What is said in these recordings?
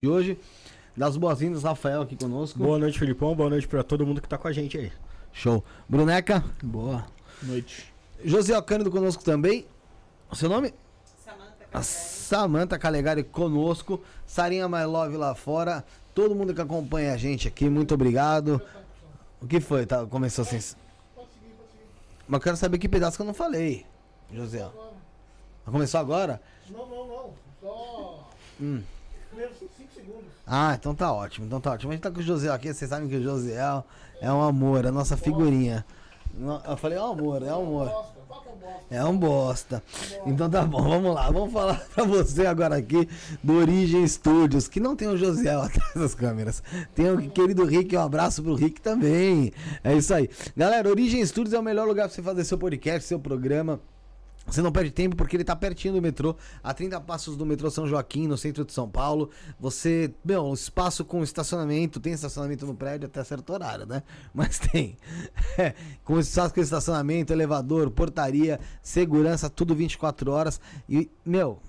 de hoje. Das boas-vindas, Rafael aqui conosco. Boa noite, Filipão. Boa noite pra todo mundo que tá com a gente aí. Show. Bruneca, Boa noite. José Cândido conosco também. O seu nome? Samantha A Calegari. Samanta Calegari conosco. Sarinha My Love lá fora. Todo mundo que acompanha a gente aqui, muito obrigado. O que foi? Tá, começou assim. Mas eu quero saber que pedaço que eu não falei, José. Começou agora? Não, não, não. Só. Hum. Primeiros 5 segundos. Ah, então tá ótimo, então tá ótimo. A gente tá com o José aqui, vocês sabem que o José é um amor, é a nossa figurinha. Eu falei, é um amor, é um amor. É bosta? É um bosta. Então tá bom, vamos lá. Vamos falar pra você agora aqui do Origem Studios, que não tem o José atrás das câmeras. Tem o querido Rick, um abraço pro Rick também. É isso aí. Galera, Origem Studios é o melhor lugar pra você fazer seu podcast, seu programa. Você não perde tempo porque ele tá pertinho do metrô, a 30 passos do metrô São Joaquim, no centro de São Paulo. Você, meu, um espaço com estacionamento, tem estacionamento no prédio até certo horário, né? Mas tem. É, com espaço com estacionamento, elevador, portaria, segurança, tudo 24 horas. E, meu,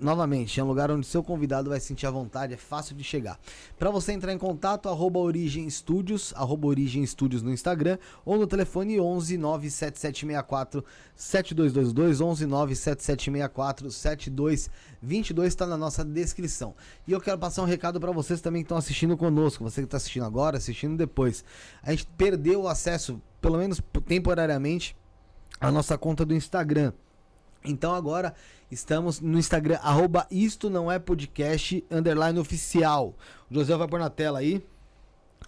novamente, é um lugar onde seu convidado vai sentir a vontade, é fácil de chegar. Para você entrar em contato, arroba Origem Studios, arroba Origem Studios no Instagram, ou no telefone 11 97764 7222, 11 97764 7222, está na nossa descrição. E eu quero passar um recado para vocês também que estão assistindo conosco, você que está assistindo agora, assistindo depois. A gente perdeu o acesso, pelo menos temporariamente, à nossa conta do Instagram. Então agora estamos no Instagram, arroba isto não é podcast, underline oficial. O José vai pôr na tela aí.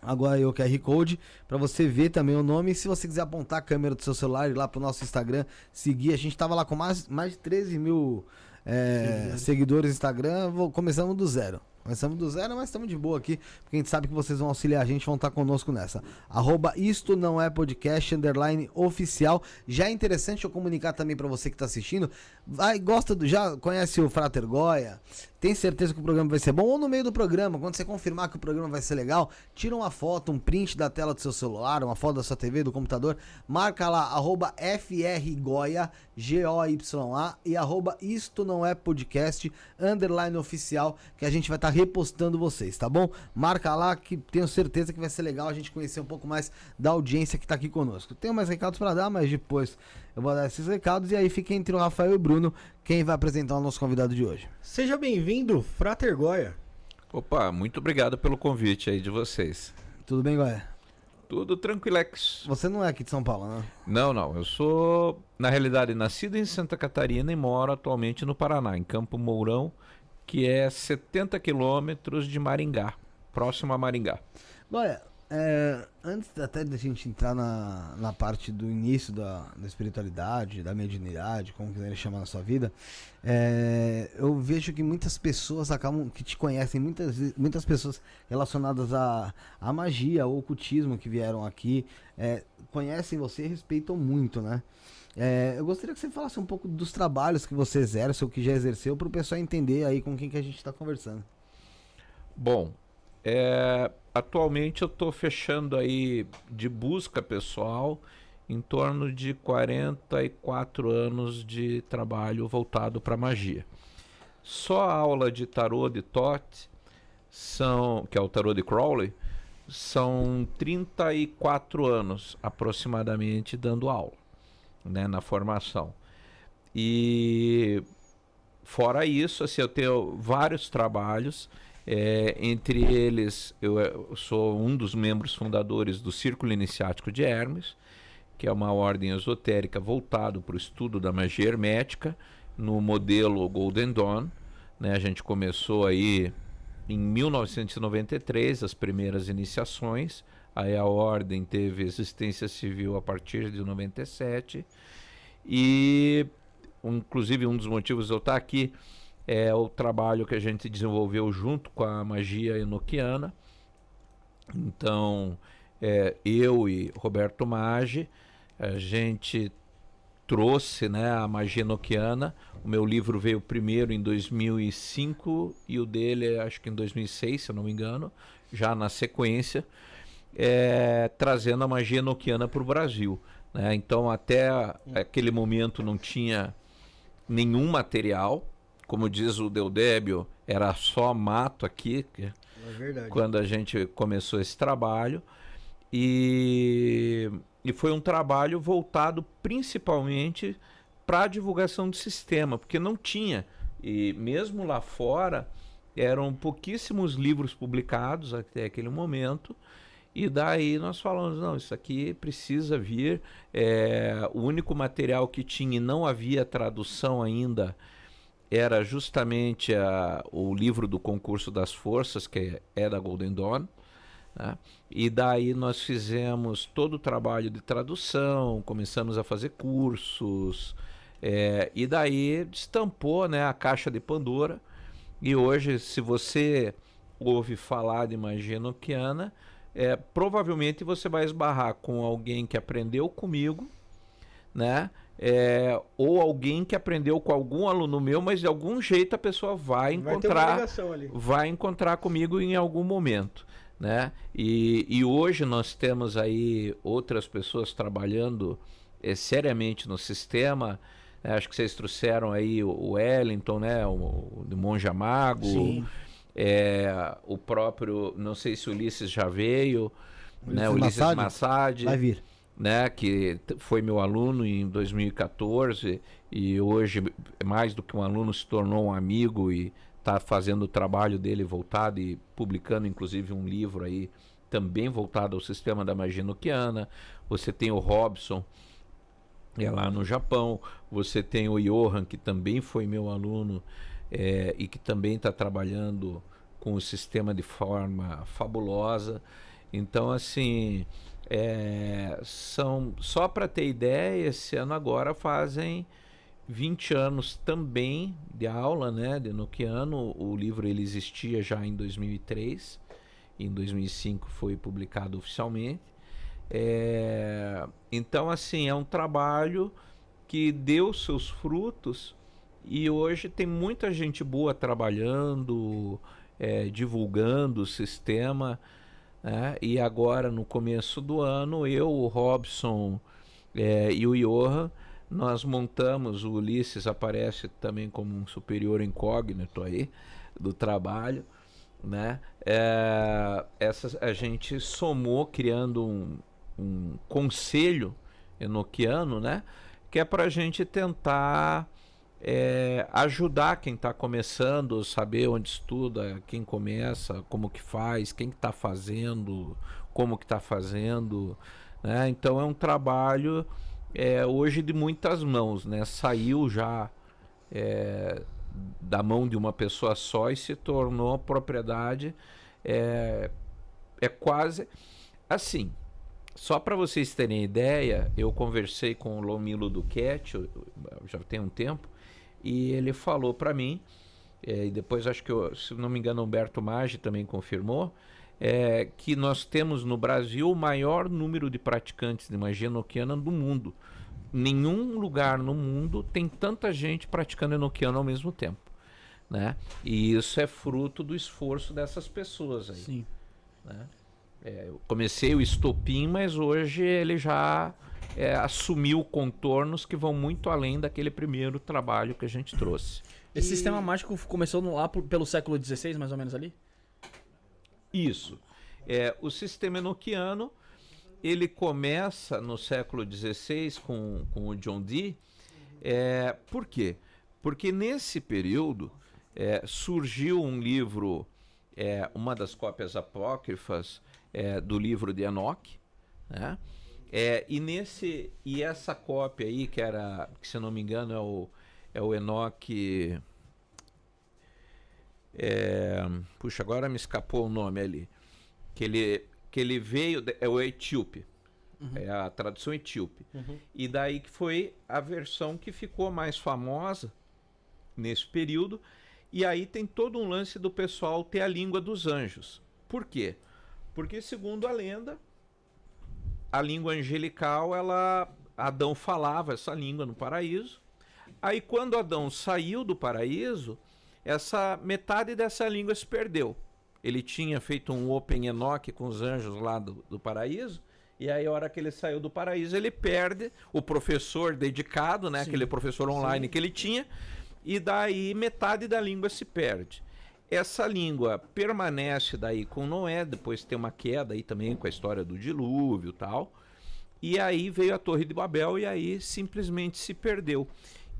Agora eu QR Code para você ver também o nome. E se você quiser apontar a câmera do seu celular e ir lá pro nosso Instagram, seguir. A gente tava lá com mais, mais de 13 mil é, seguidores no Instagram. Vou, começamos do zero. Começamos do zero, mas estamos de boa aqui, porque a gente sabe que vocês vão auxiliar a gente, vão estar conosco nessa. Arroba isto não é podcast, underline oficial. Já é interessante eu comunicar também para você que está assistindo. Vai, gosta do. Já conhece o Frater Goya? Tem certeza que o programa vai ser bom? Ou no meio do programa, quando você confirmar que o programa vai ser legal, tira uma foto, um print da tela do seu celular, uma foto da sua TV, do computador, marca lá, arroba FRGoia, G-O-Y-A, e arroba isto não é podcast, underline oficial, que a gente vai estar repostando vocês, tá bom? Marca lá que tenho certeza que vai ser legal a gente conhecer um pouco mais da audiência que tá aqui conosco. Tenho mais recados para dar, mas depois eu vou dar esses recados e aí fica entre o Rafael e o Bruno quem vai apresentar o nosso convidado de hoje. Seja bem-vindo, Frater Goya. Opa, muito obrigado pelo convite aí de vocês. Tudo bem, Goia? Tudo tranquilex. Você não é aqui de São Paulo, né? Não, não, eu sou, na realidade, nascido em Santa Catarina e moro atualmente no Paraná, em Campo Mourão, que é 70 quilômetros de Maringá, próximo a Maringá. Olha, é, antes até da gente entrar na, na parte do início da, da espiritualidade, da mediunidade, como quiserem chamar na sua vida, é, eu vejo que muitas pessoas acabam, que te conhecem, muitas, muitas pessoas relacionadas à, à magia, ao ocultismo que vieram aqui, é, conhecem você e respeitam muito, né? É, eu gostaria que você falasse um pouco dos trabalhos que você exerce ou que já exerceu para o pessoal entender aí com quem que a gente está conversando. Bom, é, atualmente eu estou fechando aí de busca pessoal em torno de 44 anos de trabalho voltado para magia. Só a aula de tarô de Tote são, que é o tarô de Crowley, são 34 anos aproximadamente dando aula, né, na formação. E fora isso, assim, eu tenho vários trabalhos é, entre eles, eu, eh, eu sou um dos membros fundadores do Círculo Iniciático de Hermes, que é uma ordem esotérica voltado para o estudo da magia hermética, no modelo Golden Dawn. Né? A gente começou aí em 1993, as primeiras iniciações. Aí a ordem teve existência civil a partir de 97. E, inclusive, um dos motivos de eu estar aqui é o trabalho que a gente desenvolveu junto com a magia enoquiana. Então, é, eu e Roberto Maggi, a gente trouxe né, a magia enoquiana. O meu livro veio primeiro em 2005 e o dele acho que em 2006, se eu não me engano, já na sequência, é, trazendo a magia enoquiana para o Brasil. Né? Então, até aquele momento não tinha nenhum material. Como diz o Deodébio, era só mato aqui, É verdade. quando a gente começou esse trabalho. E, e foi um trabalho voltado principalmente para a divulgação do sistema, porque não tinha. E mesmo lá fora, eram pouquíssimos livros publicados até aquele momento. E daí nós falamos, não, isso aqui precisa vir. É, o único material que tinha e não havia tradução ainda era justamente a- o livro do concurso das forças, que é da Golden Dawn. né? E daí nós fizemos todo o trabalho de tradução, começamos a fazer cursos, é, e daí destampou né, a caixa de Pandora. E hoje, se você ouve falar de magia noquiana, é, provavelmente você vai esbarrar com alguém que aprendeu comigo, né? É, ou alguém que aprendeu com algum aluno meu, mas de algum jeito a pessoa vai Vai encontrar ali. vai encontrar comigo em algum momento, né? E, e hoje nós temos aí outras pessoas trabalhando eh, seriamente no sistema. né? Acho que vocês trouxeram aí o Wellington, né? O, o de Monja Mago. Sim. É, o próprio, não sei se o Ulisses já veio, né? O Ulisses Ulisses Massad? Massad Vai vir. Né, que foi meu aluno em 2014 e hoje mais do que um aluno se tornou um amigo e está fazendo o trabalho dele voltado e publicando inclusive um livro aí também voltado ao sistema da magia. Você tem o Robson, é lá no Japão. Você tem o Johan, que também foi meu aluno é, e que também está trabalhando com o sistema de forma fabulosa. Então, assim, é, são só para ter ideia, esse ano agora fazem 20 anos também de aula, né, de Nokiano. O livro ele existia já em 2003, em 2005 foi publicado oficialmente. É, então, assim, é um trabalho que deu seus frutos e hoje tem muita gente boa trabalhando, é, divulgando o sistema. Né? E agora, no começo do ano, eu, o Robson é, e o Johan, nós montamos, o Ulisses aparece também como um superior incógnito aí do trabalho, né? É, essa, a gente somou criando um, um conselho enoquiano, né? Que é para a gente tentar é, ajudar quem está começando, saber onde estuda, quem começa, como que faz, quem está fazendo, como que está fazendo, né? Então é um trabalho é, hoje de muitas mãos, né? Saiu já é, da mão de uma pessoa só e se tornou propriedade é, é quase assim. Só para vocês terem ideia, eu conversei com o Lomilo Duquette, já tem um tempo, e ele falou para mim, é, e depois acho que, eu, se não me engano, Humberto Maggi também confirmou, é, que nós temos no Brasil o maior número de praticantes de magia enoquiana do mundo. Nenhum lugar no mundo tem tanta gente praticando enoquiano ao mesmo tempo. Né? E isso é fruto do esforço dessas pessoas aí. Sim. né? É, eu comecei o estopim, mas hoje ele já é, assumiu contornos que vão muito além daquele primeiro trabalho que a gente trouxe. Esse sistema mágico começou no- lá pelo século XVI, mais ou menos ali? Isso. É, o sistema enoquiano ele começa no século XVI com, com o John Dee. É, por quê? Porque nesse período é, surgiu um livro, é, uma das cópias apócrifas é, do livro de Enoch, né? É, e nesse e essa cópia aí que era, que se não me engano é o é o Enoch é, puxa, agora me escapou o nome ali. Que ele, que ele veio. É o etíope. É a tradução etíope. E daí que foi a versão que ficou mais famosa nesse período. E aí tem todo um lance do pessoal ter a língua dos anjos. Por quê? Porque, segundo a lenda, a língua angelical, ela. Adão falava essa língua no paraíso. Aí, quando Adão saiu do paraíso, essa metade dessa língua se perdeu. Ele tinha feito um Open Enoch com os anjos lá do, do paraíso. E aí, a hora que ele saiu do paraíso, ele perde o professor dedicado, né? Aquele professor online que ele tinha. E daí metade da língua se perde. Essa língua permanece daí com Noé, depois tem uma queda aí também com a história do dilúvio e tal. E aí veio a Torre de Babel e aí simplesmente se perdeu.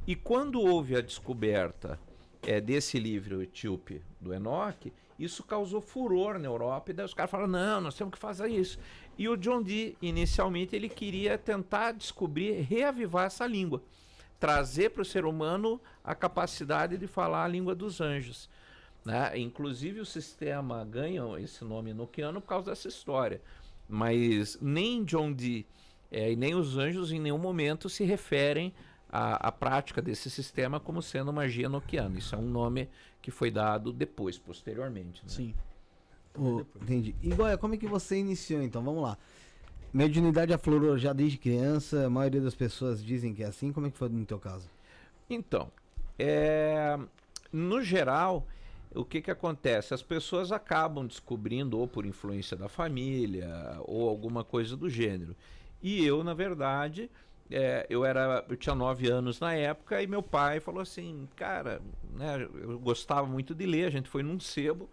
E quando houve a descoberta é, desse livro etíope do Enoch, isso causou furor na Europa e daí os caras falaram, não, nós temos que fazer isso. E o John Dee, inicialmente, ele queria tentar descobrir, reavivar essa língua. Trazer para o ser humano a capacidade de falar a língua dos anjos. Né? Inclusive o sistema ganha esse nome enoquiano por causa dessa história. Mas nem John Dee é, e nem os anjos em nenhum momento se referem à, à prática desse sistema como sendo magia enoquiana. Isso é um nome que foi dado depois, posteriormente. né? Sim. Entendi. E Goya, como é que você iniciou então? Vamos lá. Mediunidade aflorou já desde criança, a maioria das pessoas dizem que é assim. Como é que foi no teu caso? Então, é, no geral, o que, que acontece? As pessoas acabam descobrindo, ou por influência da família, ou alguma coisa do gênero. E eu, na verdade, é, eu era, eu tinha nove anos na época e meu pai falou assim, cara, né, eu gostava muito de ler, a gente foi num sebo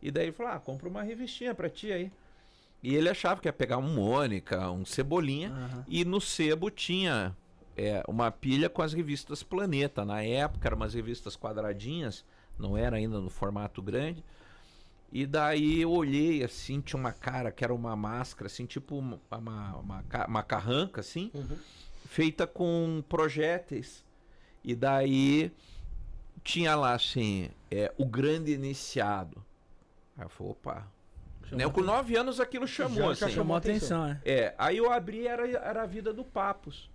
e daí ele falou, ah, compra uma revistinha pra ti aí. E ele achava que ia pegar um Mônica, um Cebolinha, Aham. e no sebo tinha é, uma pilha com as revistas Planeta. Na época eram umas revistas quadradinhas, não era ainda no formato grande. E daí eu olhei assim, tinha uma cara que era uma máscara, assim, tipo uma, uma, uma, uma carranca, assim, feita com projéteis. E daí tinha lá assim, é, o grande iniciado. Aí eu falei, opa. Né, com nove anos aquilo chamou, assim. Chamou a atenção, é. É, aí eu abri era era a vida do Papos.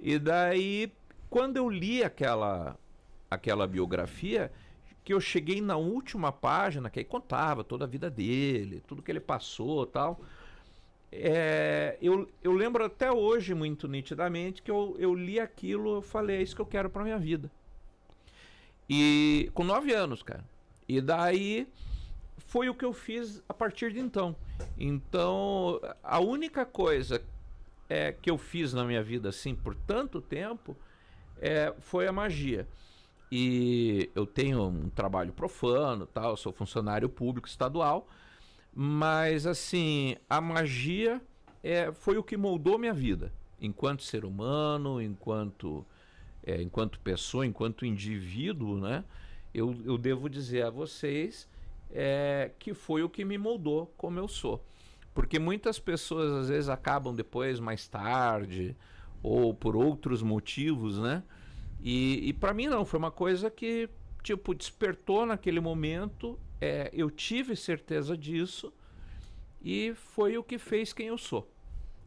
E daí quando eu li aquela aquela biografia, que eu cheguei na última página, que aí contava toda a vida dele, tudo que ele passou, tal. É, eu, eu lembro até hoje muito nitidamente que eu, eu li aquilo, eu falei, é isso que eu quero pra minha vida. E com nove anos, cara. E daí foi o que eu fiz a partir de então. Então, a única coisa é, que eu fiz na minha vida assim por tanto tempo é, foi a magia. E eu tenho um trabalho profano, tal, sou funcionário público estadual, mas assim, a magia é, foi o que moldou minha vida, enquanto ser humano, enquanto é, enquanto pessoa, enquanto indivíduo, né? Eu, eu devo dizer a vocês é, que foi o que me moldou como eu sou. Porque muitas pessoas às vezes acabam depois, mais tarde, ou por outros motivos, né? E, e para mim não, foi uma coisa que, tipo, despertou naquele momento, é, eu tive certeza disso, e foi o que fez quem eu sou.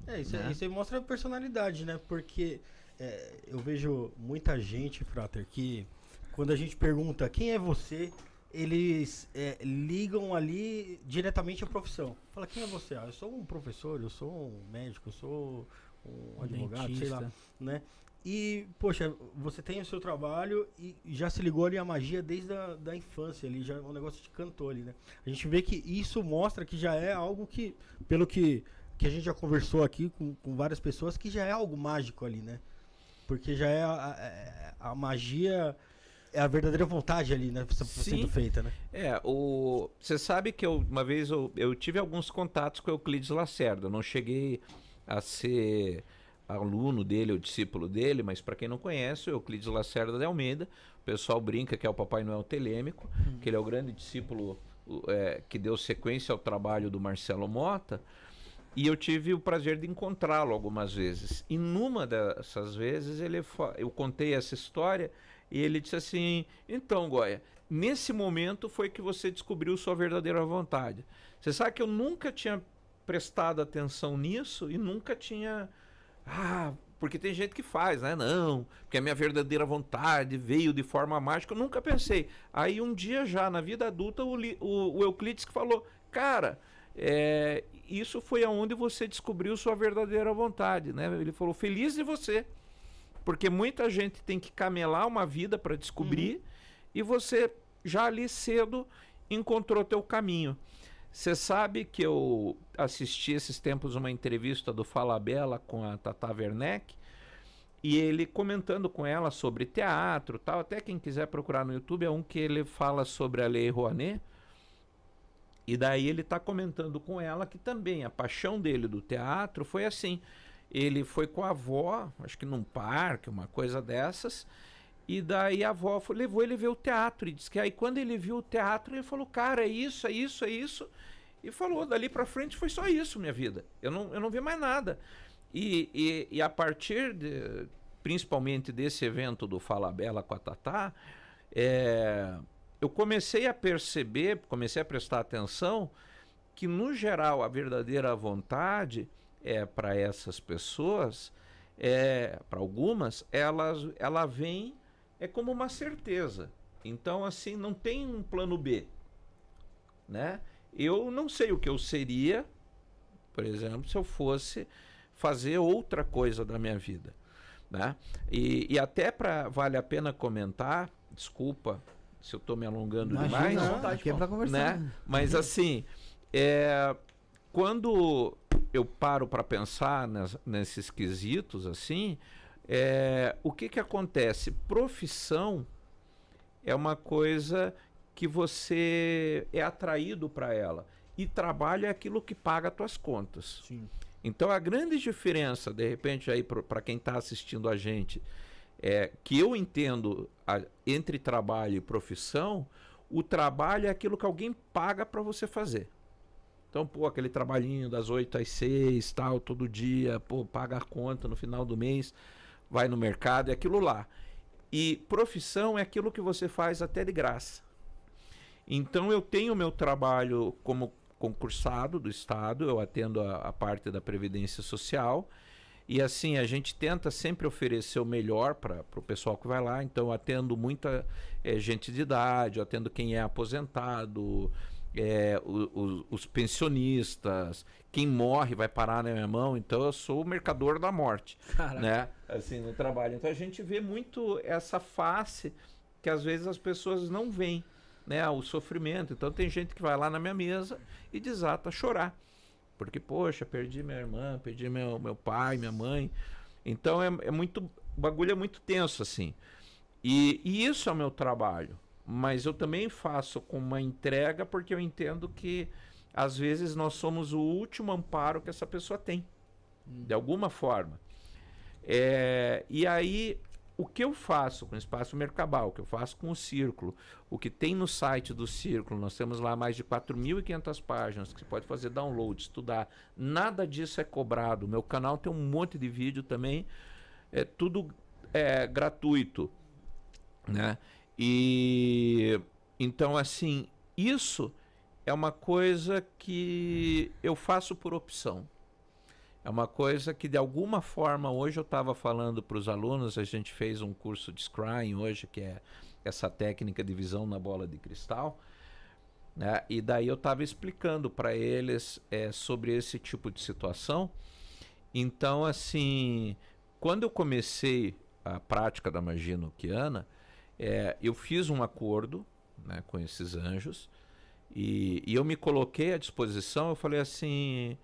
É, isso, Né? isso aí mostra a personalidade, né? Porque é, eu vejo muita gente, Frater, que quando a gente pergunta quem é você, eles é, ligam ali diretamente a profissão. Fala, quem é você? Ah, eu sou um professor, eu sou um médico, eu sou um advogado, sei lá, Dentista. né? E, poxa, você tem o seu trabalho e já se ligou ali a magia desde a da infância ali, já é um negócio te cantou ali, né? A gente vê que isso mostra que já é algo que, pelo que, que a gente já conversou aqui com, com várias pessoas, que já é algo mágico ali, né? Porque já é a, a, a magia, é a verdadeira vontade ali, né? Sendo feita, né? É, o você sabe que eu, uma vez eu, eu tive alguns contatos com o Euclides Lacerda. Não cheguei a ser aluno dele ou discípulo dele, mas para quem não conhece, o Euclides Lacerda de Almeida, o pessoal brinca que é o Papai Noel telêmico, que ele é o grande discípulo é, que deu sequência ao trabalho do Marcelo Mota. E eu tive o prazer de encontrá-lo algumas vezes. E numa dessas vezes ele eu contei essa história e ele disse assim: "Então, Goya, nesse momento foi que você descobriu sua verdadeira vontade. Você sabe que eu nunca tinha prestado atenção nisso e nunca tinha ah, porque tem gente que faz, né? Não, porque a minha verdadeira vontade veio de forma mágica. Eu nunca pensei. Aí um dia já, na vida adulta, o, o- o Euclides que falou, cara, é, isso foi aonde você descobriu sua verdadeira vontade, né? Ele falou, feliz de você. Porque muita gente tem que camelar uma vida para descobrir e você já ali cedo encontrou teu caminho. Você sabe que eu assisti esses tempos uma entrevista do Fala Bela com a Tata Werneck E ele comentando com ela sobre teatro, tal, até quem quiser procurar no YouTube é um que ele fala sobre a Lei Rouanet. E daí ele está comentando com ela que também a paixão dele do teatro foi assim. Ele foi com a avó, acho que num parque, uma coisa dessas. E daí a avó foi, levou ele ver o teatro. E disse que aí quando ele viu o teatro, ele falou, cara, é isso, é isso, é isso. E falou, dali para frente foi só isso, minha vida. Eu não, eu não vi mais nada. E, e, e a partir, de, principalmente desse evento do Fala Bela com a Tatá, é, eu comecei a perceber, comecei a prestar atenção que, no geral, a verdadeira vontade é para essas pessoas, é, para algumas, elas, ela vem é como uma certeza. Então, assim, não tem um plano B, né? Eu não sei o que eu seria, por exemplo, se eu fosse fazer outra coisa da minha vida, né? E, e até para vale a pena comentar, desculpa se eu estou me alongando Imagina, demais, não, vontade, aqui é pô. pra conversar. né? Mas assim, é, quando eu paro para pensar nes- nesses quesitos assim, é, o que que acontece? Profissão é uma coisa que você é atraído para ela e trabalho é aquilo que paga as tuas contas. Sim. Então a grande diferença, de repente, aí para quem está assistindo a gente, é que eu entendo a- entre trabalho e profissão, o trabalho é aquilo que alguém paga para você fazer. Então, pô, aquele trabalhinho das 8 às 6, tal, todo dia, pô, paga a conta no final do mês, vai no mercado, é aquilo lá. E profissão é aquilo que você faz até de graça. Então eu tenho meu trabalho como concursado do Estado, eu atendo a, a parte da Previdência Social. E assim, a gente tenta sempre oferecer o melhor para o pessoal que vai lá. Então, eu atendo muita eh, gente de idade, eu atendo quem é aposentado, o- os pensionistas, quem morre vai parar na minha mão. Então, eu sou o mercador da morte Caraca. né? Assim, no trabalho. Então a gente vê muito essa face que às vezes as pessoas não veem, né? O sofrimento. Então tem gente que vai lá na minha mesa e desata a chorar. Porque, poxa, perdi minha irmã, perdi meu, meu pai, minha mãe. Então é, é muito. O bagulho é muito tenso, assim. E, e isso é o meu trabalho. Mas eu também faço com uma entrega porque eu entendo que às vezes nós somos o último amparo que essa pessoa tem. De alguma forma. É, e aí, o que eu faço com o Espaço Mercabal, o que eu faço com o Círculo, o que tem no site do Círculo, nós temos lá mais de 4.500 páginas que você pode fazer download, estudar. Nada disso é cobrado. O meu canal tem um monte de vídeo também, é tudo é, gratuito, né? E então, assim, isso é uma coisa que eu faço por opção. É uma coisa que de alguma forma hoje eu estava falando para os alunos, a gente fez um curso de scrying hoje, que é essa técnica de visão na bola de cristal, né? E daí eu estava explicando para eles é, sobre esse tipo de situação. Então, assim, quando eu comecei a prática da magia noquiana, é, eu fiz um acordo né, com esses anjos e, e eu me coloquei à disposição. Eu falei assim: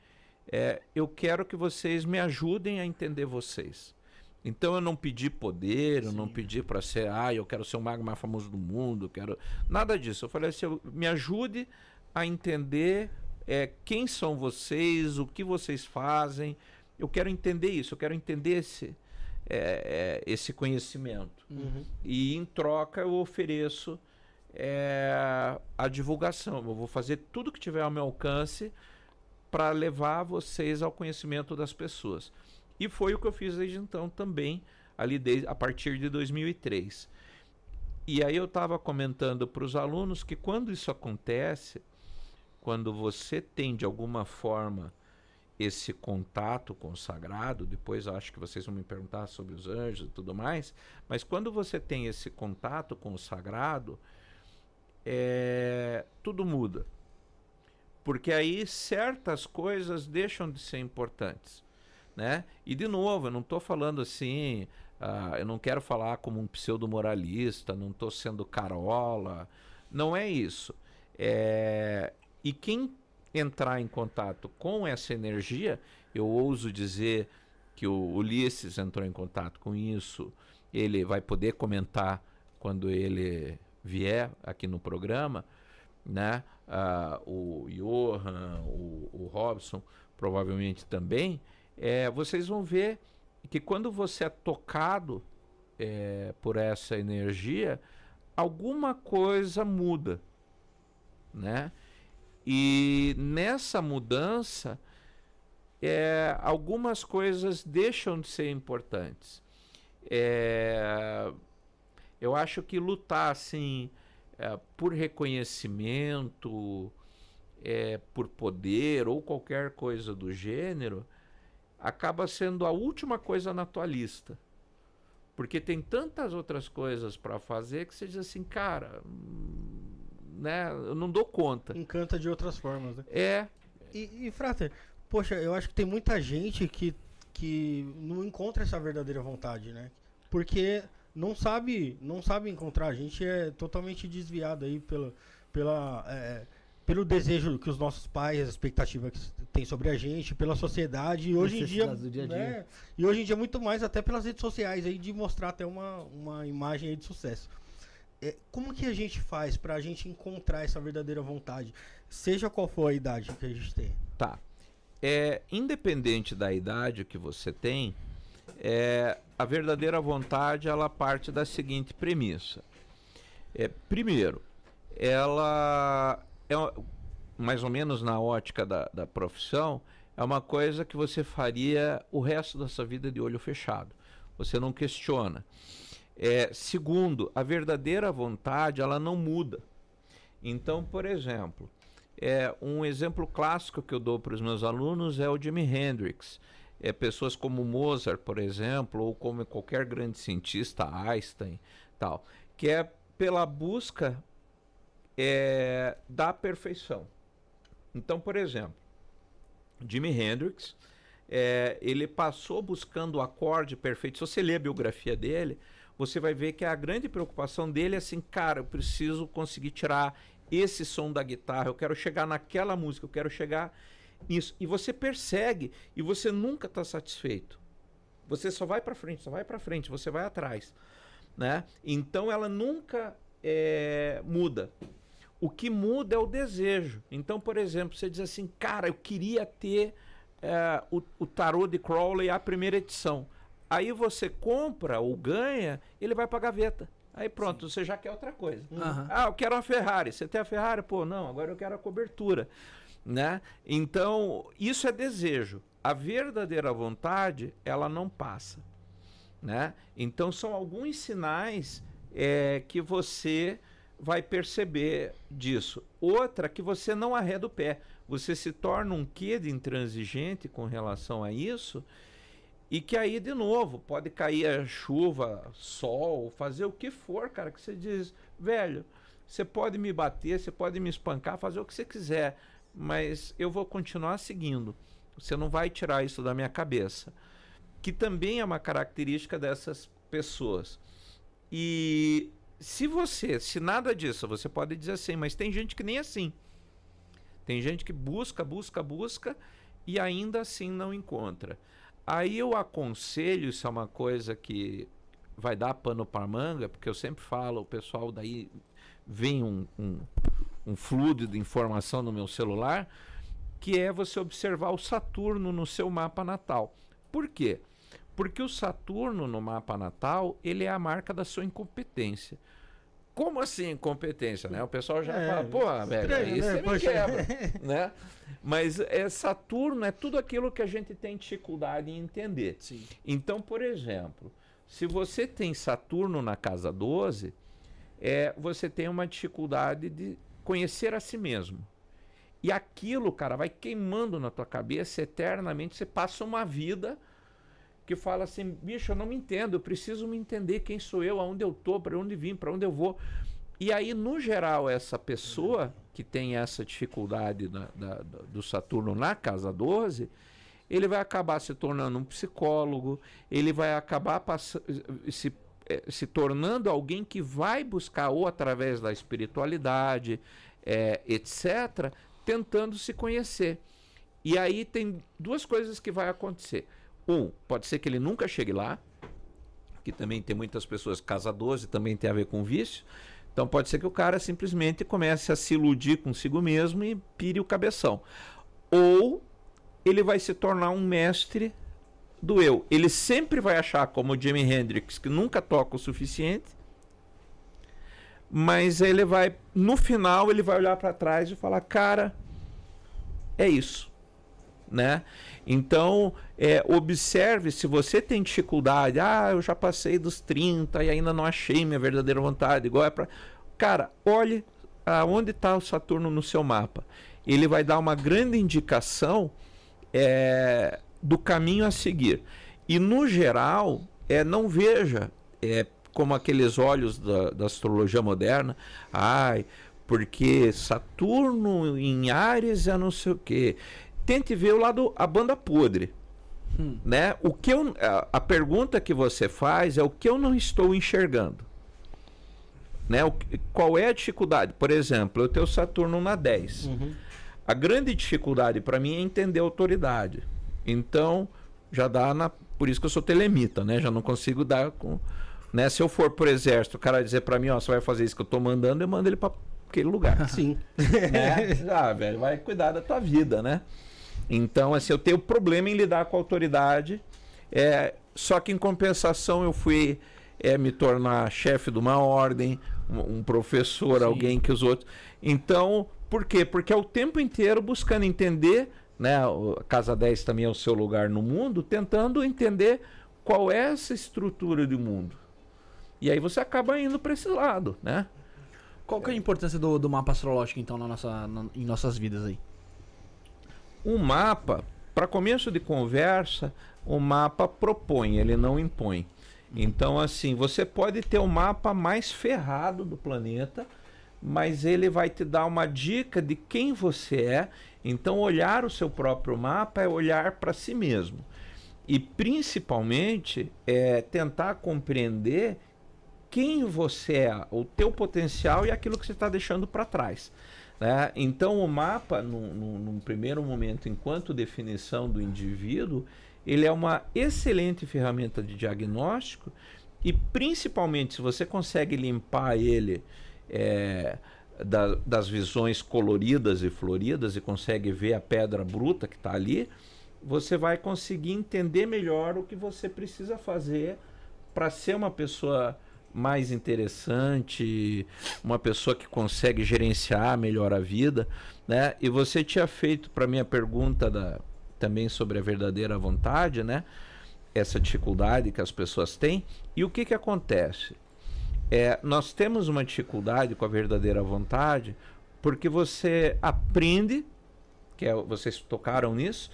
é, eu quero que vocês me ajudem a entender vocês. Então eu não pedi poder, eu não pedi para ser, ah, eu quero ser o mago mais famoso do mundo, eu quero nada disso. Eu falei assim, eu- me ajude a entender é, quem são vocês, o que vocês fazem. Eu quero entender isso, eu quero entender esse, é, é, esse conhecimento. E em troca eu ofereço é, a divulgação. Eu vou fazer tudo que tiver ao meu alcance para levar vocês ao conhecimento das pessoas. E foi o que eu fiz desde então também, ali desde, a partir de 2003. E aí eu estava comentando para os alunos que quando isso acontece, quando você tem de alguma forma esse contato com o sagrado, depois acho que vocês vão me perguntar sobre os anjos e tudo mais, mas quando você tem esse contato com o sagrado, é, tudo muda. Porque aí certas coisas deixam de ser importantes. Né? E de novo, eu não estou falando assim, ah, eu não quero falar como um pseudo-moralista, não estou sendo carola, não é isso. É, E quem entrar em contato com essa energia, eu ouso dizer que o Ulisses entrou em contato com isso. Ele vai poder comentar quando ele vier aqui no programa, né? Ah, o Johan, o, o Robson, provavelmente também. É, vocês vão ver que quando você é tocado é, por essa energia, alguma coisa muda, né? E nessa mudança, é, algumas coisas deixam de ser importantes. É, eu acho que lutar assim é, por reconhecimento, é, por poder ou qualquer coisa do gênero, acaba sendo a última coisa na tua lista. Porque tem tantas outras coisas para fazer que você diz assim, cara, hum, né, eu não dou conta. Encanta de outras formas, né? É, E, e Frater, poxa, eu acho que tem muita gente que, que não encontra essa verdadeira vontade, né? Porque não sabe, não sabe encontrar. A gente é totalmente desviado aí pela, pela, é, pelo desejo que os nossos pais, a expectativa que tem sobre a gente, pela sociedade e hoje em dia, dia a dia. né? E hoje em dia muito mais até pelas redes sociais aí de mostrar até uma, uma imagem aí de sucesso. É, como que a gente faz pra gente encontrar essa verdadeira vontade, seja qual for a idade que a gente tem? Tá. É, independente da idade que você tem, é, a verdadeira vontade ela parte da seguinte premissa. É, primeiro, ela é mais ou menos na ótica da, da profissão, é uma coisa que você faria o resto da sua vida de olho fechado. Você não questiona. É, segundo, a verdadeira vontade ela não muda. Então, por exemplo, é, um exemplo clássico que eu dou para os meus alunos é o Jimi Hendrix. É, pessoas como Mozart, por exemplo, ou como qualquer grande cientista, Einstein, tal, que é pela busca é, da perfeição. Então, por exemplo, Jimi Hendrix, é, ele passou buscando o acorde perfeito. Se você ler a biografia dele, você vai ver que a grande preocupação dele é assim, cara, eu preciso conseguir tirar esse som da guitarra, eu quero chegar naquela música, eu quero chegar nisso. E você persegue e você nunca está satisfeito. Você só vai para frente, só vai para frente, você vai atrás, né? Então ela nunca é, muda. O que muda é o desejo. Então, por exemplo, você diz assim, cara, eu queria ter é, o, o tarô de Crowley a primeira edição. Aí você compra ou ganha, ele vai para gaveta. Aí pronto, você já quer outra coisa. Aham. Ah, eu quero uma Ferrari. Você tem a Ferrari? Pô, não, agora eu quero a cobertura. Né? Então, isso é desejo. A verdadeira vontade, ela não passa. Né? Então, são alguns sinais é, que você vai perceber disso. Outra, que você não arreda o pé. Você se torna um quê de intransigente com relação a isso. E que aí, de novo, pode cair a chuva, sol, fazer o que for, cara, que você diz, velho, você pode me bater, você pode me espancar, fazer o que você quiser, mas eu vou continuar seguindo. Você não vai tirar isso da minha cabeça. Que também é uma característica dessas pessoas. E se você, se nada disso, você pode dizer assim, mas tem gente que nem assim. Tem gente que busca, busca, busca e ainda assim não encontra. Aí eu aconselho, isso é uma coisa que vai dar pano para manga, porque eu sempre falo, o pessoal daí vem um, um, um fluido de informação no meu celular, que é você observar o Saturno no seu mapa natal. Por quê? Porque o Saturno no mapa natal, ele é a marca da sua incompetência. Como assim incompetência, né? O pessoal já É, fala, pô, velho, estranho, aí né? você me quebra, né? Mas é, Saturno é tudo aquilo que a gente tem dificuldade em entender. Sim. Então, por exemplo, se você tem Saturno na casa 12, é, você tem uma dificuldade de conhecer a si mesmo. E aquilo, cara, vai queimando na tua cabeça eternamente. Você passa uma vida que fala assim: bicho, eu não me entendo, eu preciso me entender quem sou eu, aonde eu tô, para onde vim, para onde eu vou. E aí, no geral, essa pessoa que tem essa dificuldade da- do Saturno na casa 12, ele vai acabar se tornando um psicólogo, ele vai acabar se, se tornando alguém que vai buscar, ou através da espiritualidade, eh, etc., tentando se conhecer. E aí tem duas coisas que vai acontecer. Um, pode ser que ele nunca chegue lá, que também tem muitas pessoas, casa 12 também tem a ver com vício. Então pode ser que o cara simplesmente comece a se iludir consigo mesmo e pire o cabeção. Ou ele vai se tornar um mestre do eu. Ele sempre vai achar, como o Jimi Hendrix, que nunca toca o suficiente, mas ele vai, no final, ele vai olhar para trás e falar: cara, é isso, né? Então, é, observe se você tem dificuldade. Ah, eu já passei dos 30 e ainda não achei minha verdadeira vontade. Igual é para. Cara, olhe aonde está o Saturno no seu mapa. Ele vai dar uma grande indicação é, do caminho a seguir. E no geral, é, não veja é, como aqueles olhos da, da astrologia moderna. Ai, porque Saturno em Ares é não sei o quê tente ver o lado a banda podre. Hum. Né? O que eu, a, a, pergunta que você faz é o que eu não estou enxergando. Né? O, qual é a dificuldade? Por exemplo, eu tenho Saturno na 10. Uhum. A grande dificuldade para mim é entender a autoridade. Então, já dá na. Por isso que eu sou telemita, né? Já não consigo dar com. Né? Se eu for por exército, o cara dizer para mim, ó, você vai fazer isso que eu estou mandando, eu mando ele para aquele lugar. Sim. né? Ah, velho, vai cuidar da tua vida, né? Então, assim, eu tenho problema em lidar com a autoridade. É, só que em compensação eu fui é, me tornar chefe de uma ordem, um, um professor, Sim. alguém que os outros. Então, por quê? Porque é o tempo inteiro buscando entender, né? A Casa 10 também é o seu lugar no mundo, tentando entender qual é essa estrutura do mundo. E aí você acaba indo para esse lado, né? Qual que é a importância do, do mapa astrológico, então, na nossa, na, em nossas vidas aí? Um mapa, para começo de conversa, o mapa propõe, ele não impõe. Então, assim, você pode ter o mapa mais ferrado do planeta, mas ele vai te dar uma dica de quem você é. Então, olhar o seu próprio mapa é olhar para si mesmo. E, principalmente, é tentar compreender quem você é, o teu potencial e aquilo que você está deixando para trás. Né? Então, o mapa, num, num, num, primeiro momento, enquanto definição do indivíduo, ele é uma excelente ferramenta de diagnóstico e, principalmente, se você consegue limpar ele é, da, das visões coloridas e floridas e consegue ver a pedra bruta que está ali, você vai conseguir entender melhor o que você precisa fazer para ser uma pessoa mais interessante, uma pessoa que consegue gerenciar melhor a vida, né? E você tinha feito para mim a pergunta da, também sobre a verdadeira vontade, né? Essa dificuldade que as pessoas têm. E o que que acontece? É, nós temos uma dificuldade com a verdadeira vontade porque você aprende, que é, vocês tocaram nisso,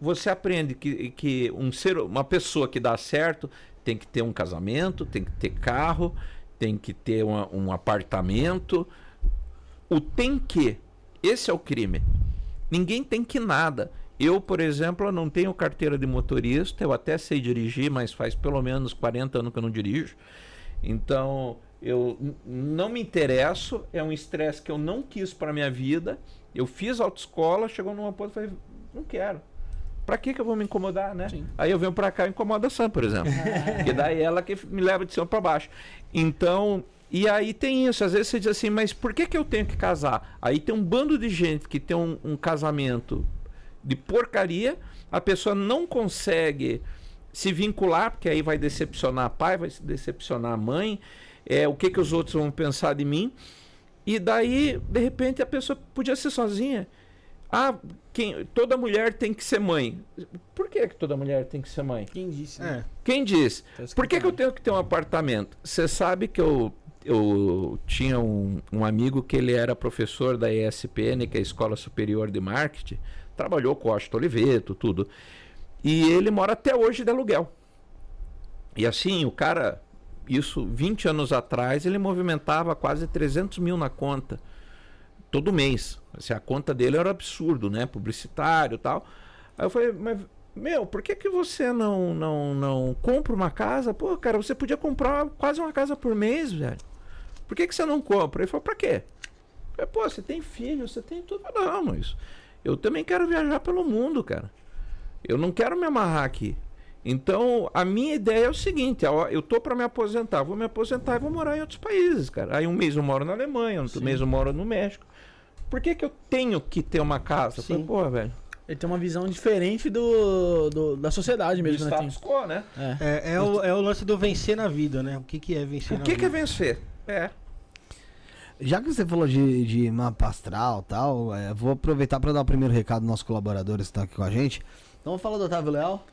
você aprende que, que um ser, uma pessoa que dá certo tem que ter um casamento, tem que ter carro, tem que ter uma, um apartamento. O tem que. Esse é o crime. Ninguém tem que nada. Eu, por exemplo, não tenho carteira de motorista, eu até sei dirigir, mas faz pelo menos 40 anos que eu não dirijo. Então, eu não me interesso, é um estresse que eu não quis para minha vida. Eu fiz autoescola, chegou numa ponta e falei, não quero. Pra que, que eu vou me incomodar, né? Sim. Aí eu venho pra cá e incomoda a Sam, por exemplo. e daí ela que me leva de cima pra baixo. Então, e aí tem isso. Às vezes você diz assim, mas por que, que eu tenho que casar? Aí tem um bando de gente que tem um, um casamento de porcaria, a pessoa não consegue se vincular, porque aí vai decepcionar a pai, vai decepcionar a mãe, é, o que, que os outros vão pensar de mim. E daí, de repente, a pessoa podia ser sozinha. Ah, quem, toda mulher tem que ser mãe. Por que, que toda mulher tem que ser mãe? Quem disse? Né? É. Quem diz? Tá Por que, que eu tenho que ter um apartamento? Você sabe que eu, eu tinha um, um amigo que ele era professor da ESPN, que é a Escola Superior de Marketing, trabalhou com o Washington Oliveto, tudo. E ele mora até hoje de aluguel. E assim, o cara, isso 20 anos atrás, ele movimentava quase 300 mil na conta todo mês. Assim, a conta dele era absurdo, né? Publicitário tal. Aí eu falei, mas, meu, por que, que você não, não, não compra uma casa? Pô, cara, você podia comprar quase uma casa por mês, velho. Por que, que você não compra? Ele falou, pra quê? Eu falei, Pô, você tem filho, você tem tudo. Não, mas eu também quero viajar pelo mundo, cara. Eu não quero me amarrar aqui. Então, a minha ideia é o seguinte: eu tô para me aposentar, vou me aposentar e vou morar em outros países, cara. Aí um mês eu moro na Alemanha, outro mês eu moro no México. Por que, que eu tenho que ter uma casa? Eu falei, Sim. Pô, velho. Ele tem uma visão diferente do, do- da sociedade Do mesmo, né? status quo, né? É. É, é o, é o lance do vencer na vida, né? O que, que é vencer O na que, que é vida? vencer? É. Já que você falou de, de mapa astral e tal, é, vou aproveitar para dar o primeiro recado dos nossos colaboradores que estão aqui com a gente. Então vamos falar do Otávio Leal?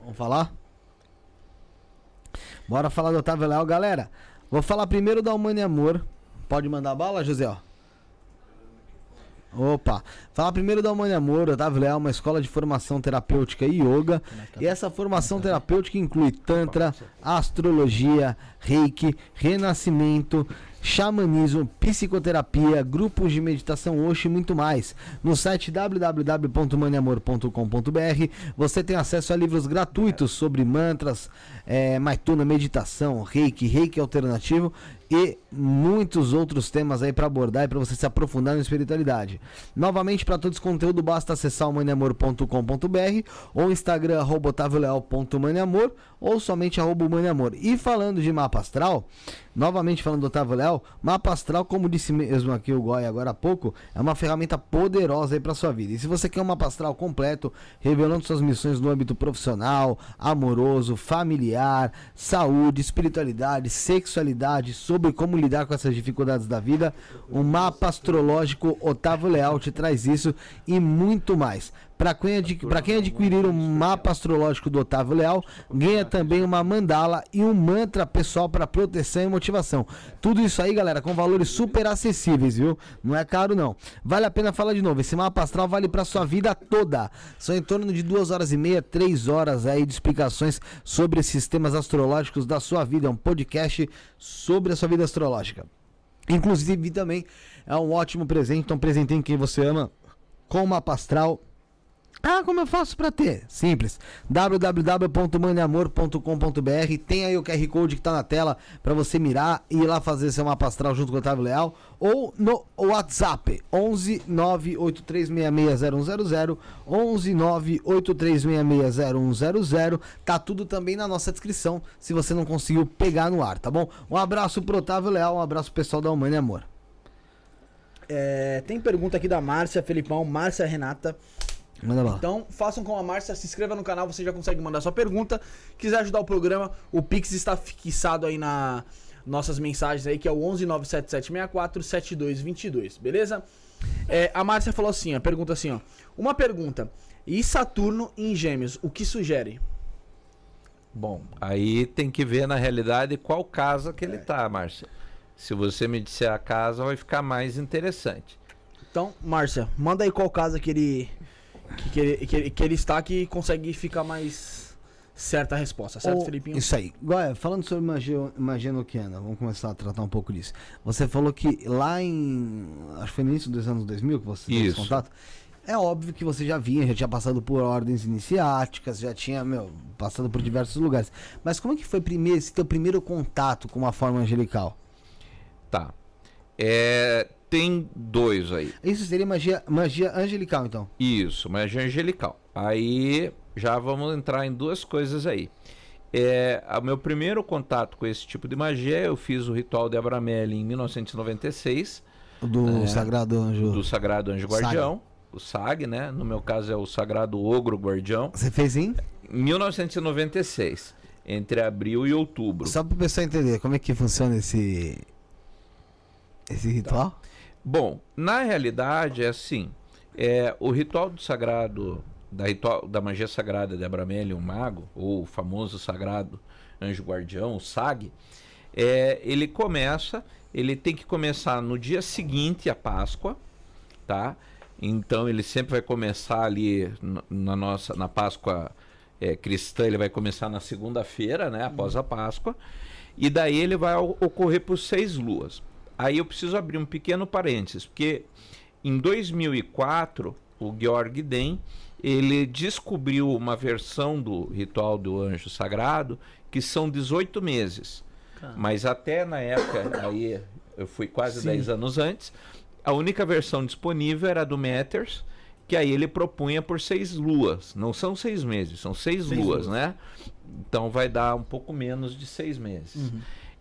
Vamos falar? Bora falar do Otávio Leal, galera. Vou falar primeiro da Humane Amor. Pode mandar bala, José? ó? Opa, falar primeiro da Humane Amor, Otávio Leal, uma escola de formação terapêutica e yoga. E essa formação terapêutica inclui Tantra, astrologia, reiki, renascimento, xamanismo, psicoterapia, grupos de meditação Oxi e muito mais. No site www.maniamor.com.br você tem acesso a livros gratuitos sobre mantras, é, maituna, meditação, reiki, reiki alternativo e muitos outros temas aí para abordar e para você se aprofundar na espiritualidade. Novamente, para todo esse conteúdo, basta acessar o maniamor.com.br ou Instagram arroba ou somente arroba maniamor. E falando de mapa astral, novamente falando do Otávio Leal, mapa astral, como disse mesmo aqui o Goi agora há pouco, é uma ferramenta poderosa aí para sua vida. E se você quer um mapa astral completo, revelando suas missões no âmbito profissional, amoroso, familiar, saúde, espiritualidade, sexualidade, sobre como lidar com essas dificuldades da vida, o mapa astrológico Otávio Leal te traz isso e muito mais. Para quem, adqu- quem adquirir o mapa astrológico do Otávio Leal, ganha também uma mandala e um mantra pessoal para proteção e motivação. Tudo isso aí, galera, com valores super acessíveis, viu? Não é caro não. Vale a pena falar de novo. Esse mapa astral vale para sua vida toda. São em torno de duas horas e meia, três horas aí de explicações sobre sistemas astrológicos da sua vida. É um podcast sobre a sua vida astrológica. Inclusive também é um ótimo presente. Então presenteiem quem você ama com o mapa astral. Ah, como eu faço pra ter? Simples. www.maniamor.com.br Tem aí o QR Code que tá na tela pra você mirar e ir lá fazer seu mapa astral junto com o Otávio Leal. Ou no WhatsApp 11 983660100 11 983660100 Tá tudo também na nossa descrição se você não conseguiu pegar no ar, tá bom? Um abraço pro Otávio Leal, um abraço pessoal da Humane Amor. É, tem pergunta aqui da Márcia, Felipão, Márcia Renata. Manda lá. Então, façam como a Márcia, se inscreva no canal, você já consegue mandar sua pergunta. Quiser ajudar o programa, o Pix está fixado aí na nossas mensagens aí, que é o 11977647222, beleza? É, a Márcia falou assim, ó, pergunta assim, ó. Uma pergunta. E Saturno em Gêmeos, o que sugere? Bom, aí tem que ver na realidade qual casa que ele tá, Márcia. Se você me disser a casa, vai ficar mais interessante. Então, Márcia, manda aí qual casa que ele que, que ele, que, ele, que ele está que consegue ficar mais certa a resposta, certo, Ô, Felipinho? Isso aí. Goia, falando sobre magia, magia noquiana, vamos começar a tratar um pouco disso. Você falou que lá em. Acho que foi no início dos anos 2000 que você teve esse Isso. contato. É óbvio que você já vinha, já tinha passado por ordens iniciáticas, já tinha, meu, passado por diversos lugares. Mas como é que foi primeiro, esse teu primeiro contato com uma forma angelical? Tá. É, tem dois aí. Isso seria magia, magia angelical, então. Isso, magia angelical. Aí já vamos entrar em duas coisas aí. É, o meu primeiro contato com esse tipo de magia, eu fiz o ritual de Abramelli em 1996, Do Sagrado Anjo. É. do Sagrado Anjo. Guardião, o SAG, né? No meu caso é o Sagrado Ogro Guardião, Você fez em? em 1996, entre abril e outubro. Só para o pessoal entender como é que funciona esse. Esse ritual? Bom, na realidade é assim, é, o ritual do sagrado, da, ritual, da magia sagrada de Abramelio, o mago, ou o famoso sagrado anjo guardião, o SAG, é, ele começa, ele tem que começar no dia seguinte à Páscoa, tá? Então ele sempre vai começar ali na nossa, na Páscoa é, cristã, ele vai começar na segunda-feira, né, após a Páscoa, e daí ele vai ocorrer por seis luas. Aí eu preciso abrir um pequeno parênteses, porque em 2004 o Georg Den ele descobriu uma versão do ritual do anjo sagrado que são 18 meses. Mas até na época, aí eu fui quase 10 anos antes, a única versão disponível era a do Matters, que aí ele propunha por seis luas. Não são seis meses, são seis, Seis luas, luas. né? Então vai dar um pouco menos de seis meses.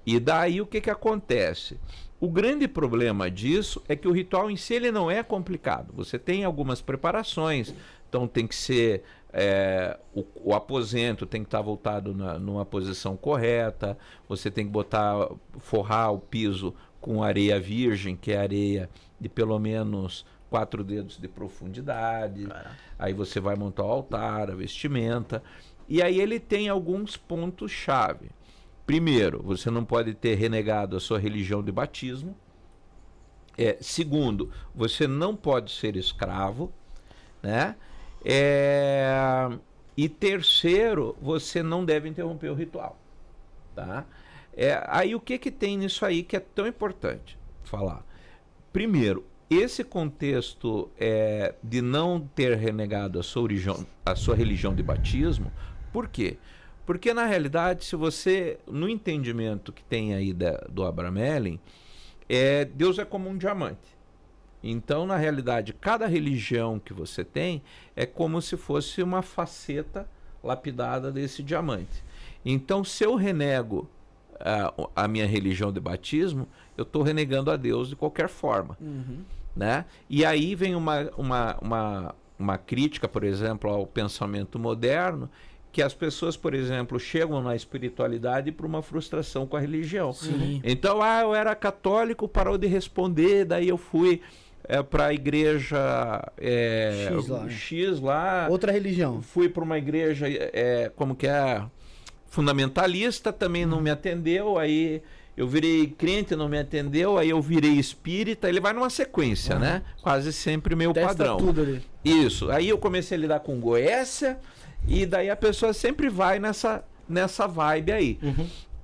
E daí o que, que acontece? O grande problema disso é que o ritual em si ele não é complicado. Você tem algumas preparações, então tem que ser é, o, o aposento tem que estar voltado na, numa posição correta. Você tem que botar, forrar o piso com areia virgem, que é areia de pelo menos quatro dedos de profundidade. Aí você vai montar o altar, a vestimenta. E aí ele tem alguns pontos chave. Primeiro, você não pode ter renegado a sua religião de batismo. É, segundo, você não pode ser escravo, né? É, e terceiro, você não deve interromper o ritual, tá? É, aí o que que tem nisso aí que é tão importante falar? Primeiro, esse contexto é, de não ter renegado a sua, religião, a sua religião de batismo, por quê? Porque na realidade, se você, no entendimento que tem aí da, do Abramelin, é, Deus é como um diamante. Então, na realidade, cada religião que você tem é como se fosse uma faceta lapidada desse diamante. Então, se eu renego a, a minha religião de batismo, eu estou renegando a Deus de qualquer forma. Né? E aí vem uma, uma, uma, uma crítica, por exemplo, ao pensamento moderno, que as pessoas, por exemplo, chegam na espiritualidade por uma frustração com a religião. Sim. Então, ah, eu era católico, parou de responder, daí eu fui é, para a igreja é, X lá, né? X lá, Outra religião. fui para uma igreja, é, como que é, fundamentalista, também não me atendeu, aí eu virei crente, não me atendeu, aí eu virei espírita, ele vai numa sequência, né? Quase sempre meio Testa padrão. tudo ali. Isso. Aí eu comecei a lidar com Goécia e daí a pessoa sempre vai nessa, nessa vibe aí.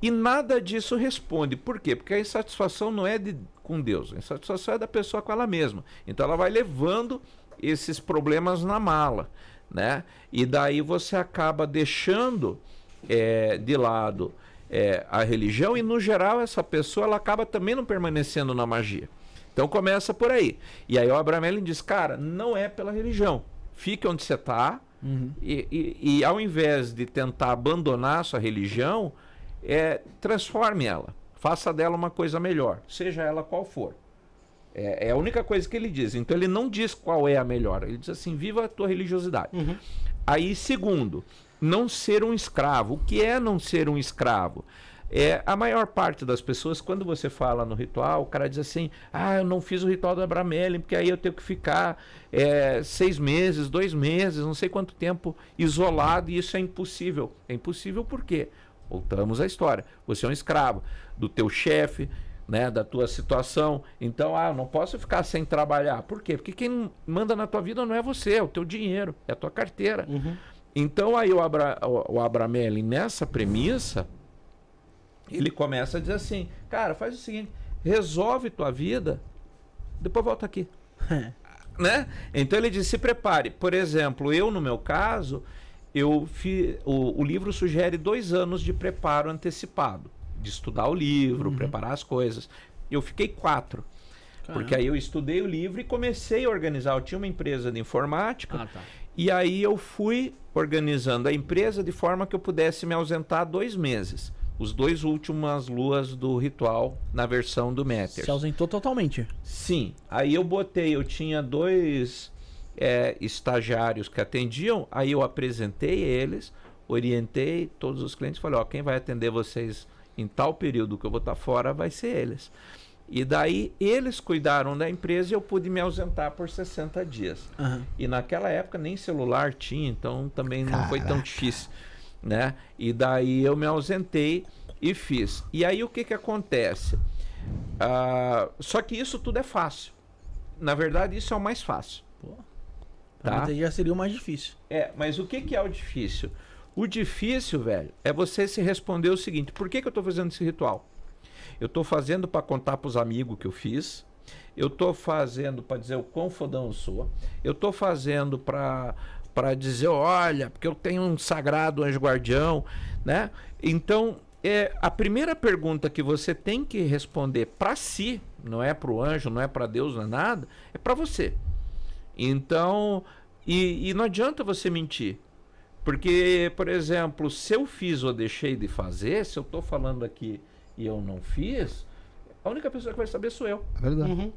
E nada disso responde. Por quê? Porque a insatisfação não é de, com Deus, a insatisfação é da pessoa com ela mesma. Então ela vai levando esses problemas na mala, né? E daí você acaba deixando eh, de lado eh, a religião e no geral essa pessoa ela acaba também não permanecendo na magia. Então começa por aí. E aí o Abramelin diz, cara, não é pela religião. Fique onde você está e, e- e ao invés de tentar abandonar sua religião, é, transforme ela. Faça dela uma coisa melhor, seja ela qual for. É, é a única coisa que ele diz. Então ele não diz qual é a melhor. Ele diz assim: viva a tua religiosidade. Aí, segundo, não ser um escravo. O que é não ser um escravo? É, a maior parte das pessoas, quando você fala no ritual, o cara diz assim: Ah, eu não fiz o ritual do Abramelin, porque aí eu tenho que ficar é, seis meses, dois meses, não sei quanto tempo isolado, e isso é impossível. É impossível por quê? Voltamos à história. Você é um escravo do teu chefe, né, da tua situação. Então, ah, eu não posso ficar sem trabalhar. Por quê? Porque quem manda na tua vida não é você, é o teu dinheiro, é a tua carteira. Então, aí o, Abra, o, o Abramelin, nessa premissa, ele começa a dizer assim, cara, faz o seguinte, resolve tua vida, depois volta aqui. né? Então ele diz, se prepare. Por exemplo, eu no meu caso, eu fi, o, o livro sugere dois anos de preparo antecipado, de estudar o livro, preparar as coisas. Eu fiquei quatro. Porque aí eu estudei o livro e comecei a organizar. Eu tinha uma empresa de informática Ah, tá. e aí eu fui organizando a empresa de forma que eu pudesse me ausentar dois meses. Os dois últimas luas do ritual na versão do Matters. Se ausentou totalmente. Sim. Aí eu botei, eu tinha dois é, estagiários que atendiam, aí eu apresentei eles, orientei todos os clientes, falei, ó, quem vai atender vocês em tal período que eu vou estar fora vai ser eles. E daí eles cuidaram da empresa e eu pude me ausentar por 60 dias. Aham. E naquela época nem celular tinha, então também não foi tão Caraca. difícil, né? E daí eu me ausentei e fiz. E aí o que que acontece? Ah, só que isso tudo é fácil. Na verdade, isso é o mais fácil. Pra Tá. mim já seria o mais difícil. É, mas o que que é o difícil? O difícil, velho, é você se responder o seguinte: por que que eu tô fazendo esse ritual? Eu tô fazendo para contar pros amigos que eu fiz. Eu tô fazendo para dizer o quão fodão eu sou. Eu tô fazendo para para dizer, olha, porque eu tenho um sagrado anjo guardião, né? Então, é, a primeira pergunta que você tem que responder para si, não é para o anjo, não é para Deus, não é nada, é para você. Então, e, e não adianta você mentir. Porque, por exemplo, se eu fiz ou deixei de fazer, se eu estou falando aqui e eu não fiz, a única pessoa que vai saber sou eu, É verdade. Uhum.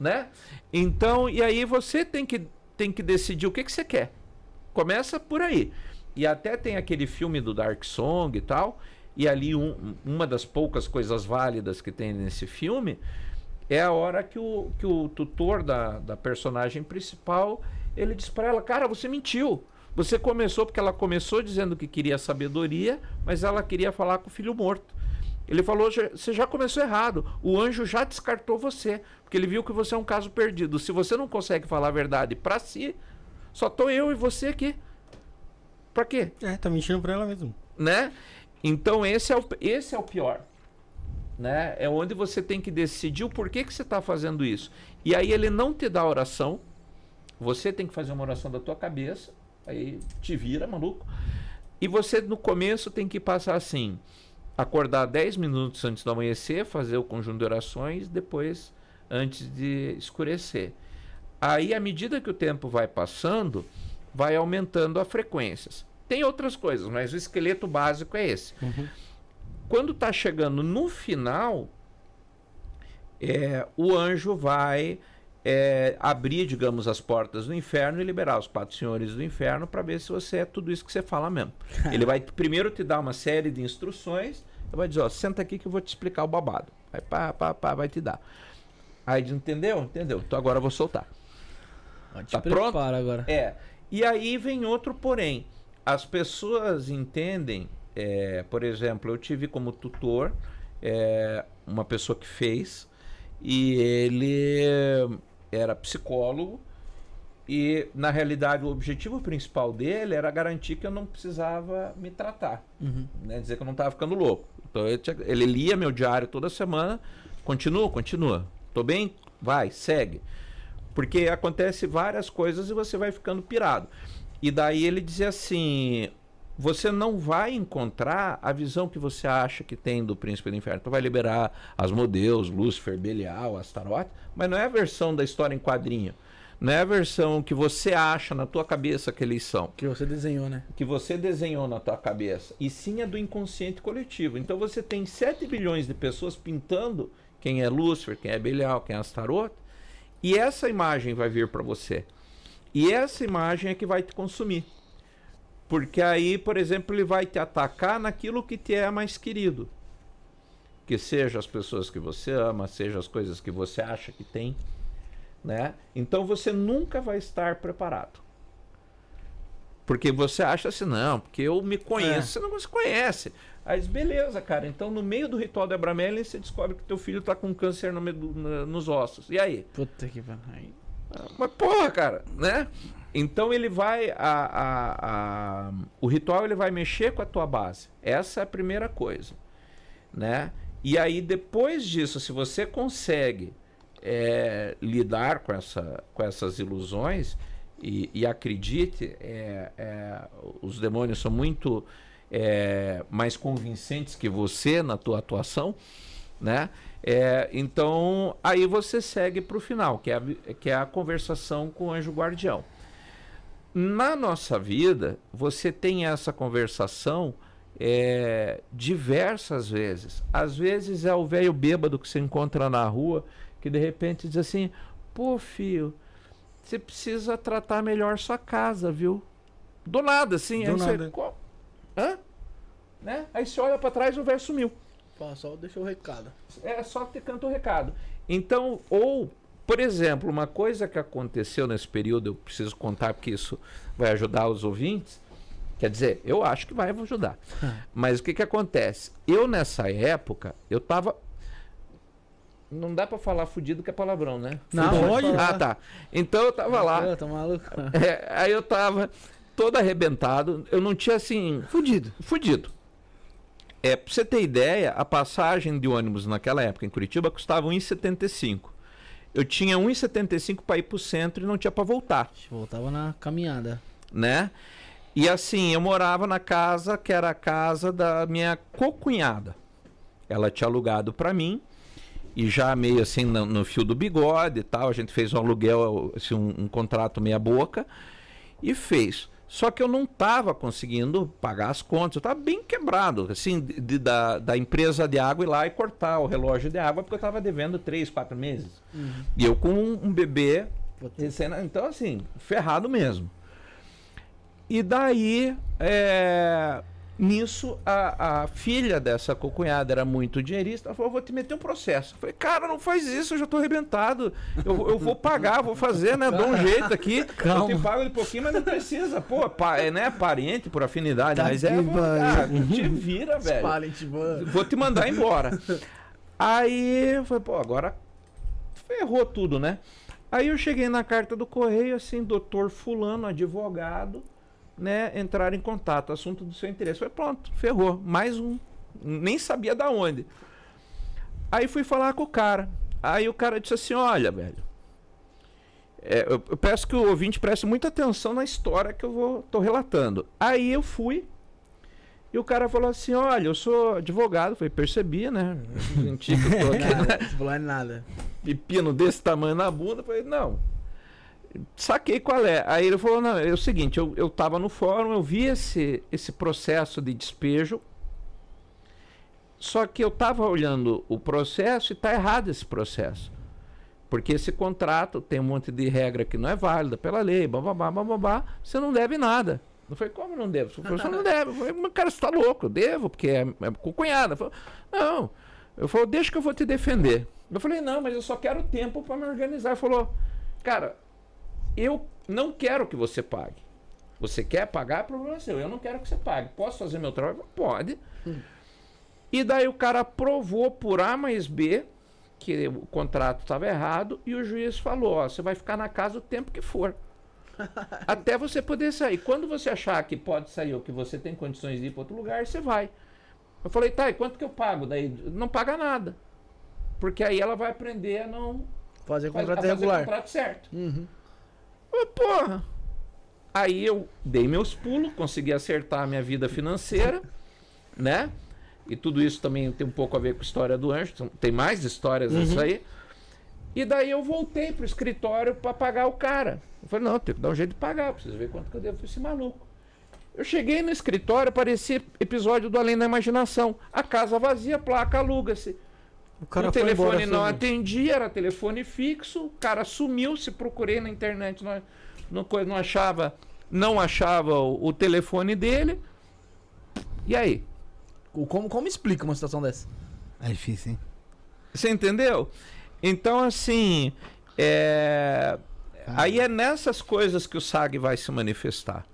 né? Então, e aí você tem que, tem que decidir o que, que você quer. Começa por aí. E até tem aquele filme do Dark Song e tal, e ali um- uma das poucas coisas válidas que tem nesse filme é a hora que o, que o tutor da, da personagem principal, ele diz pra ela, cara, você mentiu. Você começou porque ela começou dizendo que queria sabedoria, mas ela queria falar com o filho morto. Ele falou, "Já- você já começou errado. O anjo já descartou você, porque ele viu que você é um caso perdido. Se você não consegue falar a verdade pra si, só tô eu e você aqui. Pra quê? É, tá mentindo pra ela mesmo. né? Então esse é o, esse é o pior, né? É onde você tem que decidir o porquê que você está fazendo isso. E aí ele não te dá oração, você tem que fazer uma oração da tua cabeça, aí te vira, maluco. E você no começo tem que passar assim, acordar 10 minutos antes do amanhecer, fazer o conjunto de orações, depois antes de escurecer. Aí à medida que o tempo vai passando, vai aumentando a frequências. Tem outras coisas, mas o esqueleto básico é esse. Quando está chegando no final, é, o anjo vai é, abrir, digamos, as portas do inferno e liberar os quatro senhores do inferno para ver se você é tudo isso que você fala mesmo. Ele vai primeiro te dar uma série de instruções, e vai dizer, ó, senta aqui que eu vou te explicar o babado. Vai pá, pá, pá, vai te dar. Aí diz, entendeu? Entendeu. Então agora eu vou soltar. Te Tá pronto? agora. É. E aí vem outro porém. As pessoas entendem, é, por exemplo, eu tive como tutor é, uma pessoa que fez e ele era psicólogo e na realidade o objetivo principal dele era garantir que eu não precisava me tratar, Uhum. né? dizer que eu não estava ficando louco. Então ele, tinha- ele lia meu diário toda semana, continua, continua, tô bem, vai, segue. Porque acontece várias coisas e você vai ficando pirado. E daí ele dizia assim: você não vai encontrar a visão que você acha que tem do príncipe do inferno. Tu vai liberar Asmodeus, Lúcifer, Belial, Astaroth, mas não é a versão da história em quadrinho. Não é a versão que você acha na tua cabeça que eles são Que você desenhou, né? que você desenhou na tua cabeça, e sim é do inconsciente coletivo. Então você tem 7 bilhões de pessoas pintando quem é Lúcifer, quem é Belial, quem é Astaroth, e essa imagem vai vir para você. E essa imagem é que vai te consumir. Porque aí, por exemplo, ele vai te atacar naquilo que te é mais querido. Que seja as pessoas que você ama, seja as coisas que você acha que tem, né? Então você nunca vai estar preparado. Porque você acha assim, não, porque eu me conheço, É. você não se conhece. Aí diz, beleza, cara. Então, no meio do ritual da Abramelin, você descobre que teu filho tá com câncer no medu- na- nos ossos. E aí? Puta que pariu. Mas porra, cara, né? Então ele vai. A, a- a- o ritual ele vai mexer com a tua base. Essa é a primeira coisa. Né? E aí, depois disso, se você consegue é, lidar com, essa, com essas ilusões, e, e acredite, é, é, os demônios são muito é, mais convincentes que você na tua atuação, né? É, então, aí você segue para o final, que é, a, que é a conversação com o anjo guardião. Na nossa vida, você tem essa conversação é, diversas vezes. Às vezes é o velho bêbado que você encontra na rua, que de repente diz assim: pô, filho, você precisa tratar melhor sua casa, viu? Do nada, assim. Do aí nada. Você, "Qual? Hã? Né? Aí você olha para trás e o velho sumiu. Fala, Só deixou o recado. É só ter canto o recado. Então, ou, por exemplo, uma coisa que aconteceu nesse período, eu preciso contar porque isso vai ajudar os ouvintes. Quer dizer, eu acho que vai ajudar. Mas o que que acontece? Eu, nessa época, eu tava. Não dá pra falar fudido que é palavrão, né? Não, pode falar. Ah, tá. Então eu tava lá. Pô, Tá maluco? É, aí eu tava todo arrebentado. Eu não tinha assim. Fudido. Fudido. É, pra você ter ideia, a passagem de ônibus naquela época em Curitiba custava 1,75. Eu tinha 1,75 para ir pro centro e não tinha para voltar, Voltava na caminhada. né? E assim, eu morava na casa que era a casa da minha cocunhada. Ela tinha alugado para mim e já meio assim no, no fio do bigode e tal. A gente fez um aluguel, assim, um, um contrato meia boca e fez. Só que eu não estava conseguindo pagar as contas. Eu estava bem quebrado, assim, de- de- da, da empresa de água ir lá e cortar o relógio de água, porque eu estava devendo três, quatro meses. E eu com um, um bebê, então assim, ferrado mesmo. E daí, é, nisso, a, a filha dessa cocunhada era muito dinheirista. Ela falou: vou te meter um processo. Eu falei: cara, não faz isso, eu já tô arrebentado. Eu, eu vou pagar, vou fazer, né? Dou um jeito aqui. Calma. Eu te pago de pouquinho, mas não precisa. Pô, pa, é, né? Parente por afinidade. Tá mas é, que vou, cara, te vira, velho. Vou te mandar embora. Aí eu falei, pô, agora ferrou tudo, né? Aí eu cheguei na carta do correio, assim, doutor fulano, advogado, né, entrar em contato, assunto do seu interesse. Foi pronto, ferrou. Mais um. Nem sabia da onde. Aí fui falar com o cara. Aí o cara disse assim, olha, velho. é, eu, eu peço que o ouvinte preste muita atenção na história que eu vou tô relatando. Aí eu fui e o cara falou assim: Olha, eu sou advogado. Falei, percebi, né? Senti que eu tô aqui, né? Não falou nada. pepino desse tamanho na bunda. Falei, não. Saquei qual é. Aí ele falou: Não, é o seguinte, eu, eu tava no fórum, eu vi esse, esse processo de despejo. Só que eu tava olhando o processo e tá errado esse processo. Porque esse contrato tem um monte de regra que não é válida pela lei, bababá, bababá, você não deve nada. Eu falei, como não devo? Você não deve. Falei, mas cara, você tá louco, eu devo, porque é, é com cunhada. Não. Eu falei, deixa que eu vou te defender. Eu falei, não, mas eu só quero tempo para me organizar. Ele falou, cara, eu não quero que você pague. Você quer pagar, é problema seu. Eu não quero que você pague. Posso fazer meu trabalho? Pode. E daí o cara provou por A mais B que o contrato estava errado e o juiz falou, ó, você vai ficar na casa o tempo que for. Até você poder sair. Quando você achar que pode sair ou que você tem condições de ir para outro lugar, você vai. Eu falei, tá, e quanto que eu pago? Daí não paga nada. Porque aí ela vai aprender a não Fazer faz- contrato a fazer regular. contrato certo. Uhum. Ô, porra. Aí eu dei meus pulos, consegui acertar a minha vida financeira, né? E tudo isso também tem um pouco a ver com a história do anjo. Tem mais histórias disso aí. E daí eu voltei pro escritório para pagar o cara. Eu falei, não, tem que dar um jeito de pagar, preciso ver quanto que eu devo pra esse maluco. Eu cheguei no escritório, parecia episódio do Além da Imaginação. A casa vazia, placa aluga-se. O cara o foi telefone embora, não atendia, era telefone fixo, o cara sumiu, se procurei na internet, não, não, não achava, não achava o, o telefone dele. E aí? Como, como explica uma situação dessa? É difícil, hein? Você entendeu? Então, assim, é, aí é nessas coisas que o SAG vai se manifestar.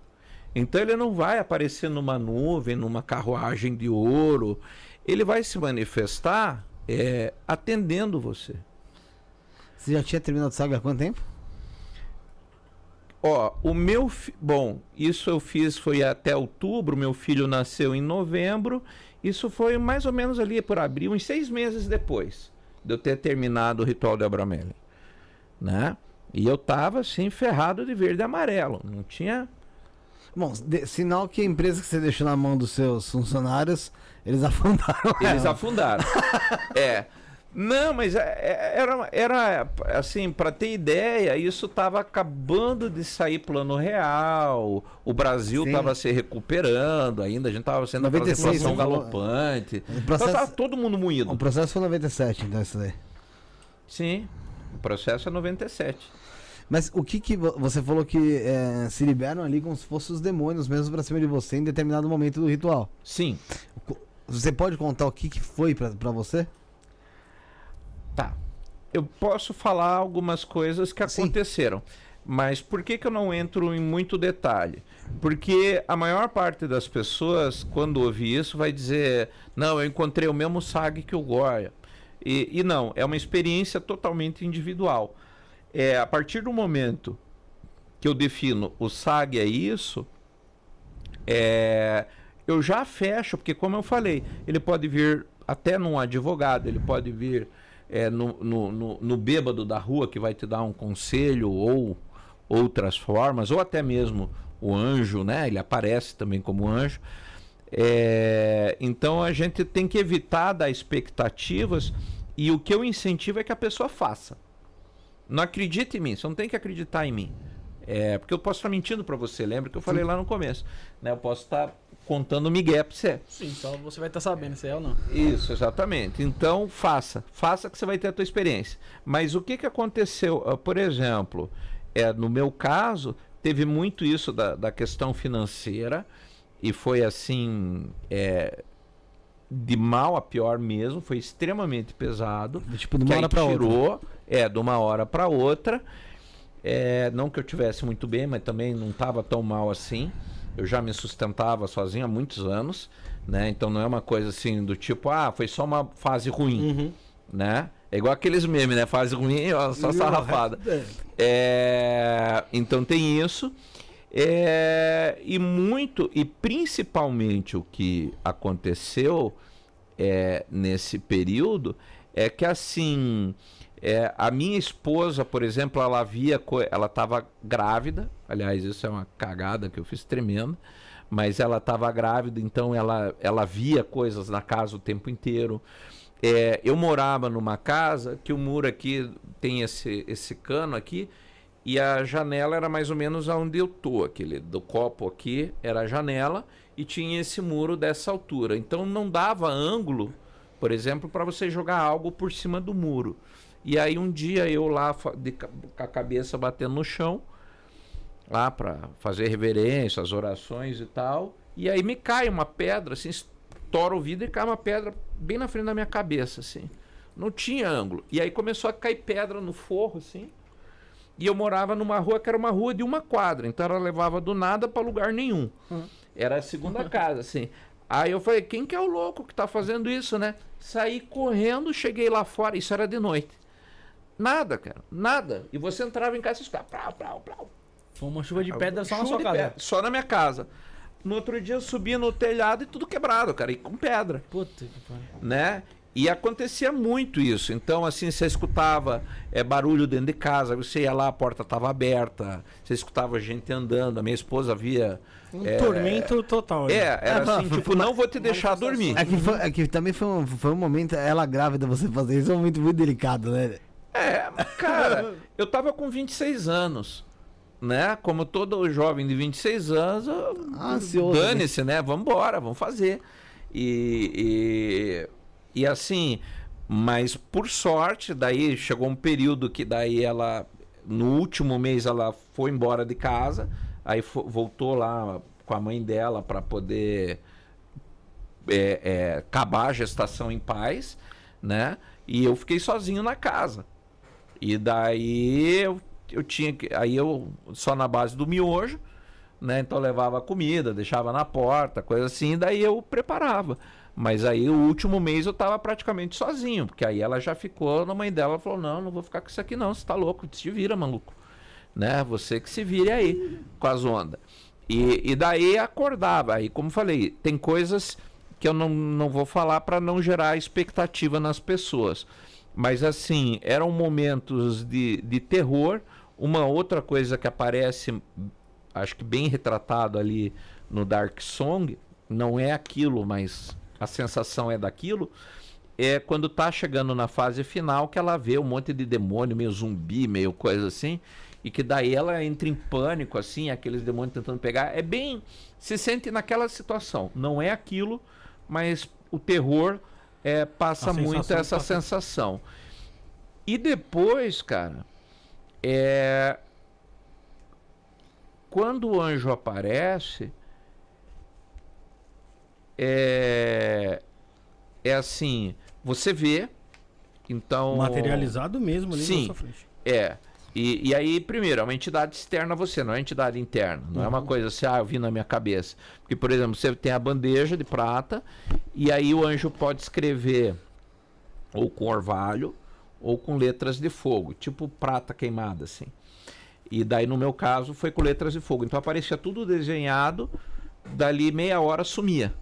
Então ele não vai aparecer numa nuvem, numa carruagem de ouro. Ele vai se manifestar é, atendendo você. Você já tinha terminado o saga há quanto tempo? Ó, o meu. fi- Bom, isso eu fiz foi até outubro, meu filho nasceu em novembro. Isso foi mais ou menos ali por abril, uns seis meses depois de eu ter terminado o ritual de Abramelin. Né? E eu tava assim, ferrado de verde e amarelo. Não tinha. Bom, de- sinal que a empresa que você deixou na mão dos seus funcionários, eles afundaram. Eles ela. afundaram. é. Não, mas é- é- era, era assim, para ter ideia, isso estava acabando de sair plano real. O Brasil estava se recuperando ainda, a gente estava sendo aquela 96, inflação né? galopante. O Então processo, tava todo mundo moído. o processo foi 97, então isso daí. Sim. O processo é 97. Mas o que que vo- você falou que é, se liberam ali como se fossem os demônios mesmo pra cima de você em determinado momento do ritual? Sim. Você pode contar o que que foi pra você? Tá. Eu posso falar algumas coisas que Sim. aconteceram. Mas por que, que eu não entro em muito detalhe? Porque a maior parte das pessoas, quando ouve isso, vai dizer: Não, eu encontrei o mesmo SAG que o Goya. E, e não, é uma experiência totalmente individual. É, a partir do momento que eu defino o SAG é isso, é, eu já fecho, porque como eu falei, ele pode vir até num advogado, ele pode vir é, no, no, no, no bêbado da rua que vai te dar um conselho ou outras formas, ou até mesmo o anjo, né? Ele aparece também como anjo. É, então a gente tem que evitar dar expectativas, E o que eu incentivo é que a pessoa faça. Não acredite em mim, você não tem que acreditar em mim. É, porque eu posso estar mentindo para você, lembra que eu falei lá no começo. Né? Eu posso estar contando migué pra você. Sim, só você vai estar sabendo se é ou não. Isso, exatamente. Então, faça. Faça que você vai ter a tua experiência. Mas o que, que aconteceu? Ah, Por exemplo, é, no meu caso, teve muito isso da, da questão financeira. E foi assim. é, de mal a pior mesmo. Foi extremamente pesado. Tipo, de uma hora pra outra. tirou, É, de uma hora para outra. É, não que eu tivesse muito bem, mas também não estava tão mal assim. Eu já me sustentava sozinho há muitos anos, né? Então não é uma coisa assim do tipo, ah, foi só uma fase ruim, Uhum. né? É igual aqueles memes, né? Fase ruim, ó, só sarrafada. É. É, então tem isso. É, e muito, e principalmente o que aconteceu é, nesse período é que assim. É, a minha esposa, por exemplo, ela via, ela estava grávida. Aliás, isso é uma cagada que eu fiz tremenda. Mas ela estava grávida, então ela, ela via coisas na casa o tempo inteiro. É, eu morava numa casa que o muro aqui tem esse, esse cano aqui e a janela era mais ou menos aonde eu tô, aquele do copo aqui era a janela e tinha esse muro dessa altura. Então não dava ângulo, por exemplo, para você jogar algo por cima do muro. E aí um dia eu lá de com a cabeça batendo no chão, lá para fazer reverência, as orações e tal, e aí me cai uma pedra, assim, estoura o vidro e cai uma pedra bem na frente da minha cabeça, assim. Não tinha ângulo. E aí começou a cair pedra no forro, assim. E eu morava numa rua que era uma rua de uma quadra, então ela levava do nada para lugar nenhum. Era a segunda casa, assim. Aí eu falei, quem que é o louco que tá fazendo isso, né? Saí correndo, cheguei lá fora, isso era de noite. Nada, cara, nada. E você entrava em casa e escutava, plau, plau, plau. Foi uma chuva de pedra só na sua casa. pedra, Só na minha casa. No outro dia eu subia no telhado e tudo quebrado, cara, e com pedra Puta que pariu. né? E acontecia muito isso. Então, assim, você escutava é, barulho dentro de casa, você ia lá, a porta estava aberta, você escutava gente andando, a minha esposa via. Um é, tormento total. É, né? era É, assim, foi- tipo, não vou te deixar dormir. É que, foi, é que também foi um, foi um momento, ela grávida, você fazer isso é um momento muito delicado, né? É, cara, eu tava com 26 anos, né? Como todo jovem de 26 anos, Ansioso, né? dane-se, né? Vamos embora, vamos fazer. E, e, e assim, mas por sorte, daí chegou um período que daí ela, no último mês ela foi embora de casa, aí voltou lá com a mãe dela para poder é, é, acabar a gestação em paz, né? E eu fiquei sozinho na casa. E daí eu, eu tinha que. Aí eu só na base do miojo, né? Então levava comida, deixava na porta, coisa assim, daí eu preparava. Mas aí o último mês eu tava praticamente sozinho, porque aí ela já ficou na mãe dela, falou: "Não, não vou ficar com isso aqui não, você tá louco, te vira, maluco". Né? Você que se vire aí com as ondas. E, e daí acordava. Aí, como falei, tem coisas que eu não, não vou falar para não gerar expectativa nas pessoas. Mas assim, eram momentos de, de terror. Uma outra coisa que aparece, acho que bem retratado ali no Dark Song, não é aquilo, mas a sensação é daquilo. É quando tá chegando na fase final que ela vê um monte de demônio, meio zumbi, meio coisa assim. E que daí ela entra em pânico, assim, aqueles demônios tentando pegar. É bem. Se sente naquela situação. Não é aquilo, mas o terror é, passa muito essa passa. sensação. E depois, cara, é. Quando o anjo aparece, é. É assim, você vê, então. Materializado mesmo ali Sim. na sua frente. É. E, e aí, primeiro, é uma entidade externa a você, não é uma entidade interna. Não é uma coisa assim, ah, eu vi na minha cabeça. Porque, por exemplo, você tem a bandeja de prata, e aí o anjo pode escrever ou com orvalho, ou com letras de fogo, tipo prata queimada, assim. E daí, no meu caso, foi com letras de fogo. Então aparecia tudo desenhado, dali meia hora sumia.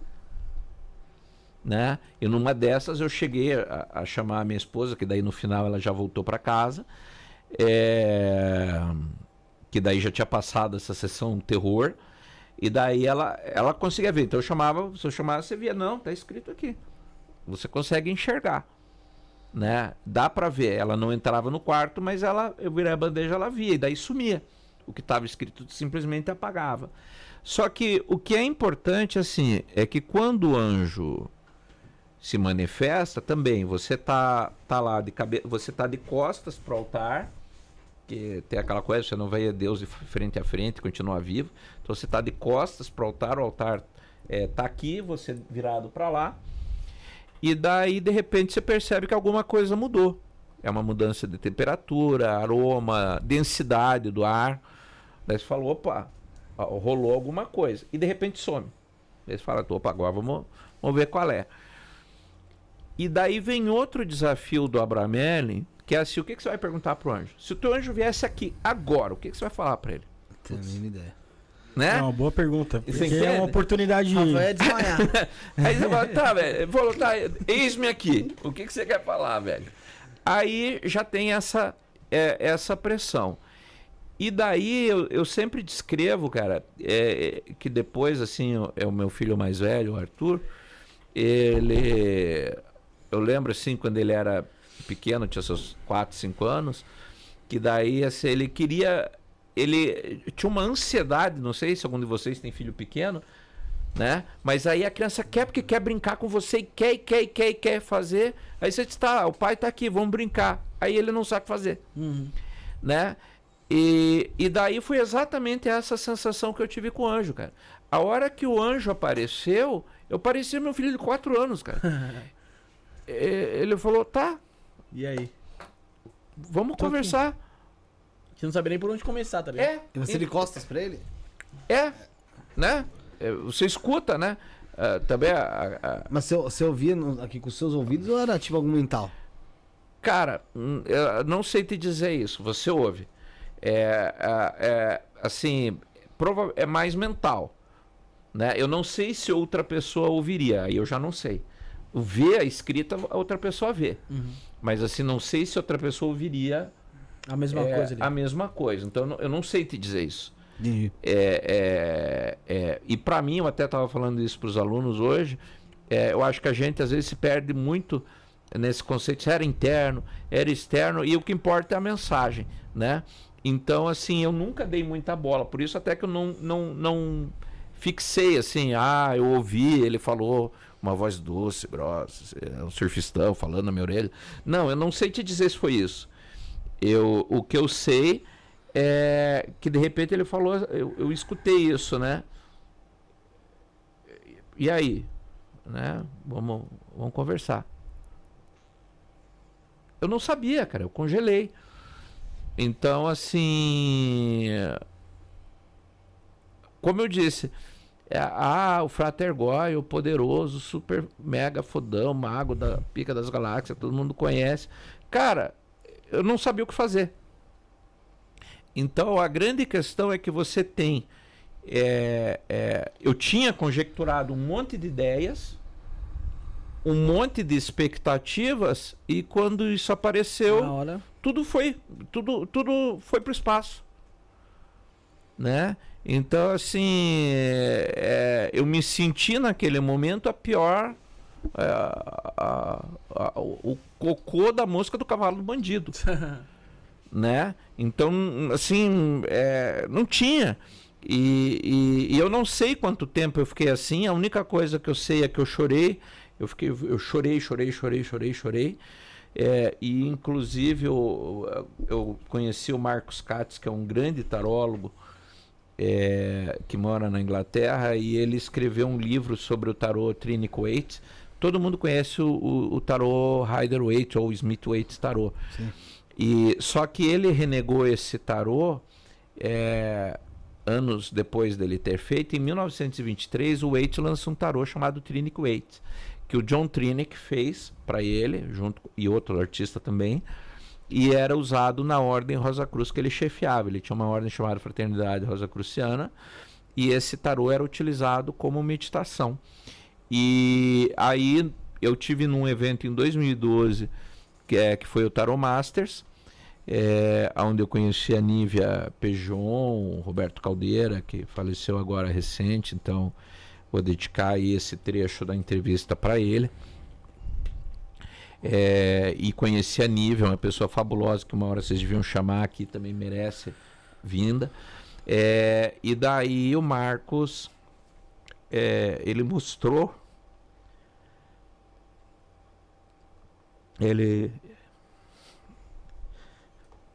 Né? E numa dessas eu cheguei a, a chamar a minha esposa, que daí no final ela já voltou para casa. É, que daí já tinha passado essa sessão terror. E daí ela, ela conseguia ver. Então eu chamava, se eu chamava, você via, não, tá escrito aqui. Você consegue enxergar. né? Dá pra ver. Ela não entrava no quarto, mas ela, eu virei a bandeja, ela via e daí sumia. O que estava escrito simplesmente apagava. Só que o que é importante assim é que quando o anjo se manifesta também, você tá tá lá de cabe... você tá de costas pro altar, que tem aquela coisa, você não vai a Deus de frente a frente, continua vivo. Então você tá de costas pro altar, o altar é, tá aqui, você virado para lá. E daí, de repente, você percebe que alguma coisa mudou. É uma mudança de temperatura, aroma, densidade do ar. Daí você fala, opa, rolou alguma coisa. E de repente some. Daí você fala, opa, agora vamos, vamos ver qual é. E daí vem outro desafio do Abramelin, que é assim, o que, que você vai perguntar pro anjo? Se o teu anjo viesse aqui agora, o que, que você vai falar para ele? Tenho a mínima ideia. Né? É uma boa pergunta. Você Porque é uma oportunidade. Rafael é desmaiar. Aí você fala, tá, velho, falou, tá, eis-me aqui. O que, que você quer falar, velho? Aí já tem essa, é, essa pressão. E daí eu, eu sempre descrevo, cara, é, é, que depois, assim, é o meu filho mais velho, o Arthur, ele. Eu lembro, assim, quando ele era pequeno, tinha seus 4, 5 anos, que daí, assim, ele queria. Ele tinha uma ansiedade, não sei se algum de vocês tem filho pequeno, né? Mas aí a criança quer porque quer brincar com você e quer, e quer, e quer, e quer fazer. Aí você diz, tá, o pai tá aqui, vamos brincar. Aí ele não sabe fazer, Uhum. né? E, e daí foi exatamente essa sensação que eu tive com o anjo, cara. A hora que o anjo apareceu, eu parecia meu filho de quatro anos, cara. E- ele falou, tá, E aí? vamos Tô aqui. conversar. Você não sabe nem por onde começar, tá ligado? É, E você de costas pra ele? é, né? É, Você escuta, né? Ah, também a- a- Mas você, você ouvia no- aqui com seus ouvidos ou era tipo algum mental? Cara, hum, eu não sei te dizer isso. Você ouve. É, é, é, assim, prova é mais mental. Né? Eu não sei se outra pessoa ouviria, aí eu já não sei. O ver a escrita, a outra pessoa vê. Uhum. Mas assim, não sei se outra pessoa ouviria A mesma é, coisa ali. a mesma coisa. Então eu não, eu não sei te dizer isso. É, é, é, e para mim, eu até estava falando isso para os alunos hoje, é, eu acho que a gente às vezes se perde muito nesse conceito, se era interno, era externo, e o que importa é a mensagem, né? Então, assim, eu nunca dei muita bola, por isso até que eu não, não, não fixei assim, ah, eu ouvi, ele falou uma voz doce, grossa, é um surfistão falando na minha orelha. Não, eu não sei te dizer se foi isso. Eu, o que eu sei é que de repente ele falou, eu, eu escutei isso, né? E aí, né? Vamos, vamos conversar. Eu não sabia, cara, eu congelei. Então, assim, como eu disse, é, ah, o Frater Goy, o poderoso, super mega fodão, mago da pica das galáxias, todo mundo conhece. Cara, eu não sabia o que fazer. Então a grande questão é que você tem. é, é, eu tinha conjecturado um monte de ideias, um monte de expectativas, e quando isso apareceu, tudo foi tudo tudo foi para o espaço né? Então assim é, é, eu me senti naquele momento a pior é, a- a- a- o cocô da mosca do cavalo do bandido né? Então assim é, não tinha. E, e- e eu não sei quanto tempo eu fiquei assim a única coisa que eu sei é que eu chorei eu fiquei eu chorei chorei chorei chorei chorei. É, e inclusive eu, eu conheci o Marcos Katz, que é um grande tarólogo é, que mora na Inglaterra, e ele escreveu um livro sobre o tarô Trinic Waite. Todo mundo conhece o, o, o tarô Rider Waite ou Smith Waite tarô. Sim. E só que ele renegou esse tarô é, anos depois dele ter feito. Em 1923, o Waite lança um tarô chamado Trinic Waite, que o John Trinic fez para ele, junto e outro artista também, e era usado na ordem Rosa Cruz que ele chefiava. Ele tinha uma ordem chamada Fraternidade Rosa Cruciana, e esse tarô era utilizado como meditação. E aí eu tive num evento em 2012, que, é, que foi o Tarot Masters, é, onde eu conheci a Nívia Pejon, Roberto Caldeira, que faleceu agora recente, então vou dedicar aí esse trecho da entrevista para ele. É, e conheci a Nível, uma pessoa fabulosa que uma hora vocês deviam chamar aqui, também merece vinda. É, e daí o Marcos, é, ele mostrou, ele,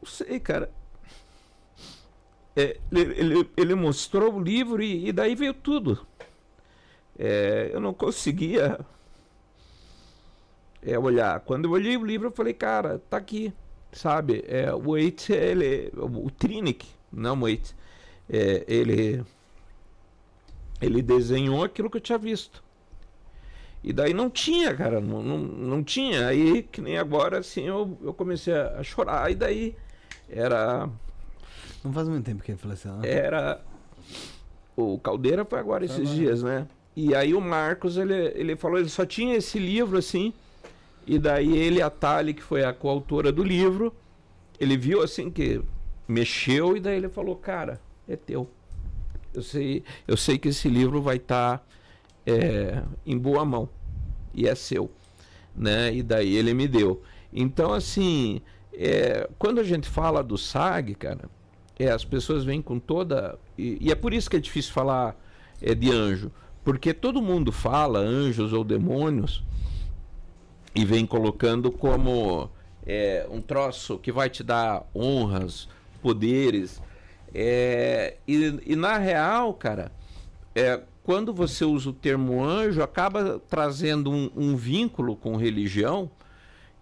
não sei, cara, é, ele, ele, mostrou o livro e, e daí veio tudo. É, eu não conseguia é, olhar. Quando eu olhei o livro, eu falei, cara, tá aqui, sabe? É, o Waite, ele, o Trinic, não o Waite, é, ele, ele desenhou aquilo que eu tinha visto. E daí não tinha, cara, não, não, não tinha. Aí, que nem agora, assim, eu, eu comecei a chorar. E daí era. Não faz muito tempo que ele faleceu, né? Era. O Caldeira foi agora esses dias, né? E aí o Marcos, ele, ele falou, ele só tinha esse livro assim. E daí ele, a Tali, que foi a coautora do livro, ele viu assim que mexeu e daí ele falou, cara, é teu. Eu sei, eu sei que esse livro vai estar em boa mão e é seu, né? E daí ele me deu. Então assim, é, quando a gente fala do SAG, cara, é, as pessoas vêm com toda e, e é por isso que é difícil falar é, de anjo, porque todo mundo fala anjos ou demônios e vem colocando como é, um troço que vai te dar honras, poderes. É, e, e na real, cara, é, quando você usa o termo anjo, acaba trazendo um, um vínculo com religião,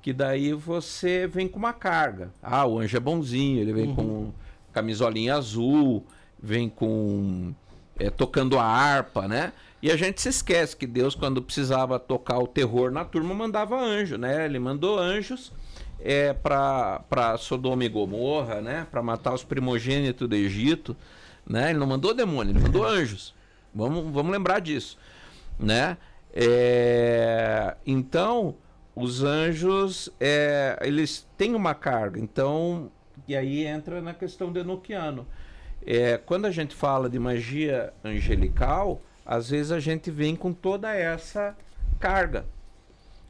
que daí você vem com uma carga. Ah, o anjo é bonzinho, ele vem com camisolinha azul, vem com. é, tocando a harpa, né? E a gente se esquece que Deus, quando precisava tocar o terror na turma, mandava anjo, né? Ele mandou anjos é, para Sodoma e Gomorra, né? Para matar os primogênitos do Egito, né? Ele não mandou demônio, ele mandou anjos. Vamos, vamos lembrar disso, né? É, então, os anjos, é, eles têm uma carga. Então, e aí entra na questão do Enochiano. É, quando a gente fala de magia angelical, às vezes a gente vem com toda essa carga.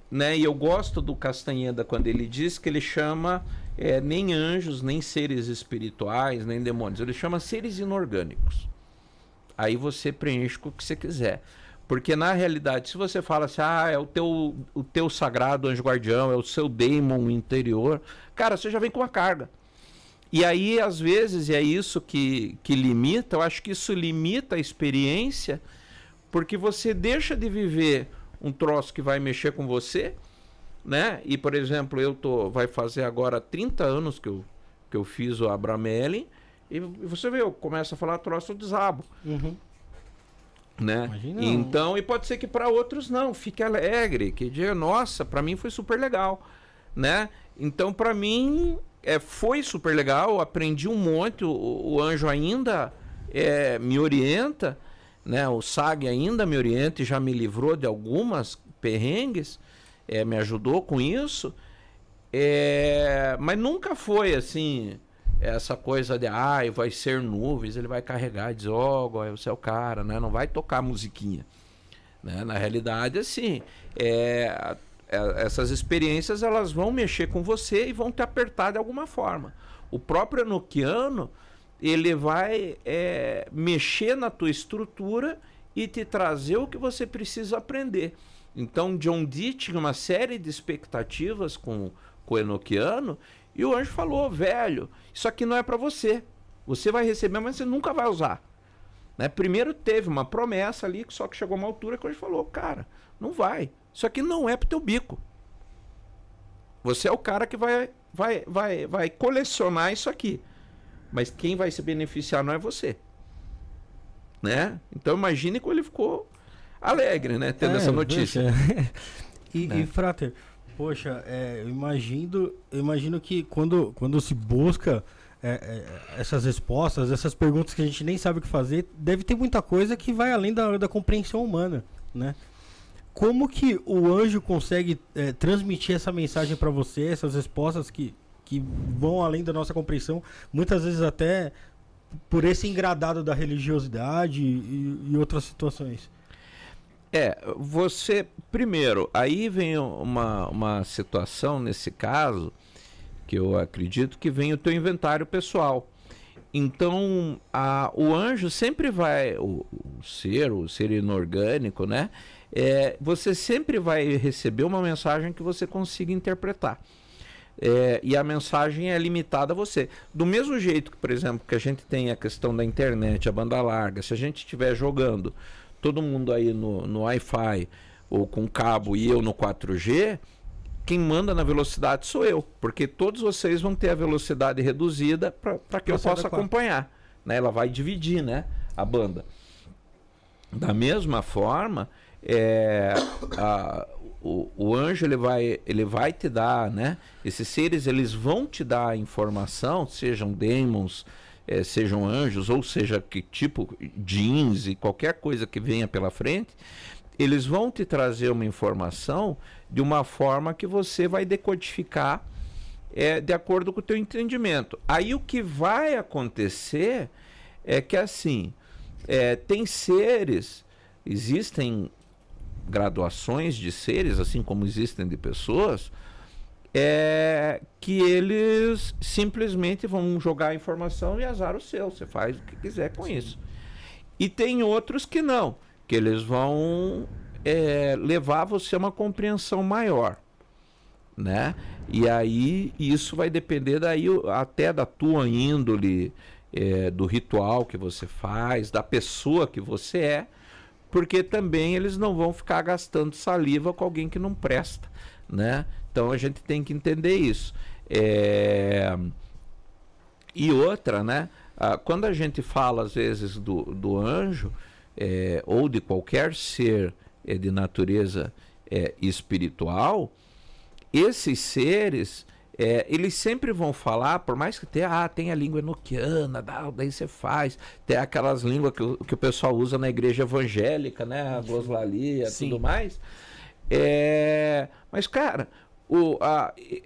Né? E eu gosto do Castanheda quando ele diz que ele chama é, nem anjos, nem seres espirituais, nem demônios. Ele chama seres inorgânicos. Aí você preenche com o que você quiser. Porque na realidade, se você fala assim, ah, é o teu, o teu sagrado anjo guardião, é o seu daemon interior, cara, você já vem com uma carga. E aí, às vezes, e é isso que, que limita, eu acho que isso limita a experiência, porque você deixa de viver um troço que vai mexer com você, né? E, por exemplo, eu tô, vai fazer agora 30 anos que eu, que eu fiz o Abramelin, e você vê, eu começo a falar troço, eu desabo, Uhum. né? Imagina. Então, e pode ser que para outros não, fique alegre, que diga, nossa, para mim foi super legal, né? Então, para mim, é, foi super legal, aprendi um monte, o, o anjo ainda é, me orienta, né? O SAG ainda me orienta e já me livrou de algumas perrengues, é, me ajudou com isso, é, mas nunca foi assim essa coisa de ah, vai ser nuvens, ele vai carregar dizer, ó, oh, você é o cara, né? Não vai tocar musiquinha. Né? Na realidade, assim, é, é, essas experiências elas vão mexer com você e vão te apertar de alguma forma. O próprio Enochiano, ele vai é, mexer na tua estrutura e te trazer o que você precisa aprender. Então, John Dee tinha uma série de expectativas com, com o Enochiano e o anjo falou, velho, isso aqui não é para você. Você vai receber, mas você nunca vai usar. Né? Primeiro teve uma promessa ali, só que chegou uma altura que o anjo falou, cara, não vai. Isso aqui não é pro teu bico. Você é o cara que vai, vai, vai, vai colecionar isso aqui. Mas quem vai se beneficiar não é você. Né? Então imagine como ele ficou alegre, né? Tendo É, essa notícia. poxa. e, Né? e, Frater, poxa, é, eu imagino, eu imagino que quando, quando se busca é, é, essas respostas, essas perguntas que a gente nem sabe o que fazer, deve ter muita coisa que vai além da, da compreensão humana, né? Como que o anjo consegue é, transmitir essa mensagem para você, essas respostas que, que vão além da nossa compreensão, muitas vezes até por esse engradado da religiosidade e, e outras situações? É, você. Primeiro, aí vem uma, uma situação nesse caso que eu acredito que vem o teu inventário pessoal. Então, a, o anjo sempre vai, o, o ser, o ser inorgânico, né? É, você sempre vai receber uma mensagem que você consiga interpretar. É, e a mensagem é limitada a você. Do mesmo jeito que, por exemplo, que a gente tem a questão da internet, a banda larga, se a gente estiver jogando todo mundo aí no, no Wi-Fi ou com cabo e eu no 4G, quem manda na velocidade sou eu, porque todos vocês vão ter a velocidade reduzida para que eu possa acompanhar. Né? Ela vai dividir né? a banda. Da mesma forma, é, a- o, o anjo ele vai, ele vai te dar, né? Esses seres eles vão te dar informação, sejam demons, eh, sejam anjos, ou seja que tipo jeans e qualquer coisa que venha pela frente, eles vão te trazer uma informação de uma forma que você vai decodificar é, de acordo com o teu entendimento. Aí o que vai acontecer é que assim é, tem seres, existem graduações de seres, assim como existem de pessoas, é que eles simplesmente vão jogar a informação e azar o seu. Você faz o que quiser com isso. E tem outros que não, que eles vão é, levar você a uma compreensão maior, né? E aí isso vai depender daí até da tua índole, é, do ritual que você faz, da pessoa que você é, porque também eles não vão ficar gastando saliva com alguém que não presta, né? Então a gente tem que entender isso. É, E outra, né? ah, quando a gente fala às vezes do, do anjo é, ou de qualquer ser é, de natureza é, espiritual, esses seres é, eles sempre vão falar, por mais que tenha, ah, tem a língua enoquiana, daí você faz, tem aquelas línguas que, o- que o pessoal usa na igreja evangélica, né? A gloslalia, Sim. tudo mais. É, mas, cara, o, a, e-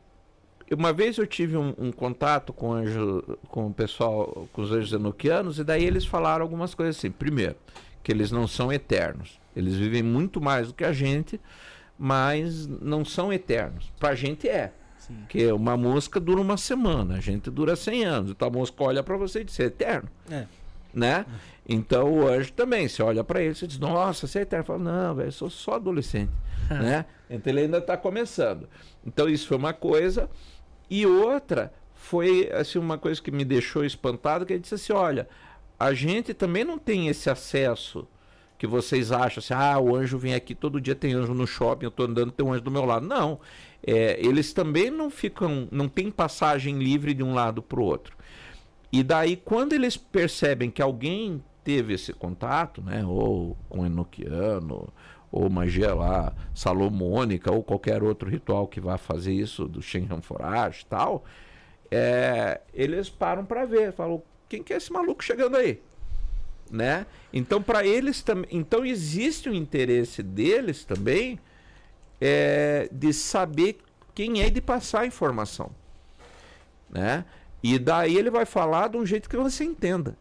uma vez eu tive um, um contato com, anjo, com o pessoal, com os anjos enoquianos, e daí eles falaram algumas coisas assim. Primeiro, que eles não são eternos. Eles vivem muito mais do que a gente, mas não são eternos. Pra gente é. Sim. Porque uma mosca dura uma semana, a gente dura 100 anos. Então a mosca olha pra você e diz, é eterno. É. Né? Então o anjo também, você olha pra ele e diz, nossa, você é eterno. Fala, não, velho, eu sou só adolescente. né? Então ele ainda tá começando. Então isso foi uma coisa. E outra foi assim, uma coisa que me deixou espantado, que ele disse assim, olha, a gente também não tem esse acesso que vocês acham assim, ah, o anjo vem aqui todo dia, tem anjo no shopping, eu tô andando, tem um anjo do meu lado. Não. É, eles também não ficam, não tem passagem livre de um lado para o outro. E daí, quando eles percebem que alguém teve esse contato, né, ou com Enoquiano, ou magia lá salomônica, ou qualquer outro ritual que vá fazer isso, do Shenhan Forage e tal, é, eles param para ver, falam, quem que é esse maluco chegando aí? Né? Então, para eles também, então existe um interesse deles também é, de saber quem é e de passar a informação, né? E daí ele vai falar de um jeito que você entenda.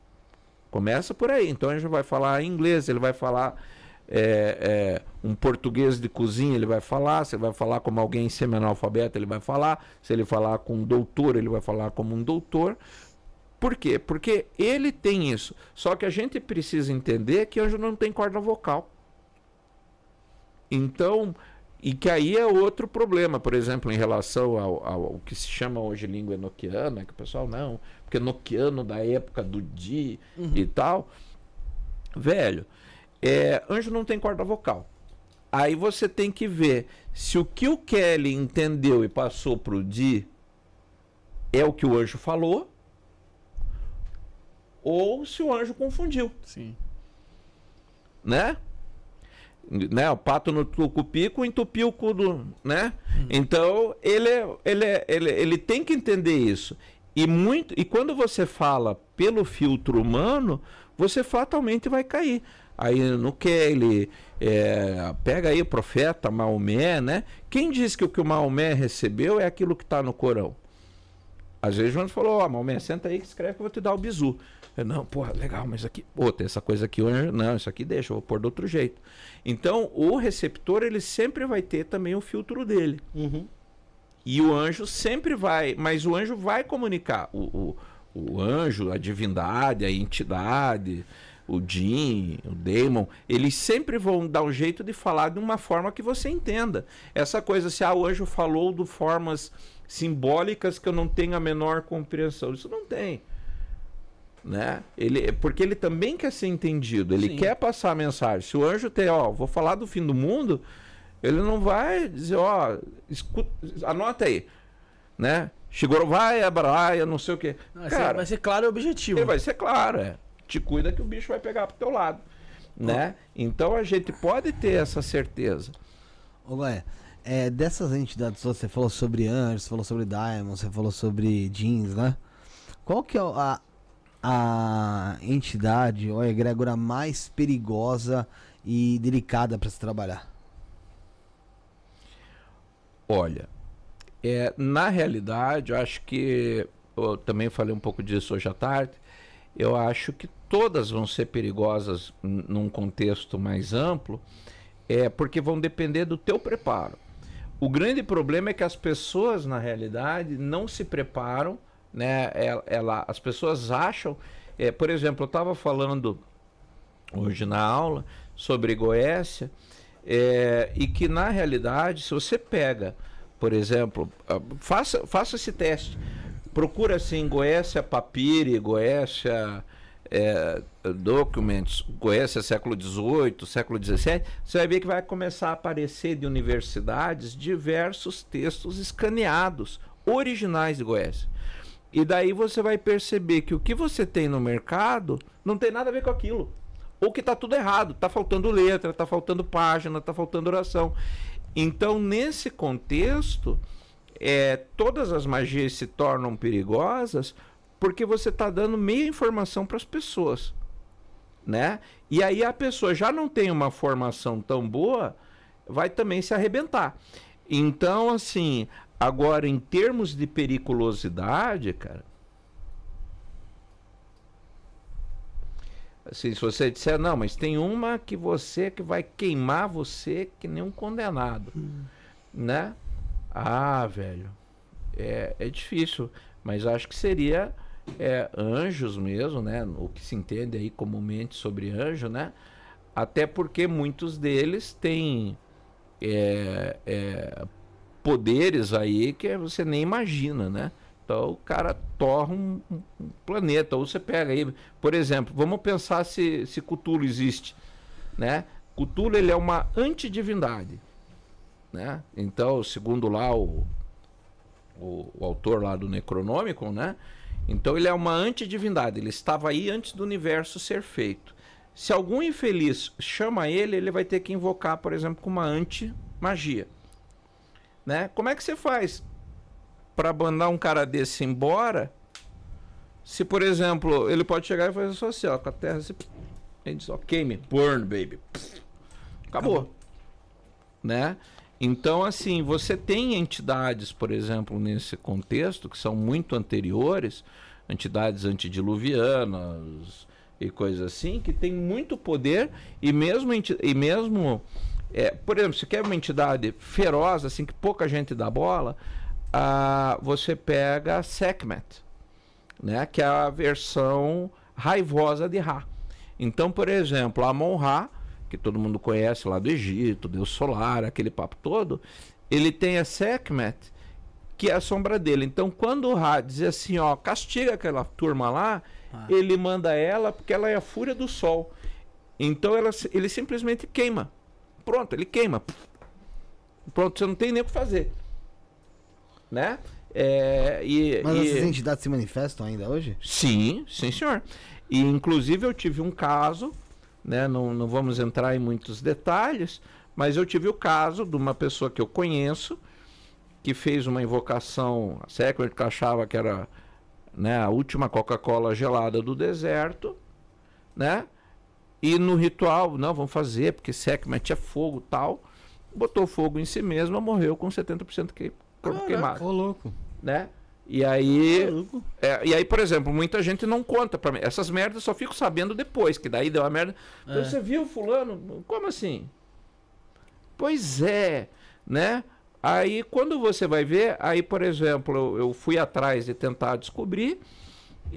Começa por aí. Então ele vai falar inglês, ele vai falar é, é, um português de cozinha, ele vai falar. Se ele vai falar como alguém semi-analfabeto, ele vai falar. Se ele falar com um doutor, ele vai falar como um doutor. Por quê? Porque ele tem isso. Só que a gente precisa entender que anjo não tem corda vocal. Então, e que aí é outro problema, por exemplo, em relação ao, ao, ao que se chama hoje língua enoquiana, que o pessoal não, porque enoquiano da época do Di e tal. Velho, é, anjo não tem corda vocal. Aí você tem que ver se o que o Kelly entendeu e passou pro Di é o que o anjo falou, ou se o anjo confundiu Sim. né? Né? O pato no tucupico entupiu o cu do, né? Então, ele, é- ele, é- ele, ele tem que entender isso. E, muito, e quando você fala pelo filtro humano, você fatalmente vai cair. Aí no Kelly, é, pega aí o profeta Maomé, né? Quem diz que o que o Maomé recebeu é aquilo que está no Corão? Às vezes o anjo falou, ó, Maomé, senta aí que escreve que eu vou te dar o bizu. Eu, não, porra, legal, mas aqui, pô, tem essa coisa aqui, o anjo, não, isso aqui deixa, eu vou pôr do outro jeito. Então, o receptor, ele sempre vai ter também o filtro dele. Uhum. E o anjo sempre vai, mas o anjo vai comunicar. O, o, o anjo, a divindade, a entidade, o Jin, o Daemon, eles sempre vão dar um jeito de falar de uma forma que você entenda. Essa coisa, se ah, o anjo falou de formas simbólicas que eu não tenho a menor compreensão. Isso não tem. Né? Ele, porque ele também quer ser entendido, ele Sim. quer passar a mensagem. Se o anjo tem, ó, vou falar do fim do mundo, ele não vai dizer, ó, escuta, anota aí, né? Chegou, vai, abraia, não sei o quê. Vai ser- Cara, vai ser claro e objetivo. ele vai ser claro, é. Te cuida que o bicho vai pegar pro teu lado, né? Então a gente pode ter essa certeza. Ô, Goia, é, dessas entidades, você falou sobre anjos, você falou sobre Diamond, você falou sobre jeans, né? Qual que é a, a entidade ou a egrégora mais perigosa e delicada para se trabalhar? Olha, é, na realidade, eu acho que eu também falei um pouco disso hoje à tarde. Eu acho que todas vão ser perigosas num contexto mais amplo, é porque vão depender do teu preparo. O grande problema é que as pessoas, na realidade, não se preparam, né? Ela, ela- as pessoas acham, é, por exemplo, eu estava falando hoje na aula sobre Goécia, é, e que na realidade, se você pega, por exemplo, ah, faça, faça esse teste. Procura assim, Goécia Papiri, Goécia é, Documents, Goécia século XVIII, século XVII, você vai ver que vai começar a aparecer de universidades diversos textos escaneados, originais de Goécia. E daí você vai perceber que o que você tem no mercado não tem nada a ver com aquilo. Ou que está tudo errado, está faltando letra, está faltando página, está faltando oração. Então, nesse contexto, é, todas as magias se tornam perigosas porque você está dando meia informação para as pessoas. Né? E aí a pessoa já não tem uma formação tão boa, vai também se arrebentar. Então, assim, agora em termos de periculosidade, cara, Assim, se você disser, não, mas tem uma que você que vai queimar você que nem um condenado. Né? Ah, velho. É, é difícil. Mas acho que seria é, anjos mesmo, né? O que se entende aí comumente sobre anjo, né? Até porque muitos deles têm é, é, poderes aí que você nem imagina, né? Então o cara torra um, um- planeta. Ou você pega aí, por exemplo, vamos pensar se, se Cthulhu existe, né? Cthulhu ele é uma antidivindade, né? Então, segundo lá o, o, o autor lá do Necronômico, né? Então ele é uma antidivindade. Ele estava aí antes do universo ser feito. Se algum infeliz chama ele, ele vai ter que invocar, por exemplo, com uma anti-magia. Né? Como é que você faz para mandar um cara desse embora? Se, por exemplo, ele pode chegar e fazer isso assim, ó, com a terra assim, ele diz, ó, queime, burn, baby. Acabou. Né? Então, assim, você tem entidades, por exemplo, nesse contexto, que são muito anteriores, entidades antediluvianas e coisas assim, que tem muito poder e mesmo, e mesmo é, por exemplo, se quer uma entidade feroz, assim, que pouca gente dá bola, ah, você pega a Sekhmet, né, que é a versão raivosa de Ra. Então, por exemplo, Amon-Ra, que todo mundo conhece lá do Egito, Deus solar, aquele papo todo, ele tem a Sekhmet, que é a sombra dele. Então, quando o Ra diz assim, ó, castiga aquela turma lá, ele manda ela porque ela é a fúria do sol. Então, ela, ele simplesmente queima. Pronto, ele queima. Pronto, você não tem nem o que fazer. Né? É, e, Mas e- essas entidades se manifestam ainda hoje? Sim, sim, senhor. E inclusive eu tive um caso, né? Não, não vamos entrar em muitos detalhes, mas eu tive o caso de uma pessoa que eu conheço que fez uma invocação, a Secret que achava que era né, a última Coca-Cola gelada do deserto, né? E no ritual, não, vamos fazer, porque Sekhmet é fogo tal. Botou fogo em si mesma, morreu com 70% que, corpo queimado Ô, louco. né? E aí, é, e aí, por exemplo, muita gente não conta pra mim. Essas merdas eu só fico sabendo depois, que daí deu uma merda. Então, É. Você viu fulano? Como assim? Pois é, né? Aí quando você vai ver, aí por exemplo, eu, eu fui atrás de tentar descobrir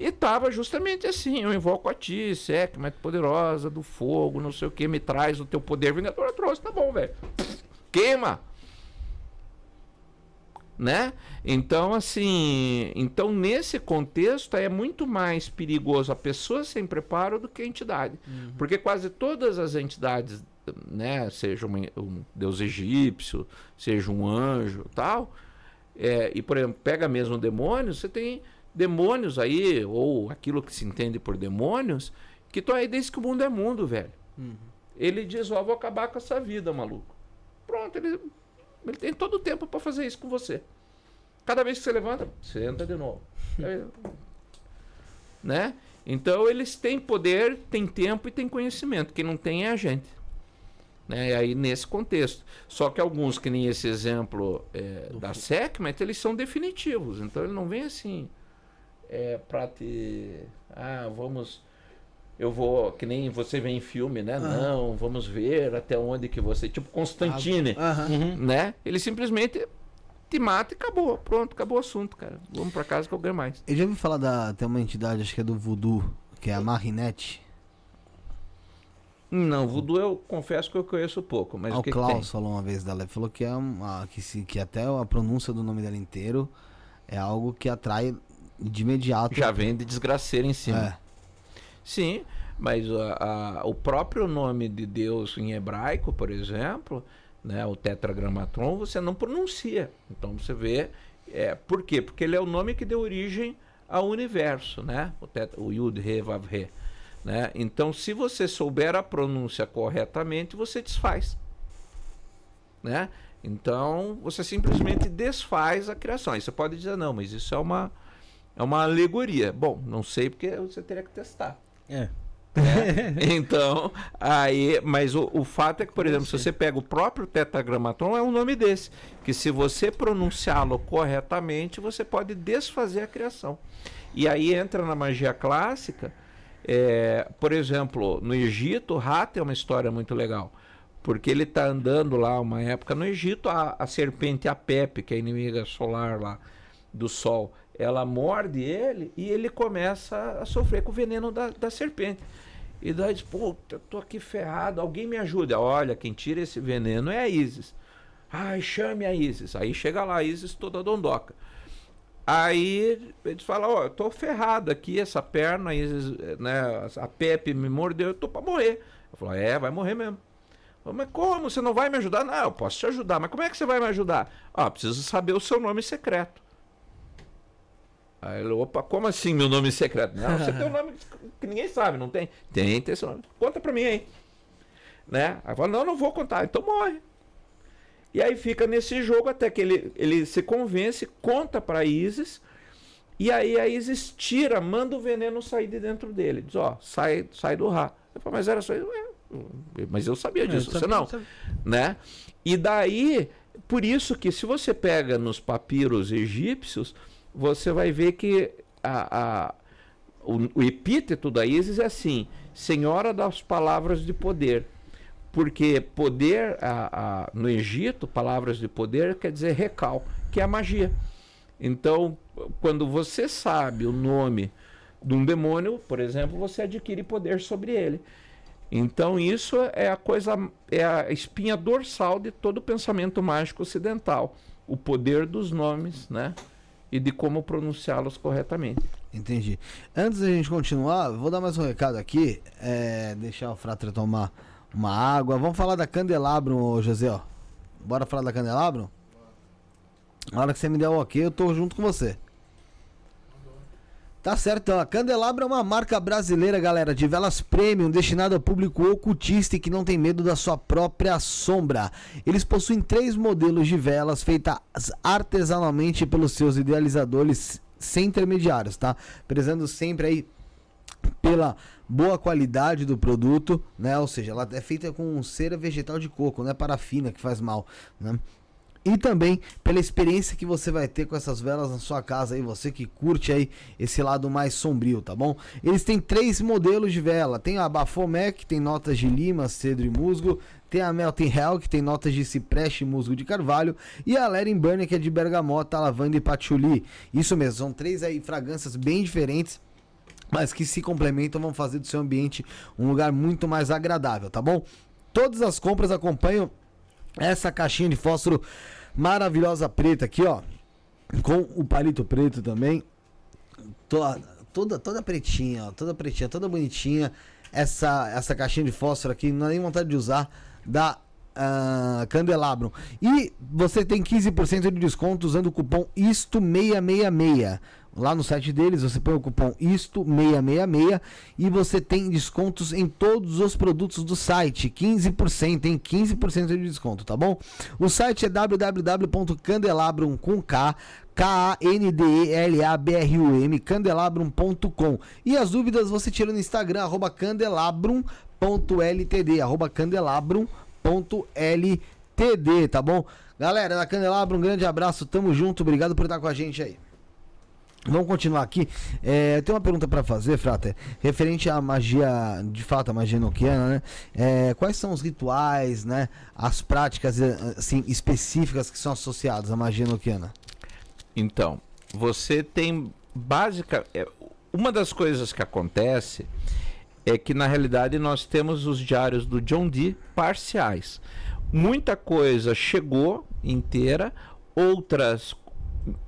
e tava justamente assim, eu invoco a ti, Sekhmet poderosa do fogo, não sei o que, me traz o teu poder vingador, eu trouxe, tá bom, velho. Queima! Né? Então, assim, então nesse contexto é muito mais perigoso a pessoa sem preparo do que a entidade. Porque quase todas as entidades, né, seja uma- um deus egípcio, seja um anjo, tal, é, e por exemplo, pega mesmo demônios, você tem demônios aí, ou aquilo que se entende por demônios, que estão aí desde que o mundo é mundo, velho. Ele diz, ó, vou acabar com essa vida, maluco. Pronto, ele, ele tem todo o tempo para fazer isso com você. Cada vez que você levanta, você entra de novo. Né? Então eles têm poder, têm tempo e têm conhecimento. Quem não tem é a gente. Né? E aí nesse contexto. Só que alguns, que nem esse exemplo é, da Sekhmet, eles são definitivos. Então ele não vem assim é, para te. Ah, vamos. Eu vou. Que nem você vê em filme, né? Não, vamos ver até onde que você. Tipo Constantine Aham. né? Ele simplesmente te mata e acabou. Pronto, acabou o assunto, cara. Vamos pra casa que eu ganho mais. Eu já ouvi falar da. Tem uma entidade, acho que é do Voodoo, que é a Marinette. Não, voodoo eu confesso que eu conheço pouco, mas Ah, o que, que tem? Klaus falou uma vez dela. Ele falou que, é uma, que, se, que até a pronúncia do nome dela inteiro é algo que atrai de imediato. Já vem de desgraceira em cima. É. Sim, mas a- a- o próprio nome de Deus em hebraico, por exemplo, né, o tetragramatron, você não pronuncia. Então você vê. É, por quê? Porque ele é o nome que deu origem ao universo, né? O, tetra, o Yud, Re, Vav, Re. Né? Então, se você souber a pronúncia corretamente, você desfaz. Né? Então, você simplesmente desfaz a criação. Aí você pode dizer, não, mas isso é uma, é uma alegoria. Bom, não sei porque você teria que testar. É. né? então, aí, mas o, o fato é que, por exemplo, se você pega o próprio tetragramatron, é um nome desse, que se você pronunciá-lo corretamente, você pode desfazer a criação. E aí entra na magia clássica, é, por exemplo, no Egito, o rato é uma história muito legal. Porque ele está andando lá uma época no Egito, a, a serpente Apepe, que é a inimiga solar lá do sol, ela morde ele e ele começa a sofrer com o veneno da, da serpente. E daí diz, pô, eu tô aqui ferrado, alguém me ajuda. Olha, quem tira esse veneno é a Isis. Ai, chame a Isis. Aí chega lá a Isis toda dondoca. Aí eles falam, ó, eu tô ferrado aqui, essa perna, a Isis, né, a Pepe me mordeu, eu tô pra morrer. Eu falo, é, vai morrer mesmo. Falo, Mas como? Você não vai me ajudar? Não, eu posso te ajudar. Mas como é que você vai me ajudar? Ah, preciso saber o seu nome secreto. Aí ele, opa, como assim meu nome secreto? Não, você tem um nome que ninguém sabe, não tem? Tem, tem seu nome. Conta pra mim aí. Né? Aí fala, não, não vou contar. Então morre. E aí fica nesse jogo até que ele, ele se convence, conta pra Isis. E aí a Isis tira, manda o veneno sair de dentro dele. Diz, ó, sai, sai do Ra. Eu falo, mas era só isso. "É, Mas eu sabia disso, você não né? E daí, por isso que se você pega nos papiros egípcios, você vai ver que a, a- o, o epíteto da Isis é assim, Senhora das Palavras de Poder. Porque poder, a- a- no Egito, palavras de poder quer dizer recal, que é a magia. Então, quando você sabe o nome de um demônio, por exemplo, você adquire poder sobre ele. Então isso é a coisa, é a espinha dorsal de todo o pensamento mágico ocidental, o poder dos nomes, né? E de como pronunciá-los corretamente. Entendi. Antes da gente continuar, vou dar mais um recado aqui. É, deixar o Frater tomar uma água. Vamos falar da Candelabro, José, ó. Bora falar da Candelabro? Na hora que você me der o ok, eu tô junto com você. Tá certo, então. A Candelabro é uma marca brasileira, galera, de velas premium destinada ao público ocultista e que não tem medo da sua própria sombra. Eles possuem três modelos de velas feitas artesanalmente pelos seus idealizadores sem intermediários, tá? Prezando sempre aí pela boa qualidade do produto, né? Ou seja, ela é feita com cera vegetal de coco, não é parafina que faz mal, né? E também pela experiência que você vai ter com essas velas na sua casa aí, você que curte aí esse lado mais sombrio, tá bom? Eles têm três modelos de vela, tem a Bafomé, que tem notas de lima, cedro e musgo, tem a Melting Hell, que tem notas de cipreste e musgo de carvalho, e a Lerin Burner, que é de bergamota, lavanda e patchouli. Isso mesmo, são três aí fragrâncias bem diferentes, mas que se complementam, vão fazer do seu ambiente um lugar muito mais agradável, tá bom? Todas as compras acompanham essa caixinha de fósforo maravilhosa preta aqui, ó. Com o palito preto também. Toda, toda, toda pretinha, ó. Toda pretinha, toda bonitinha. Essa, essa caixinha de fósforo aqui, não dá nem vontade de usar. Da uh, Candelabrum. E você tem 15% de desconto usando o cupom ISTO666. Lá no site deles você põe o cupom ISTO666 e você tem descontos em todos os produtos do site. 15%, em 15% de desconto, tá bom? O site é www.candelabrum com K K-A-N-D-E-L-A-B-R-U-M, candelabrum.com. E as dúvidas você tira no Instagram, arroba candelabrum.ltd, arroba candelabrum.ltd, tá bom? Galera da Candelabrum, um grande abraço, tamo junto, obrigado por estar com a gente aí. Vamos continuar aqui. É, tenho uma pergunta para fazer, Frater, referente à magia, de fato, a magia noquiana, né? É, quais são os rituais, né? As práticas assim, específicas que são associadas à magia noquiana? Então, você tem básica. é, Uma das coisas que acontece é que na realidade nós temos os diários do John Dee parciais. Muita coisa chegou inteira, outras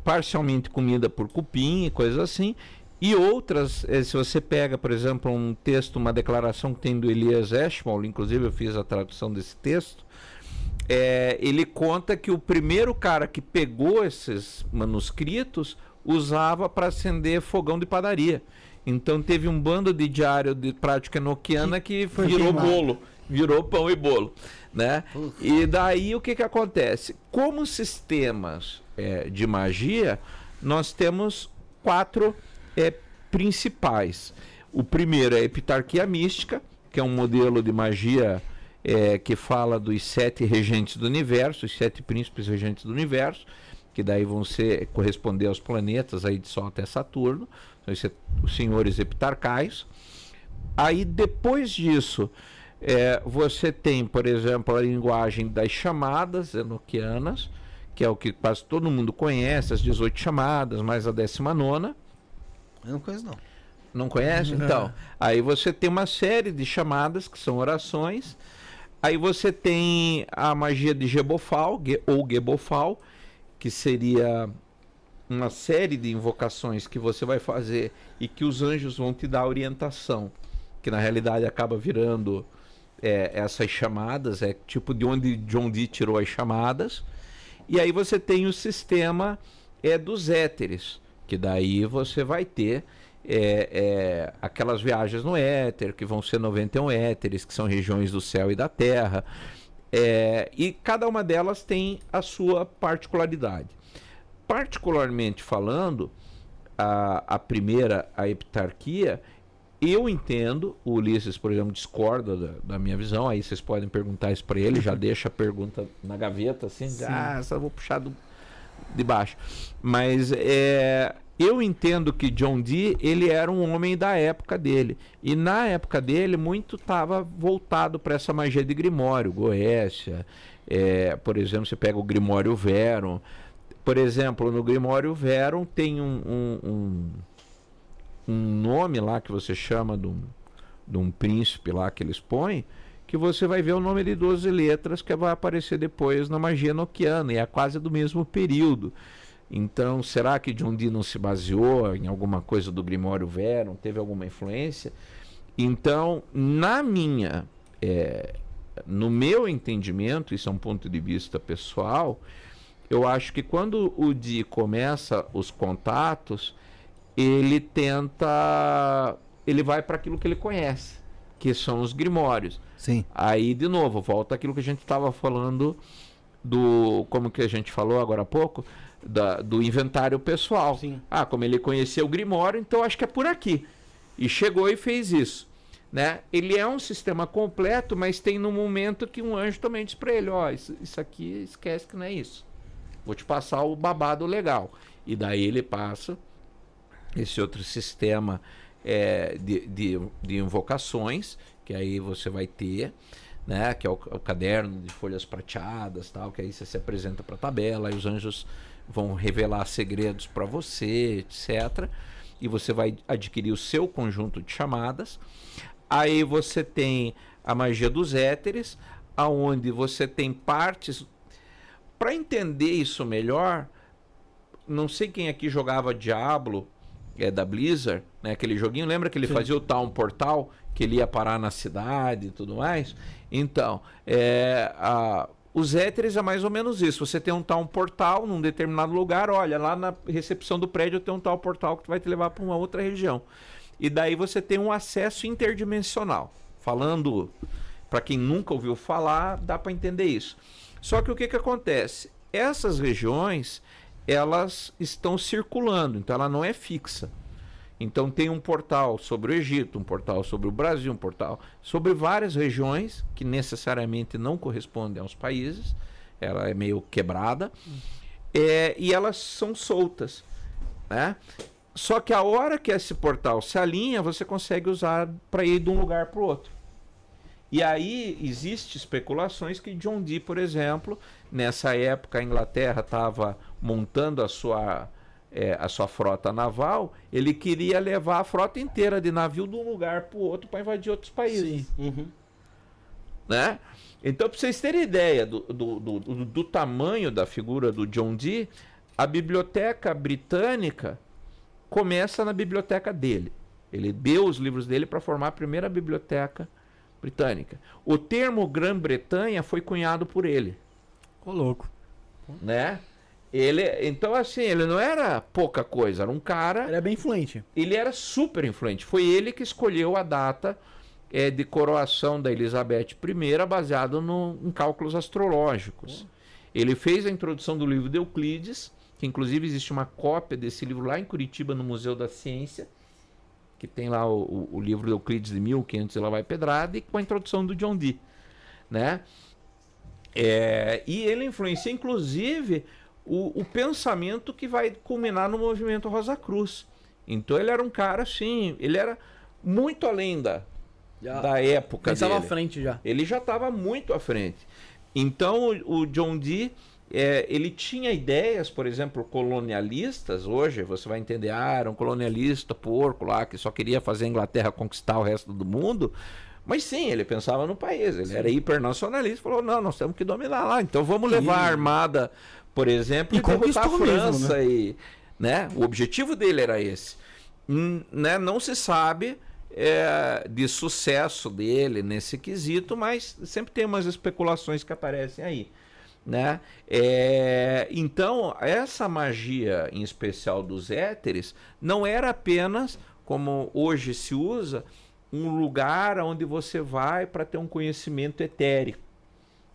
parcialmente comida por cupim e coisas assim. E outras, eh, se você pega, por exemplo, um texto, uma declaração que tem do Elias Eschmol, inclusive eu fiz a tradução desse texto, é, ele conta que o primeiro cara que pegou esses manuscritos usava para acender fogão de padaria. Então teve um bando de diário de prática enoquiana que foi virou queimado. bolo, virou pão e bolo, né? E daí o que que acontece? Como sistemas é, de magia, nós temos quatro é, principais. O primeiro é a epitarquia mística, que é um modelo de magia é, que fala dos sete regentes do universo, os sete príncipes regentes do universo, que daí vão ser corresponder aos planetas aí de Sol até Saturno, os senhores epitarcais. Aí depois disso, é, você tem, por exemplo, a linguagem das chamadas enoquianas, que é o que quase todo mundo conhece, as 18 chamadas, mais a 19. Eu não conheço, não. Não conhece? Então, aí você tem uma série de chamadas que são orações. Aí você tem a magia de Gebofal, Ge- ou Gebofal, que seria uma série de invocações que você vai fazer e que os anjos vão te dar orientação, que na realidade acaba virando é, essas chamadas, é tipo de onde John Dee tirou as chamadas. E aí você tem o sistema é, dos éteres, que daí você vai ter é, é, aquelas viagens no éter, que vão ser 91 éteres, que são regiões do céu e da terra. É, e cada uma delas tem a sua particularidade. Particularmente falando, a, a primeira, a heptarquia, eu entendo, o Ulisses, por exemplo, discorda da, da minha visão, aí vocês podem perguntar isso para ele, já deixa a pergunta na gaveta, assim, ah, essa eu vou puxar do, de baixo. Mas é, eu entendo que John Dee, ele era um homem da época dele. E na época dele, muito estava voltado para essa magia de Grimório, Goécia, é, por exemplo, você pega o Grimório Verum. Por exemplo, no Grimório Verum tem um, um, um, um nome lá que você chama de um, de um príncipe lá que eles põem, que você vai ver o nome de 12 letras que vai aparecer depois na magia noquiana, e é quase do mesmo período. Então, será que Dee não se baseou em alguma coisa do Grimório Verum? Teve alguma influência? Então, na minha, é, no meu entendimento, isso é um ponto de vista pessoal, eu acho que quando o Dee começa os contatos, ele tenta, ele vai para aquilo que ele conhece, que são os grimórios. Sim. Aí, de novo, volta aquilo que a gente estava falando do. Como que a gente falou agora há pouco? Da, do inventário pessoal. Sim. Ah, como ele conhecia o Grimório, então acho que é por aqui. E chegou e fez isso. Né? Ele é um sistema completo, mas tem no momento que um anjo também diz para ele: Ó, isso, isso aqui esquece que não é isso. Vou te passar o babado legal. E daí ele passa esse outro sistema é, de, de, de invocações, que aí você vai ter, né? Que é o, o caderno de folhas prateadas, tal, que aí você se apresenta para a tabela, e os anjos vão revelar segredos para você, etc. E você vai adquirir o seu conjunto de chamadas. Aí você tem a magia dos éteres, aonde você tem partes. Para entender isso melhor, não sei quem aqui jogava Diablo, é da Blizzard, né? Aquele joguinho, lembra que ele Sim. fazia o Town Portal, que ele ia parar na cidade e tudo mais? Então, é, a, os éteres é mais ou menos isso. Você tem um tal portal num determinado lugar, olha, lá na recepção do prédio tem um tal portal que vai te levar para uma outra região. E daí você tem um acesso interdimensional. Falando para quem nunca ouviu falar, dá para entender isso. Só que o que, que acontece? Essas regiões, elas estão circulando, então ela não é fixa. Então tem um portal sobre o Egito, um portal sobre o Brasil, um portal sobre várias regiões que necessariamente não correspondem aos países. Ela é meio quebrada. É, e elas são soltas. Né? Só que a hora que esse portal se alinha, você consegue usar para ir de um lugar para o outro. E aí existe especulações que John Dee, por exemplo, nessa época a Inglaterra estava montando a sua é, a sua frota naval, ele queria levar a frota inteira de navio de um lugar para o outro para invadir outros países. Uhum. Né? Então, para vocês terem ideia do, do, do, do- do tamanho da figura do John Dee, a biblioteca britânica começa na biblioteca dele. Ele deu os livros dele para formar a primeira biblioteca britânica. O termo Grã-Bretanha foi cunhado por ele Ô, louco. né? Ele, então assim, ele não era pouca coisa, era um cara, Ele é bem influente. ele era super influente. Foi ele que escolheu a data eh, de coroação da Elizabeth I baseado no, em cálculos astrológicos. Ele fez a introdução do livro de Euclides, que inclusive existe uma cópia desse livro lá em Curitiba no Museu da Ciência, que tem lá o, o- livro de Euclides de 1500 e lá vai pedrada e com a introdução do John Dee, né? É, e ele influencia, inclusive, o, o pensamento que vai culminar no movimento Rosa Cruz. Então ele era um cara assim, ele era muito além da, Já da época pensava à dele. frente já. Ele já estava muito à frente. Então o, o John Dee, é, ele tinha ideias, por exemplo, colonialistas. Hoje você vai entender, ah, era um colonialista porco lá que só queria fazer a Inglaterra conquistar o resto do mundo. Mas sim, ele pensava no país, ele era hipernacionalista, falou, não, nós temos que dominar lá, então vamos levar a armada, por exemplo, E e, derrotar a conquistou mesmo, França e, né? O objetivo dele era esse. Hum, né? Não se sabe é, de sucesso dele nesse quesito, mas sempre tem umas especulações que aparecem aí. Né? É, então, essa magia em especial dos éteres não era apenas, como hoje se usa, um lugar onde você vai para ter um conhecimento etérico.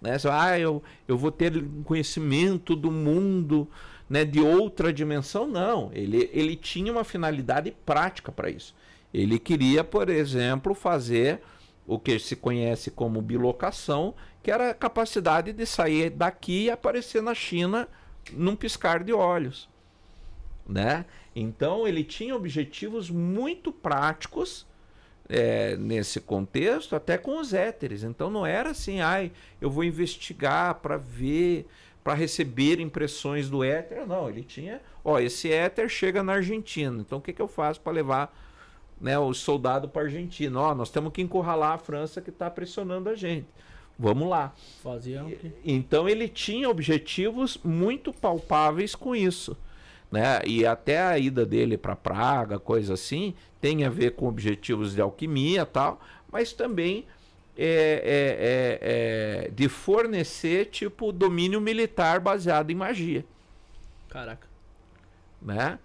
Né? Você, ah, eu, eu vou ter um conhecimento do mundo né, de outra dimensão. Não, ele, ele tinha uma finalidade prática para isso. Ele queria, por exemplo, fazer o que se conhece como bilocação, que era a capacidade de sair daqui e aparecer na China num piscar de olhos. Né? Então ele tinha objetivos muito práticos é, nesse contexto, até com os éteres. Então não era assim, ai, eu vou investigar para ver, para receber impressões do éter. Não, ele tinha, ó, esse éter chega na Argentina. Então o que, que eu faço para levar né, o soldado para a Argentina? Ó, nós temos que encurralar a França que está pressionando a gente. Vamos lá. Fazia? Então ele tinha objetivos muito palpáveis com isso. Né? E até a ida dele para Praga, coisa assim, tem a ver com objetivos de alquimia tal, mas também é, é, é, é, de fornecer tipo domínio militar baseado em magia. Caraca. Né?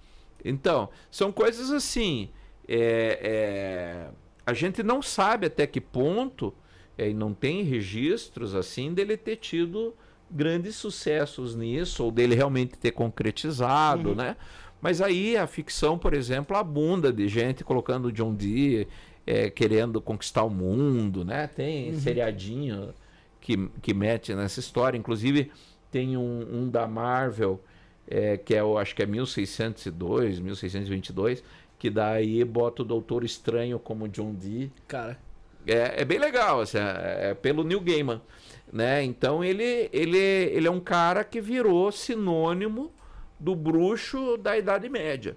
Então, são coisas assim. é, é, a gente não sabe até que ponto, e não tem registros assim dele ter tido grandes sucessos nisso, ou dele realmente ter concretizado, né? Mas aí a ficção, por exemplo, abunda de gente colocando John Dee é, querendo conquistar o mundo, né? Tem seriadinho que, que mete nessa história. Inclusive, tem um, um da Marvel, é, que é, eu acho que é 1602, 1622, que daí bota o Doutor Estranho como John Dee. Cara, É, é bem legal, assim, é, é pelo Neil Gaiman, né? Então ele, ele, ele é um cara que virou sinônimo do bruxo da Idade Média,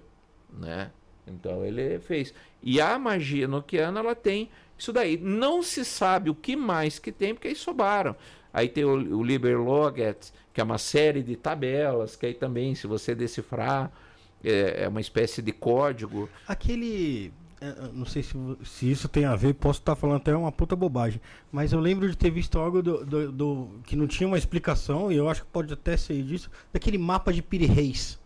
né? Então ele fez. E a magia noquiana, ela tem isso daí. Não se sabe o que mais que tem, porque aí sobraram. Aí tem o, o Liber Loget, que é uma série de tabelas, que aí também, se você decifrar, é, é uma espécie de código. Aquele. É, Não sei se, se isso tem a ver, posso estar falando até uma puta bobagem. Mas eu lembro de ter visto algo do, do- do- que não tinha uma explicação, e eu acho que pode até ser disso, daquele mapa de Piri Reis.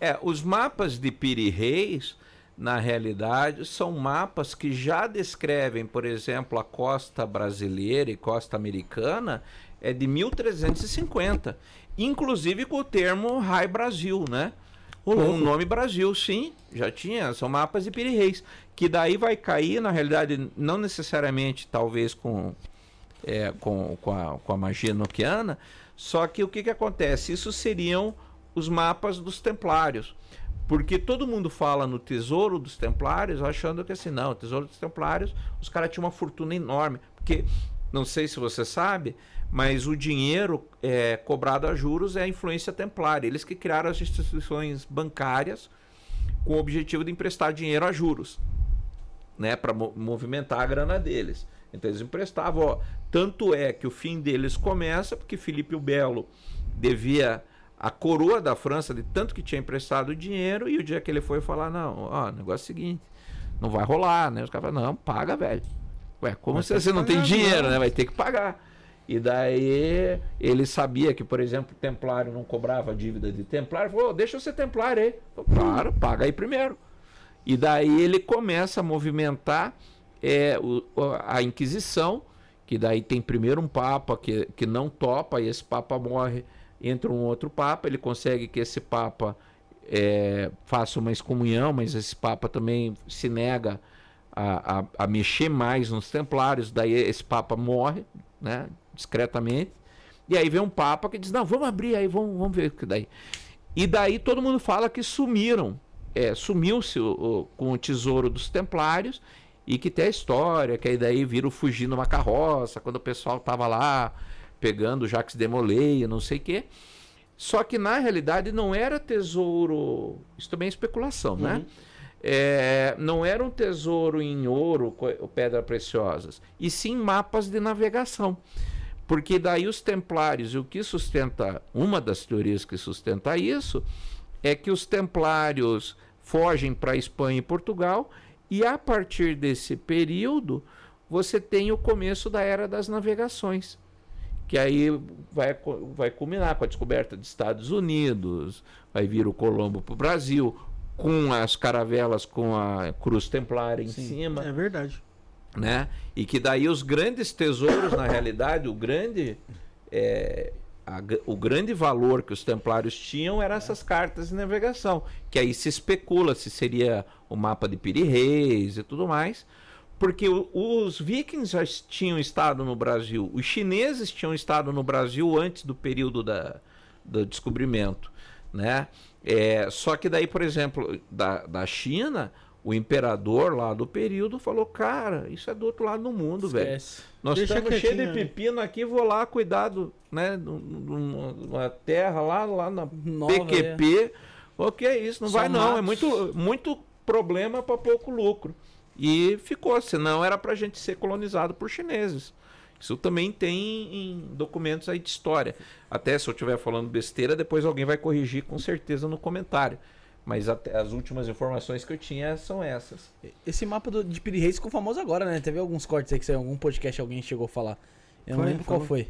É, os mapas de Piri Reis, na realidade, são mapas que já descrevem, por exemplo, a costa brasileira e costa americana, é de 1350. Inclusive com o termo Rai Brasil, né? Com o nome Brasil, sim, já tinha, são mapas de Piri Reis. Que daí vai cair, na realidade, não necessariamente, talvez, com, é, com, com, a, com a magia noquiana, só que o que, que acontece? Isso seriam os mapas dos templários. Porque todo mundo fala no tesouro dos templários achando que assim, não, o tesouro dos templários, os caras tinham uma fortuna enorme. Porque, não sei se você sabe, mas o dinheiro é, cobrado a juros é a influência templária. Eles que criaram as instituições bancárias com o objetivo de emprestar dinheiro a juros, né, para movimentar a grana deles. Então eles emprestavam, ó, tanto é que o fim deles começa porque Filipe o Belo devia a coroa da França de tanto que tinha emprestado dinheiro e o dia que ele foi falar, não, ó, negócio é o seguinte, não vai rolar, né? Os caras falaram, não, paga, velho. Ué, como se ter você não tem dinheiro, não. né? Vai ter que pagar. E daí ele sabia que, por exemplo, o templário não cobrava dívida de templário. Falou, "Ô, deixa eu ser templário aí. Claro, paga aí primeiro. E daí ele começa a movimentar é, o- a Inquisição, que daí tem primeiro um papa que, que não topa, e esse papa morre, entra um outro papa, ele consegue que esse papa é, faça uma excomunhão, mas esse papa também se nega a, a, a mexer mais nos templários, daí esse papa morre, né, discretamente, e aí vem um papa que diz, não, vamos abrir aí, vamos, vamos ver o que daí. E daí todo mundo fala que sumiram, é, sumiu-se com o tesouro dos templários, e que tem a história, que aí daí viram fugir numa carroça, quando o pessoal tava lá pegando Jacques Demolay, não sei o quê. Só que na realidade não era tesouro. Isso também é especulação, né? É, não era um tesouro em ouro, pedras preciosas, e sim mapas de navegação. Porque daí os templários, e o que sustenta, uma das teorias que sustenta isso, é que os templários fogem para Espanha e Portugal, e a partir desse período você tem o começo da era das navegações que aí vai, vai culminar com a descoberta dos Estados Unidos, vai vir o Colombo para o Brasil, com as caravelas com a cruz templária em cima, É verdade. né? E que daí os grandes tesouros, na realidade, o grande, é, a o grande valor que os templários tinham eram essas cartas de navegação, que aí se especula se seria o mapa de Piri Reis e tudo mais, porque o- os vikings já tinham estado no Brasil, os chineses tinham estado no Brasil antes do período da, do descobrimento, né? É, só que daí, por exemplo, da, da China, o imperador lá do período falou, cara, isso é do outro lado do mundo, velho. Nós Deixa estamos cheios de né? pepino aqui, vou lá cuidar do, né, num- numa numa terra lá, lá na Nova, PQP. O que é isso? Não Só vai não, é matos. muito, muito problema para pouco lucro. E ficou, senão era pra gente ser colonizado por chineses. Isso também tem em documentos aí de história. Até se eu estiver falando besteira, depois alguém vai corrigir com certeza no comentário. Mas até as últimas informações que eu tinha são essas. Esse mapa do, de Piri Reis ficou famoso agora, né? Teve alguns cortes aí que saiu, algum podcast alguém chegou a falar. Eu não Foi, lembro qual falou. foi.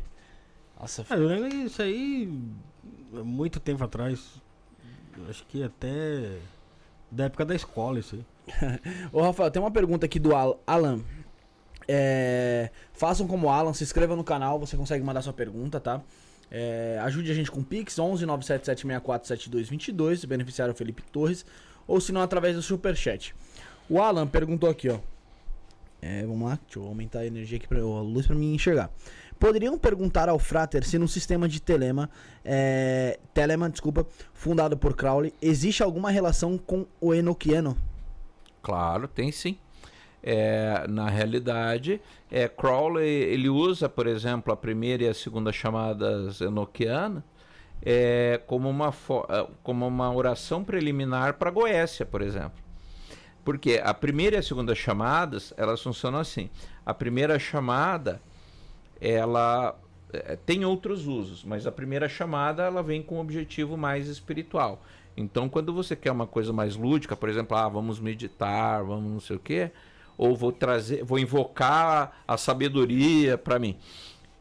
Nossa, Ah, eu lembro isso aí há muito tempo atrás. Acho que até da época da escola isso aí. Ô, Rafael, tem uma pergunta aqui do Al- Alan. É, façam como o Alan, se inscreva no canal, você consegue mandar sua pergunta, tá? É, ajude a gente com Pix, 11 97764 7222, beneficiário Felipe Torres, ou se não, através do Superchat. O Alan perguntou aqui, ó. É, vamos lá, deixa eu aumentar a energia aqui, pra, a luz pra mim enxergar. Poderiam perguntar ao Frater se no sistema de Telema, é, Telemann, desculpa, fundado por Crowley, existe alguma relação com o Enochiano? Claro, tem sim. É, na realidade, é, Crowley ele usa, por exemplo, a primeira e a segunda chamadas enoquiana é, como, uma é, como uma oração preliminar para Goécia, por exemplo. Porque a primeira e a segunda chamadas, elas funcionam assim. A primeira chamada, ela é, tem outros usos, mas a primeira chamada ela vem com um objetivo mais espiritual. Então, quando você quer uma coisa mais lúdica, por exemplo, ah, vamos meditar, vamos não sei o quê, ou vou trazer, vou invocar a sabedoria para mim,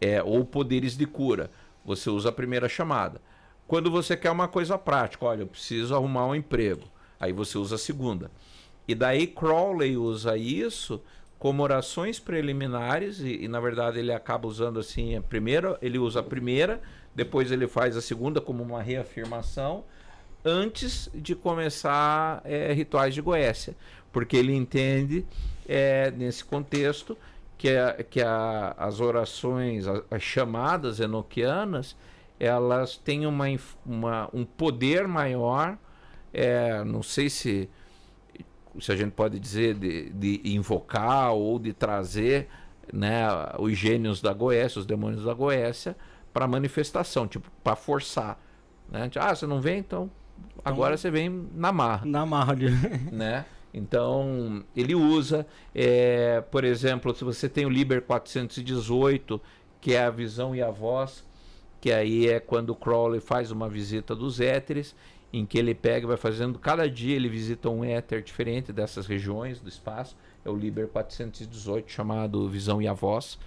é, ou poderes de cura, você usa a primeira chamada. Quando você quer uma coisa prática, olha, eu preciso arrumar um emprego, aí você usa a segunda. E daí Crowley usa isso como orações preliminares e, e, na verdade ele acaba usando assim a primeira, ele usa a primeira, depois ele faz a segunda como uma reafirmação antes de começar é, rituais de Goécia, porque ele entende é, nesse contexto que, que a, as orações, a- as chamadas enoquianas, elas têm uma, uma- um poder maior, é, não sei se se a gente pode dizer, de, de invocar ou de trazer né, os gênios da Goécia, os demônios da Goécia, para manifestação, tipo, para forçar. Né? Tipo, Ah, você não vem? Então agora você vem na marra Na marra né? Então, ele usa, é, por exemplo, se você tem o Liber 418, que é a visão e a voz, que aí é quando o Crowley faz uma visita dos éteres, em que ele pega vai fazendo, cada dia ele visita um éter diferente dessas regiões do espaço, é o Liber 418, chamado Visão e a Voz,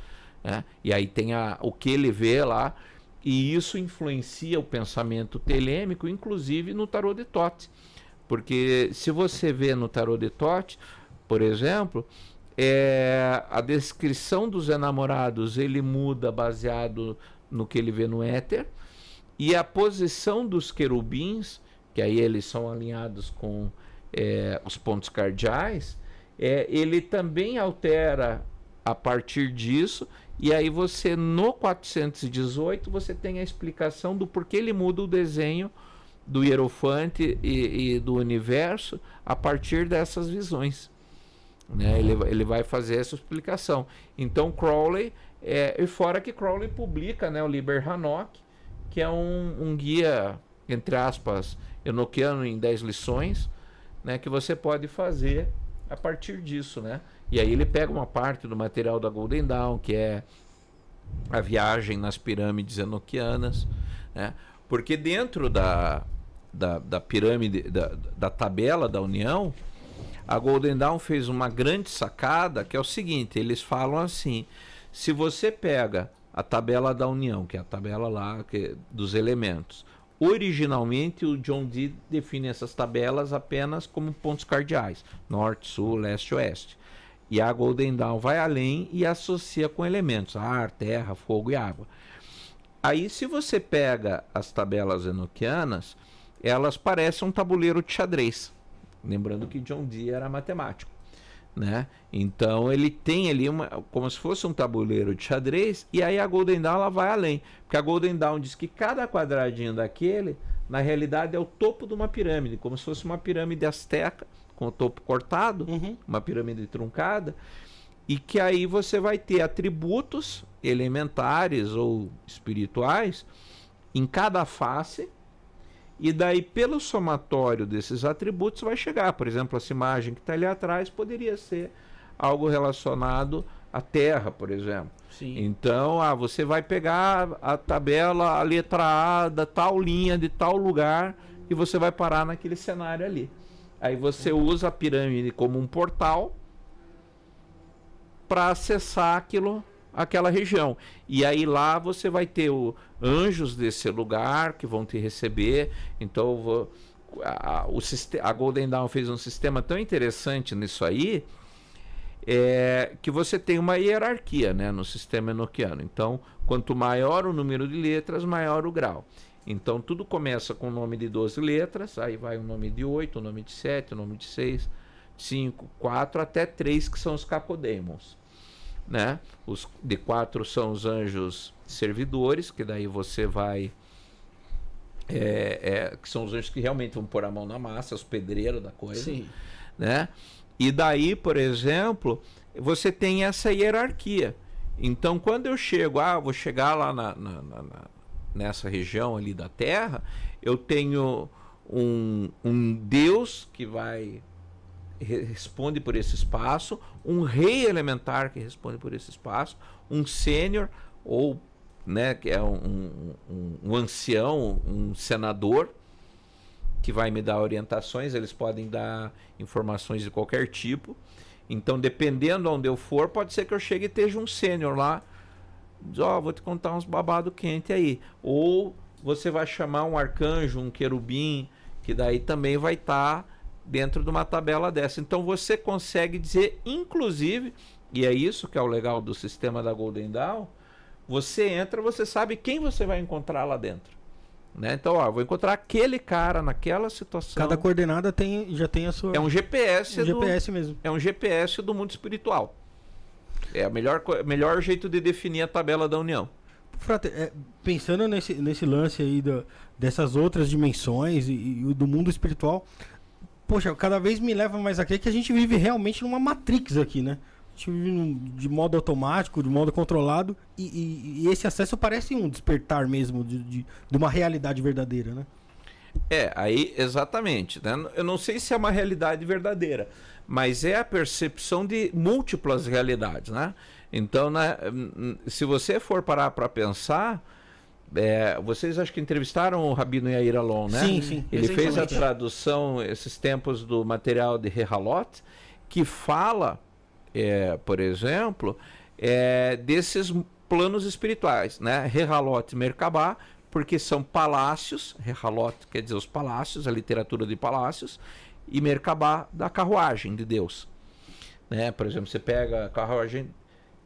né? e aí tem a, o que ele vê lá, e isso influencia o pensamento telêmico, inclusive no tarô de Tote. Porque se você vê no tarô de Tote, por exemplo, é, a descrição dos enamorados ele muda baseado no que ele vê no éter, e a posição dos querubins, que aí eles são alinhados com é, os pontos cardeais, é, ele também altera a partir disso, e aí você no 418 você tem a explicação do porquê ele muda o desenho do Hierofante e, e do universo a partir dessas visões. Né? Ele, ele vai fazer essa explicação. Então Crowley, é, e fora que Crowley publica né, o Liber Hanok, que é um, um guia, entre aspas, enoquiano em 10 lições, né, que você pode fazer a partir disso. Né? E aí ele pega uma parte do material da Golden Dawn, que é a viagem nas pirâmides enoquianas, né? porque dentro da, da, da pirâmide, da, da tabela da União, a Golden Dawn fez uma grande sacada, que é o seguinte, eles falam assim, se você pega a tabela da União, que é a tabela lá que, dos elementos, originalmente o John Dee define essas tabelas apenas como pontos cardeais, norte, sul, leste, oeste. E a Golden Dawn vai além e associa com elementos, ar, terra, fogo e água. Aí, se você pega as tabelas enoquianas, elas parecem um tabuleiro de xadrez. Lembrando que John Dee era matemático. Né? Então ele tem ali uma, como se fosse um tabuleiro de xadrez, e aí a Golden Dawn ela vai além. Porque a Golden Dawn diz que cada quadradinho daquele, na realidade, é o topo de uma pirâmide, como se fosse uma pirâmide asteca, com o topo cortado, Uhum. uma pirâmide truncada, e que aí você vai ter atributos elementares ou espirituais em cada face, e daí pelo somatório desses atributos vai chegar, por exemplo, essa imagem que está ali atrás poderia ser algo relacionado à Terra, por exemplo. Sim. Então, ah, você vai pegar a tabela, a letra A da tal linha, de tal lugar, e você vai parar naquele cenário ali. Aí você usa a pirâmide como um portal para acessar aquilo, aquela região. E aí lá você vai ter o anjos desse lugar que vão te receber. Então, vou- a, o a Golden Dawn fez um sistema tão interessante nisso aí é, que você tem uma hierarquia né, no sistema enoquiano. Então, quanto maior o número de letras, maior o grau. Então, tudo começa com o nome de 12 letras, aí vai o nome de 8, o nome de 7, o nome de 6, 5, 4, até 3, que são os cacodemons. Né? Os de quatro são os anjos servidores, que daí você vai é, é, que são os anjos que realmente vão pôr a mão na massa, os pedreiros da coisa, Sim. né? E daí, por exemplo, você tem essa hierarquia. Então, quando eu chego, ah, vou chegar lá na, na- na- nessa região ali da Terra, eu tenho um, um Deus que vai responde por esse espaço, um rei elementar que responde por esse espaço, um sênior ou né, que é um, um, um ancião, um senador que vai me dar orientações, eles podem dar informações de qualquer tipo. Então, dependendo onde eu for, pode ser que eu chegue e esteja um sênior lá. Diz, ó, vou te contar uns babado quente aí. Ou você vai chamar um arcanjo, um querubim, que daí também vai estar dentro de uma tabela dessa. Então você consegue dizer, inclusive, e é isso que é o legal do sistema da Golden Dawn, você entra, você sabe quem você vai encontrar lá dentro. Né? Então, ó, vou encontrar aquele cara naquela situação. Cada coordenada tem, já tem a sua. É um GPS, um do, GPS mesmo. é um GPS do mundo espiritual. É o melhor, melhor jeito de definir a tabela da União. Frate, é, pensando nesse, nesse lance aí da- dessas outras dimensões e, e do mundo espiritual, poxa, cada vez me leva mais a crer que a gente vive realmente numa Matrix aqui, né? A gente vive de modo automático, de modo controlado, e, e- e esse acesso parece um despertar mesmo de, de, de uma realidade verdadeira, né? É, aí exatamente. Né? Eu não sei se é uma realidade verdadeira, mas é a percepção de múltiplas realidades, né? Então, né, hum, se você for parar para pensar, é, vocês acho que entrevistaram o Rabino Yair Alon, né? Sim, sim. Ele fez a tradução esses tempos do material de Rehalot, que fala, é, por exemplo, é, desses planos espirituais, né? Rehalot e Merkabah, porque são palácios, Rehalot quer dizer os palácios, a literatura de palácios, e Merkabah da carruagem de Deus. Né? Por exemplo, você pega a carruagem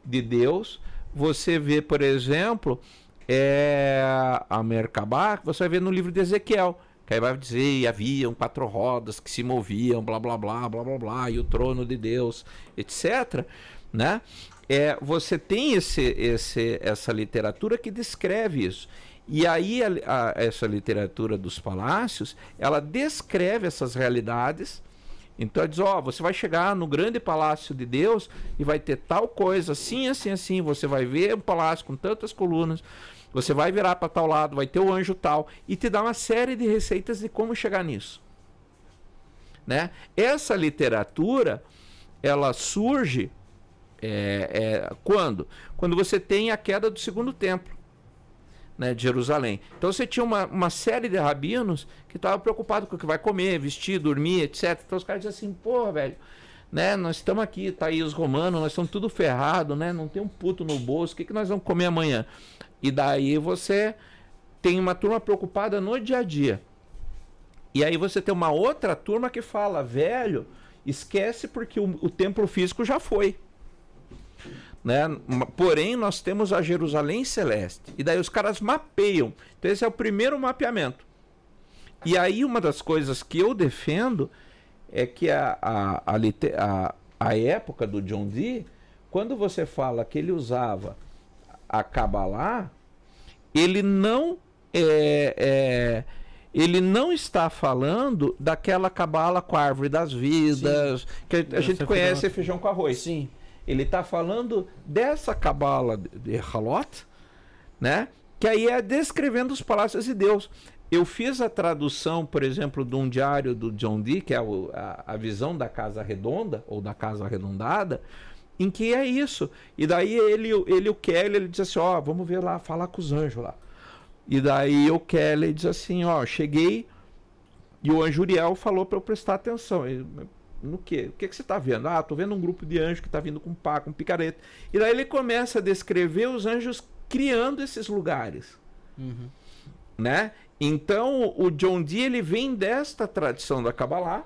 de Deus, você vê, por exemplo, é, a Merkabah, você vai ver no livro de Ezequiel. Que aí vai dizer, e haviam quatro rodas que se moviam, blá blá blá, blá blá blá, e o trono de Deus, etc. Né? É, você tem esse, esse, essa literatura que descreve isso. E aí a- a- essa literatura dos palácios, ela descreve essas realidades. Então ela diz, ó, você vai chegar no grande palácio de Deus e vai ter tal coisa, assim, assim, assim. Você vai ver um palácio com tantas colunas. Você vai virar para tal lado, vai ter o anjo tal e te dá uma série de receitas de como chegar nisso. Né? Essa literatura, ela surge é, é, quando? Quando você tem a queda do segundo templo né, de Jerusalém. Então você tinha uma, uma série de rabinos que estavam preocupados com o que vai comer, vestir, dormir, etc. Então os caras diziam assim, porra, velho, né, nós estamos aqui, tá aí os romanos, nós estamos tudo ferrado, né, não tem um puto no bolso, o que, que nós vamos comer amanhã? E daí você tem uma turma preocupada no dia a dia. E aí você tem uma outra turma que fala, velho, esquece porque o, o templo físico já foi. Né? Porém, nós temos a Jerusalém Celeste. E daí os caras mapeiam. Então, esse é o primeiro mapeamento. E aí, uma das coisas que eu defendo é que a, a, a, a, a época do John Dee, quando você fala que ele usava a Kabbalah, ele não é, é, ele não está falando daquela cabala com a árvore das vidas, que a- a gente conhece feijão- feijão com arroz. Sim. Ele está falando dessa cabala de- Halot, né? Que aí é descrevendo os palácios de Deus. Eu fiz a tradução, por exemplo, de um diário do John Dee, que é a, a visão da casa redonda, ou da casa arredondada, em que é isso. E daí ele, ele o Kelly, ele diz assim, ó, vamos ver lá, falar com os anjos lá. E daí o Kelly diz assim, ó, cheguei e o anjo Uriel falou para eu prestar atenção. Ele, no quê? O que, que você está vendo? Ah, tô vendo um grupo de anjos que está vindo com pá, com picareta. E daí ele começa a descrever os anjos criando esses lugares, Uhum. né? Então o John Dee ele vem desta tradição da Kabbalah,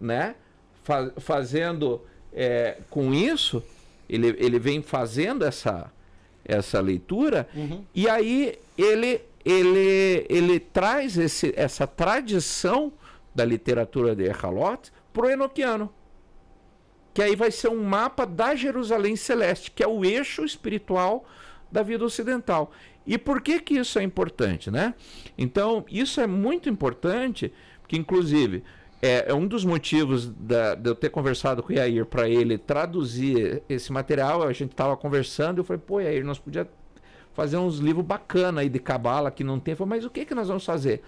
né? Fa- fazendo é, com isso, ele, ele vem fazendo essa essa leitura Uhum. e aí ele ele ele traz esse, essa tradição da literatura de Echalot pro enoquiano. que aí vai ser um mapa da Jerusalém Celeste, que é o eixo espiritual da vida ocidental. E por que que isso é importante, né? Então, isso é muito importante, porque inclusive é, é um dos motivos da, de eu ter conversado com o Yair para ele traduzir esse material. A gente estava conversando e eu falei, pô, Yair, nós podíamos fazer uns livros bacana aí de cabala que não tem. Eu falei, mas o que que nós vamos fazer?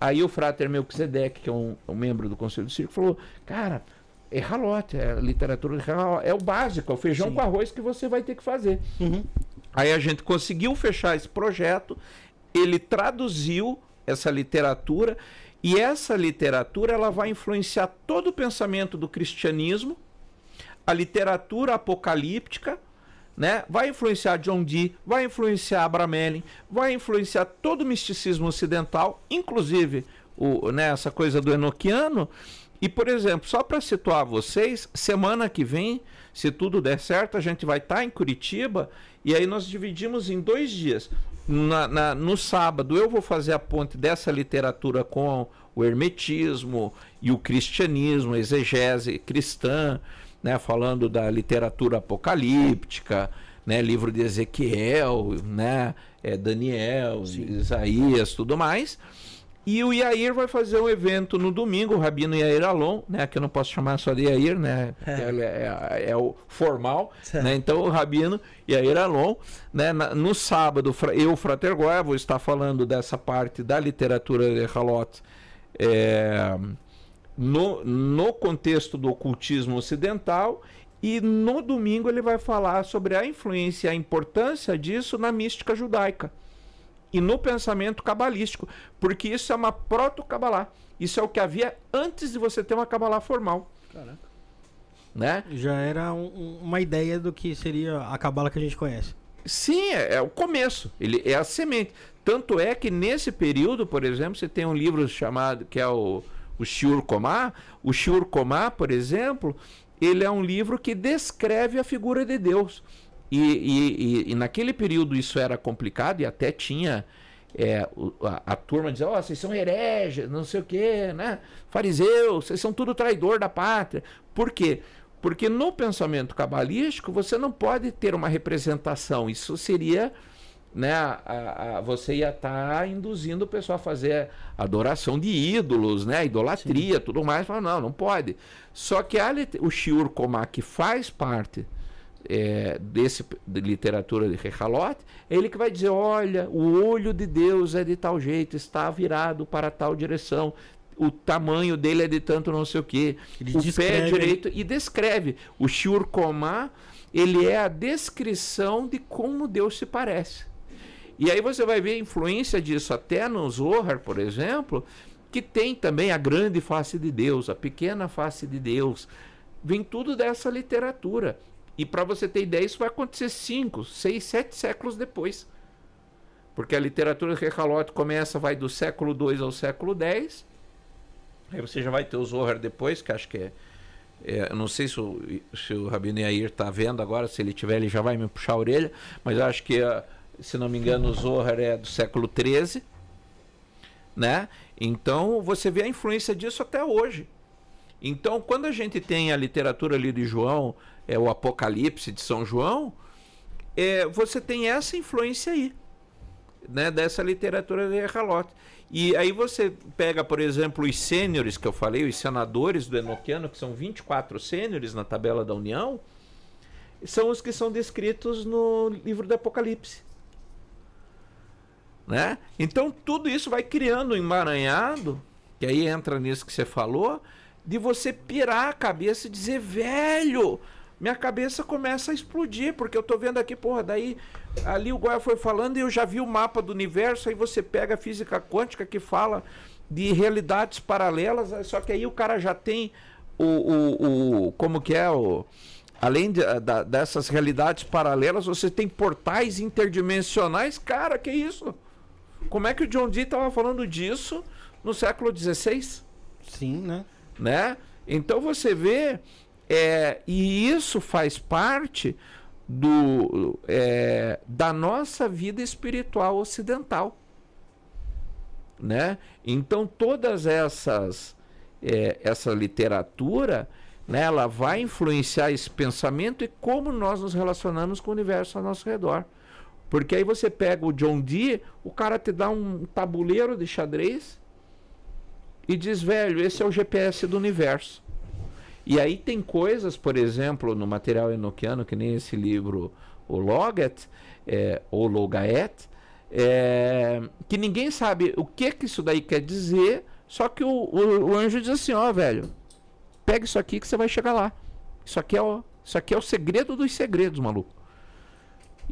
Aí o frater Melquisedeque, que é um, um membro do Conselho do Circo, falou, cara, é ralote, é literatura ralote, é o básico, é o feijão Sim. com arroz que você vai ter que fazer. Uhum. Aí a gente conseguiu fechar esse projeto, ele traduziu essa literatura e essa literatura ela vai influenciar todo o pensamento do cristianismo, a literatura apocalíptica, né? Vai influenciar John Dee, vai influenciar Abraham Mellin, vai influenciar todo o misticismo ocidental, inclusive o, né, essa coisa do enoquiano. E, por exemplo, só para situar vocês, semana que vem, se tudo der certo, a gente vai estar em Curitiba e aí nós dividimos em dois dias. Na- na- no sábado eu vou fazer a ponte dessa literatura com o hermetismo e o cristianismo, a exegese cristã, né, falando da literatura apocalíptica, né, livro de Ezequiel, né, é, Daniel, Isaías, tudo mais. E o Yair vai fazer um evento no domingo, o Rabino Yair Alon, né? Que eu não posso chamar só de Yair, né? É. Ele é, é o formal, É. né? Então o Rabino Yair Alon, né? No sábado, eu, Frater Goya, vou estar falando dessa parte da literatura de Halot é, no, no contexto do ocultismo ocidental e no domingo ele vai falar sobre a influência e a importância disso na mística judaica e no pensamento cabalístico, porque isso é uma proto-cabalá. Isso é o que havia antes de você ter uma cabalá formal, Caraca. né? Já era um- um- uma ideia do que seria a cabala que a gente conhece. Sim, é, é o começo. Ele é a semente. Tanto é que nesse período, por exemplo, você tem um livro chamado que é o, o Shiur Komá. O Shiur Komá, por exemplo, ele é um livro que descreve a figura de Deus. E, e- e- e naquele período isso era complicado e até tinha é, a, a turma dizia, ó, vocês são hereges, não sei o quê, né? Fariseus, vocês são tudo traidor da pátria. Por quê? Porque no pensamento cabalístico você não pode ter uma representação. Isso seria, né? a- a- você ia estar induzindo o pessoal a fazer adoração de ídolos, né? Idolatria, tudo mais. Fala, não, não pode. Só que a o Shiur que faz parte é, desse de literatura de Rechalot, é ele que vai dizer, olha, o olho de Deus é de tal jeito, está virado para tal direção, o tamanho dele é de tanto não sei o que, Ele o pé descreve- direito e descreve. O Shiur Komá, ele é a descrição de como Deus se parece. E aí você vai ver a influência disso até no Zohar, por exemplo, que tem também a grande face de Deus, a pequena face de Deus. Vem tudo dessa literatura. E para você ter ideia, isso vai acontecer cinco, seis, sete séculos depois. Porque a literatura de Recalote começa, vai do século II ao século X. Aí você já vai ter o Zohar depois, que acho que é. é, eu não sei se o, se o Rabino Yair está vendo agora, se ele tiver, ele já vai me puxar a orelha, mas acho que, ah, se não me engano, o Zohar é do século XIII. Né? Então você vê a influência disso até hoje. Então, quando a gente tem a literatura ali de João, é o Apocalipse de São João, é, você tem essa influência aí, né, dessa literatura de Halot. E aí você pega, por exemplo, os sêniores que eu falei, os senadores do Enoquiano, que são 24 sêniores na tabela da União, são os que são descritos no livro do Apocalipse. Né? Então tudo isso vai criando um emaranhado, que aí entra nisso que você falou, de você pirar a cabeça e dizer, velho, minha cabeça começa a explodir, porque eu tô vendo aqui, porra, daí ali o Goya foi falando e eu já vi o mapa do universo, aí você pega a física quântica que fala de realidades paralelas, só que aí o cara já tem o, o, o como que é o além de- da- dessas realidades paralelas, você tem portais interdimensionais, cara, que isso? Como é que o John Dee estava falando disso no século XVI? Sim, né? né? Então você vê, é, e isso faz parte do, é, da nossa vida espiritual ocidental, né? Então todas essas é, essa literatura né, ela vai influenciar esse pensamento e como nós nos relacionamos com o universo ao nosso redor. Porque aí você pega o John Dee, o cara te dá um tabuleiro de xadrez e diz, velho, esse é o GPS do universo. E aí tem coisas, por exemplo, no material enoquiano, que nem esse livro, o Logat, é, ou Logaet, é, que ninguém sabe o que, que isso daí quer dizer, só que o, o, o anjo diz assim, ó, velho, pega isso aqui que você vai chegar lá. Isso aqui é o, isso aqui é o segredo dos segredos, maluco.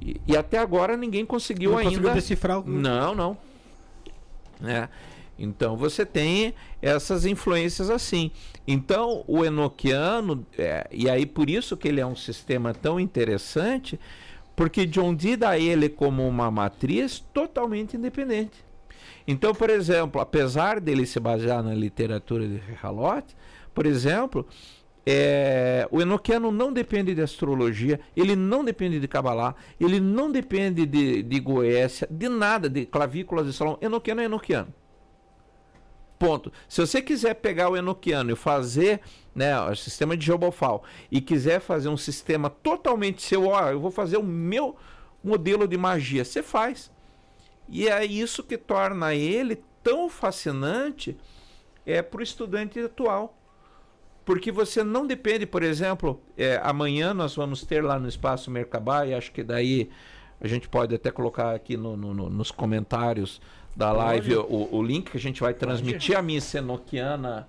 E, e até agora ninguém conseguiu Não ainda. conseguiu decifrar o... Não, não. É. Então você tem essas influências assim. Então o enoquiano, é, e aí por isso que ele é um sistema tão interessante, porque John Dee dá ele como uma matriz totalmente independente. Então, por exemplo, apesar dele se basear na literatura de Halot, por exemplo, é, o enoquiano não depende de astrologia, ele não depende de Kabbalah, ele não depende de, de Goécia, de nada, de clavículas de Salão. Enoquiano é enoquiano. Ponto. Se você quiser pegar o enoquiano e fazer né, o sistema de Jobofal e quiser fazer um sistema totalmente seu, ó, eu vou fazer o meu modelo de magia, você faz. E é isso que torna ele tão fascinante é, para o estudante atual. Porque você não depende, por exemplo, é, amanhã nós vamos ter lá no Espaço Mercabá, e acho que daí a gente pode até colocar aqui no, no, no, nos comentários da live o, o, link que a gente vai transmitir a missa enoquiana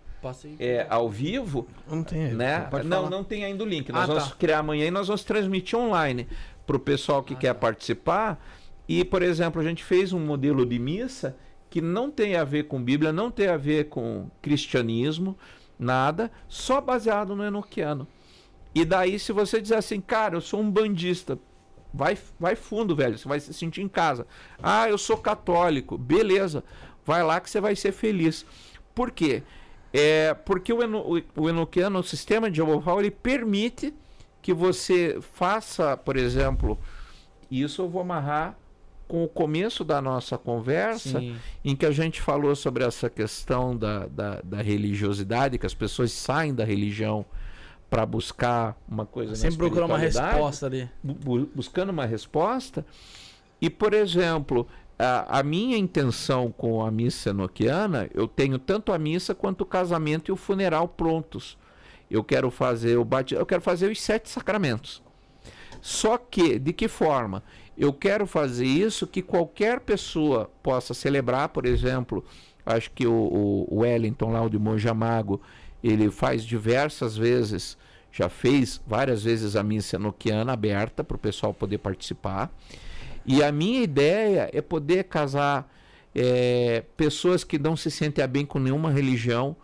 é, ao vivo. Não tem. Né? Não, não tem ainda o link. Nós Ah, vamos tá. criar amanhã e nós vamos transmitir online para o pessoal que quer participar. E, por exemplo, a gente fez um modelo de missa que não tem a ver com Bíblia, não tem a ver com cristianismo, nada, só baseado no enoquiano. E daí, se você dizer assim, cara, eu sou um bandista, vai, vai fundo, velho, você vai se sentir em casa. Ah, eu sou católico, beleza, vai lá que você vai ser feliz. Por quê? É porque o, eno, o, enoquiano, o sistema de Jeová, ele permite que você faça, por exemplo, isso eu vou amarrar com o começo da nossa conversa, Sim. em que a gente falou sobre essa questão da, da, da religiosidade, que as pessoas saem da religião para buscar uma coisa Sempre procurar uma resposta ali. bu- bu- buscando uma resposta. E, por exemplo, a, a minha intenção com a missa enoquiana, eu tenho tanto a missa quanto o casamento e o funeral prontos. Eu quero fazer o bati- eu quero fazer os sete sacramentos. Só que, de que forma? Eu quero fazer isso que qualquer pessoa possa celebrar, por exemplo, acho que o, o- Wellington lá, o de Monjamago, ele faz diversas vezes, já fez várias vezes a missa enoquiana aberta para o pessoal poder participar. E a minha ideia é poder casar eh, pessoas que não se sentem a bem com nenhuma religião.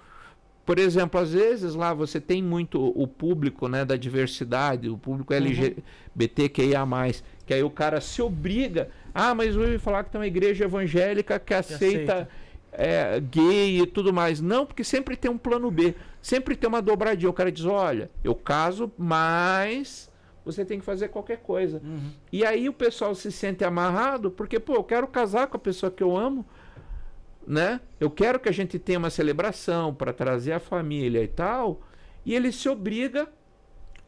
Por exemplo, às vezes lá você tem muito o público né, da diversidade, o público LGBTQIA, que aí o cara se obriga. Ah, mas eu ouvi falar que tem uma igreja evangélica que aceita, aceita. É, gay e tudo mais. Não, porque sempre tem um plano B, sempre tem uma dobradinha. O cara diz: olha, eu caso, mas você tem que fazer qualquer coisa. E aí o pessoal se sente amarrado, porque, pô, eu quero casar com a pessoa que eu amo, né? Eu quero que a gente tenha uma celebração para trazer a família e tal. E ele se obriga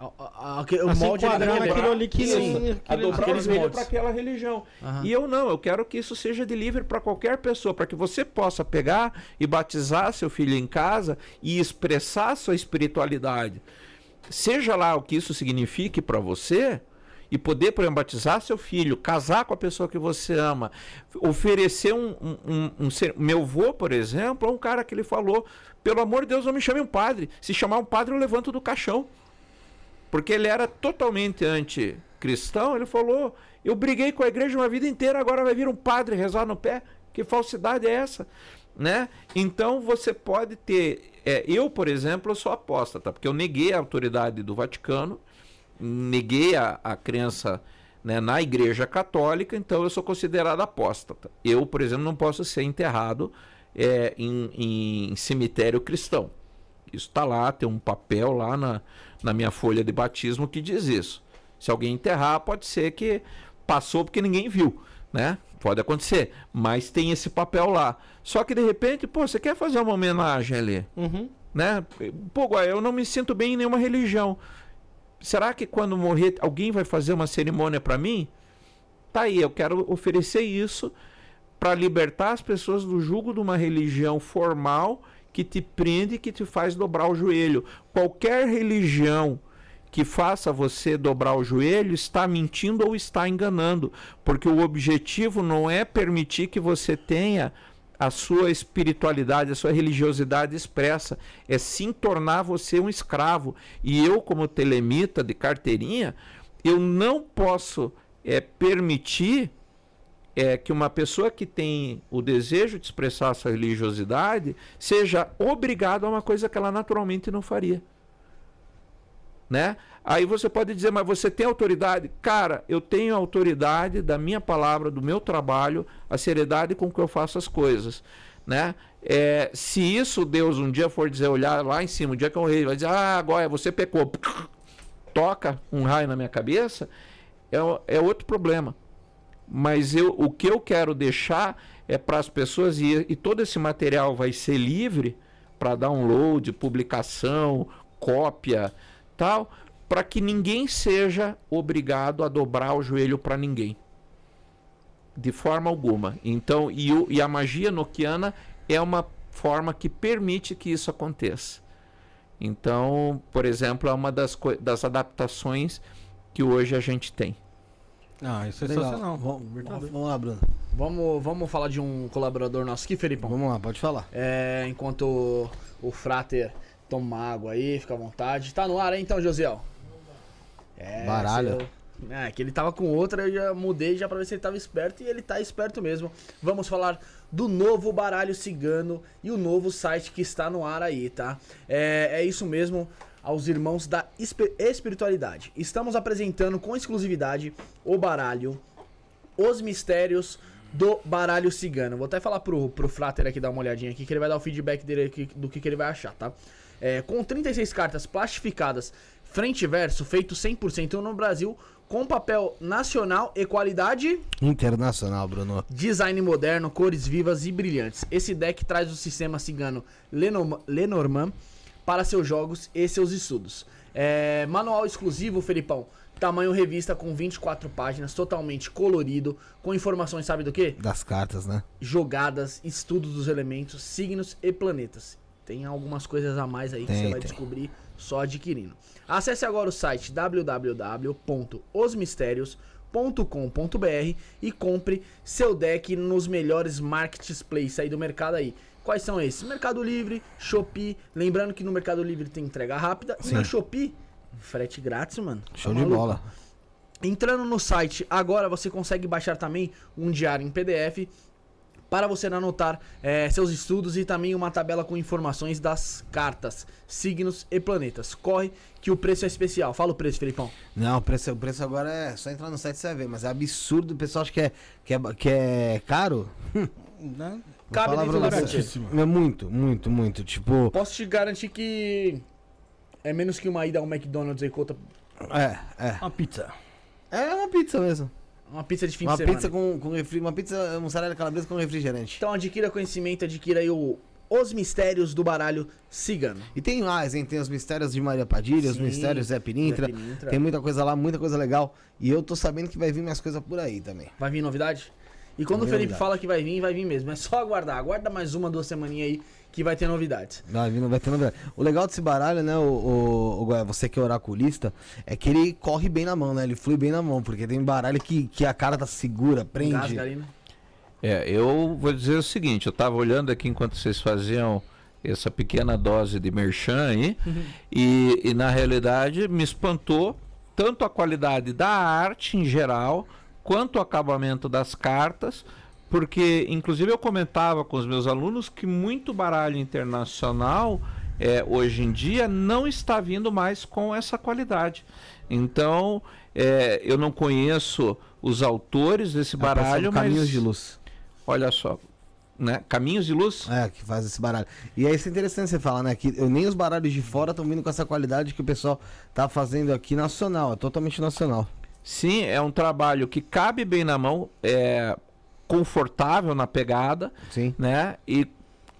A- a- a- o molde ele enquadrar vai naquilo ali que Sim, a aquele- dobrar o aqueles joelho moldes. para aquela religião. Aham. E eu não, eu quero que isso seja de livre para qualquer pessoa, para que você possa pegar e batizar seu filho em casa e expressar sua espiritualidade. Seja lá o que isso signifique para você, e poder, por exemplo, batizar seu filho, casar com a pessoa que você ama, oferecer um, um, um- um ser. Meu avô, por exemplo, é um cara que ele falou: pelo amor de Deus, não me chame um padre. Se chamar um padre, eu levanto do caixão. Porque ele era totalmente anticristão, ele falou: Eu briguei com a igreja uma vida inteira, agora vai vir um padre rezar no pé. Que falsidade é essa? Né? Então você pode ter. é, eu, por exemplo, sou apóstata, porque eu neguei a autoridade do Vaticano, neguei a, a crença né, na igreja católica, então eu sou considerado apóstata. Eu, por exemplo, não posso ser enterrado é, em, em cemitério cristão. Isso está lá, tem um papel lá na, na minha folha de batismo que diz isso. Se alguém enterrar, pode ser que passou porque ninguém viu, né? Pode acontecer, mas tem esse papel lá. Só que de repente, pô, você quer fazer uma homenagem ali? Uhum. Né? Pô, eu não me sinto bem em nenhuma religião. Será que quando morrer alguém vai fazer uma cerimônia para mim? Tá aí, eu quero oferecer isso para libertar as pessoas do jugo de uma religião formal que te prende e que te faz dobrar o joelho. Qualquer religião que faça você dobrar o joelho está mentindo ou está enganando, porque o objetivo não é permitir que você tenha a sua espiritualidade, a sua religiosidade expressa, é sim tornar você um escravo. E eu, como telemita de carteirinha, eu não posso é, permitir é, que uma pessoa que tem o desejo de expressar a sua religiosidade seja obrigado a uma coisa que ela naturalmente não faria. Né? Aí você pode dizer, mas você tem autoridade? Cara, eu tenho autoridade da minha palavra, do meu trabalho, a seriedade com que eu faço as coisas. Né? É, se isso Deus um dia for dizer, olhar lá em cima, o dia que eu rei, vai dizer, ah, agora você pecou, toca um raio na minha cabeça, é, é outro problema. Mas eu, o que eu quero deixar é para as pessoas, e, e todo esse material vai ser livre para download, publicação, cópia, tal, para que ninguém seja obrigado a dobrar o joelho para ninguém. De forma alguma. Então, e, e a magia noquiana é uma forma que permite que isso aconteça. Então, por exemplo, é uma das, das adaptações que hoje a gente tem. Ah, isso é Legal. sensacional. Vamos, vamos lá, Bruno. Vamos, vamos falar de um colaborador nosso aqui, Felipão. Vamos lá, pode falar. É, enquanto o, o Frater toma água aí, fica à vontade. Tá no ar, hein, então, Josiel? É, Baralho. seu- É, que ele tava com outra, eu já mudei já pra ver se ele tava esperto e ele tá esperto mesmo. Vamos falar do novo baralho cigano e o novo site que está no ar aí, tá? É, é isso mesmo, aos irmãos da espi- espiritualidade. Estamos apresentando com exclusividade o baralho Os Mistérios do Baralho Cigano. Vou até falar pro, pro Frater aqui dar uma olhadinha aqui, que ele vai dar o feedback dele aqui, do que, que ele vai achar, tá? É, com 36 cartas plastificadas, frente e verso, feito 100% no Brasil, com papel nacional e qualidade, Internacional, Bruno. design moderno, cores vivas e brilhantes. Esse deck traz o sistema cigano Lenorm- Lenormand para seus jogos e seus estudos. É, manual exclusivo, Felipão. Tamanho revista com 24 páginas, totalmente colorido, com informações, sabe do que? Das cartas, né? Jogadas, estudos dos elementos, signos e planetas. Tem algumas coisas a mais aí que Tem, você vai tem. descobrir só adquirindo. Acesse agora o site www.osmistérios.com.br e compre seu deck nos melhores marketplaces aí do mercado aí. Quais são esses? Mercado Livre, Shopee. Lembrando que no Mercado Livre tem entrega rápida. E na Sim. Shopee, frete grátis, mano. Tá Show de maluco? bola. Entrando no site agora, você consegue baixar também um diário em PDF para você anotar eh, seus estudos e também uma tabela com informações das cartas, signos e planetas. Corre que o preço é especial. Fala o preço, Felipão. Não, o preço, o preço agora é só entrar no site e você vai ver, mas é absurdo. O pessoal acha que é, que é, que é caro. Né? Cabe dentro do. É muito, muito, muito. Tipo, Posso te garantir que é menos que uma ida ao McDonald's aí conta é, é. Uma pizza. É uma pizza mesmo. uma pizza de fim Uma de semana. pizza com, com refri, uma pizza mussarela calabresa com refrigerante. Então adquira conhecimento, adquira aí o Os Mistérios do Baralho Cigano. E tem mais, hein? Tem os mistérios de Maria Padilha, os Sim, mistérios Zé Pinintra. Zé Pinintra. Tem muita coisa lá, muita coisa legal. E eu tô sabendo que vai vir mais coisa por aí também. Vai vir novidade? E quando o Felipe novidade. fala que vai vir, vai vir mesmo. É só aguardar. Aguarda mais uma, duas semaninhas aí que vai ter novidades. Vai vir, não vai ter novidade. O legal desse baralho, né, o, o, o você que é oraculista, é que ele corre bem na mão, né? Ele flui bem na mão, porque tem baralho que, que a cara tá segura, prende. Ali, né? É, eu vou dizer o seguinte, eu estava olhando aqui enquanto vocês faziam essa pequena dose de merchan aí, e, e na realidade me espantou tanto a qualidade da arte em geral, quanto o acabamento das cartas, porque inclusive eu comentava com os meus alunos que muito baralho internacional é, hoje em dia não está vindo mais com essa qualidade. Então, é, eu não conheço os autores desse É do baralho, Caminhos mas de luz. olha só, né? Caminhos de luz. É, que faz esse baralho. E é isso interessante você falar, né? Que nem os baralhos de fora estão vindo com essa qualidade que o pessoal tá fazendo aqui nacional. É totalmente nacional. Sim, é um trabalho que cabe bem na mão, é confortável na pegada, Sim. né? E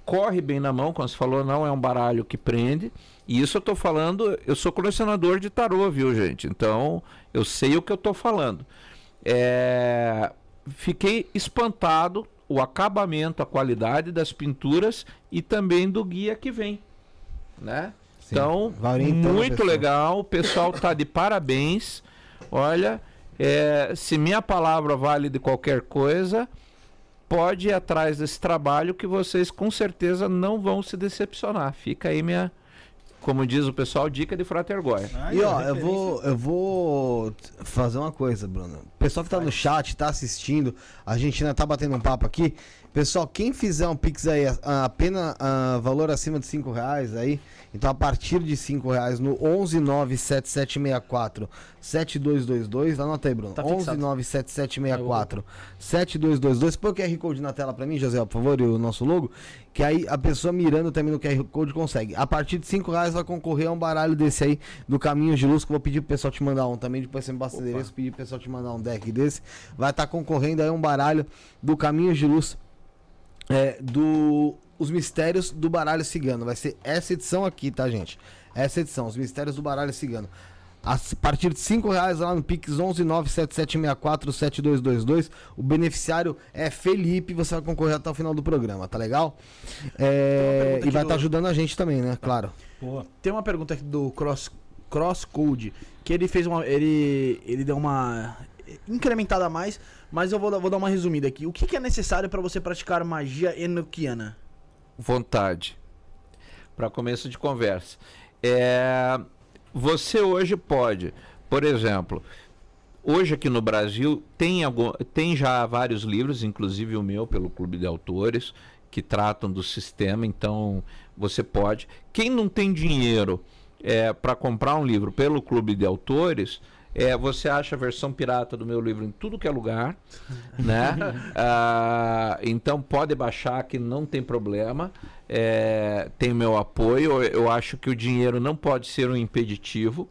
corre bem na mão, como você falou, não é um baralho que prende. E isso eu tô falando, eu sou colecionador de tarô, viu, gente? Então, eu sei o que eu tô falando. É, fiquei espantado o acabamento, a qualidade das pinturas e também do guia que vem, né? Sim. Então, a muito legal, o pessoal tá de parabéns. Olha, é, se minha palavra vale de qualquer coisa, pode ir atrás desse trabalho que vocês com certeza não vão se decepcionar. Fica aí minha, como diz o pessoal, dica de Frater Goya. Aí, E ó, eu vou, eu vou fazer uma coisa, Bruno. O pessoal que tá no chat, tá assistindo, a gente ainda tá batendo um papo aqui. Pessoal, quem fizer um Pix aí, a, a pena a valor acima de 5 reais aí, então a partir de 5 reais no 1197764 7222, anota aí, Bruno. Tá fixado. 1197764 7222. Põe o QR Code na tela pra mim, José, por favor, e o nosso logo, que aí a pessoa mirando também no QR Code consegue. A partir de 5 reais vai concorrer a um baralho desse aí, do Caminho de Luz, que eu vou pedir pro pessoal te mandar um também, depois você me passa o endereço, pedir pro pessoal te mandar um deck desse. Vai estar concorrendo aí um baralho do Caminho de Luz, é, do Os Mistérios do Baralho Cigano. Vai ser essa edição aqui, tá, gente? Essa edição, Os Mistérios do Baralho Cigano. A partir de 5 reais lá no Pix 11977647222. O beneficiário é Felipe. Você vai concorrer até o final do programa, tá legal? É, e vai estar do- ajudando a gente também, né? Claro. Boa. Tem uma pergunta aqui do Cross, Cross Code, que ele fez uma. Ele, ele deu uma incrementada a mais, mas eu vou, vou dar uma resumida aqui. O que, que é necessário para você praticar magia enoquiana? vontade para começo de conversa. É, você hoje pode, por exemplo, hoje aqui no Brasil tem, algum, tem já vários livros, inclusive o meu pelo Clube de Autores, que tratam do sistema. Então você pode. Quem não tem dinheiro é, para comprar um livro pelo Clube de Autores, é, você acha a versão pirata do meu livro em tudo que é lugar, né? Ah, então pode baixar que não tem problema. É, tem meu apoio. Eu acho que o dinheiro não pode ser um impeditivo.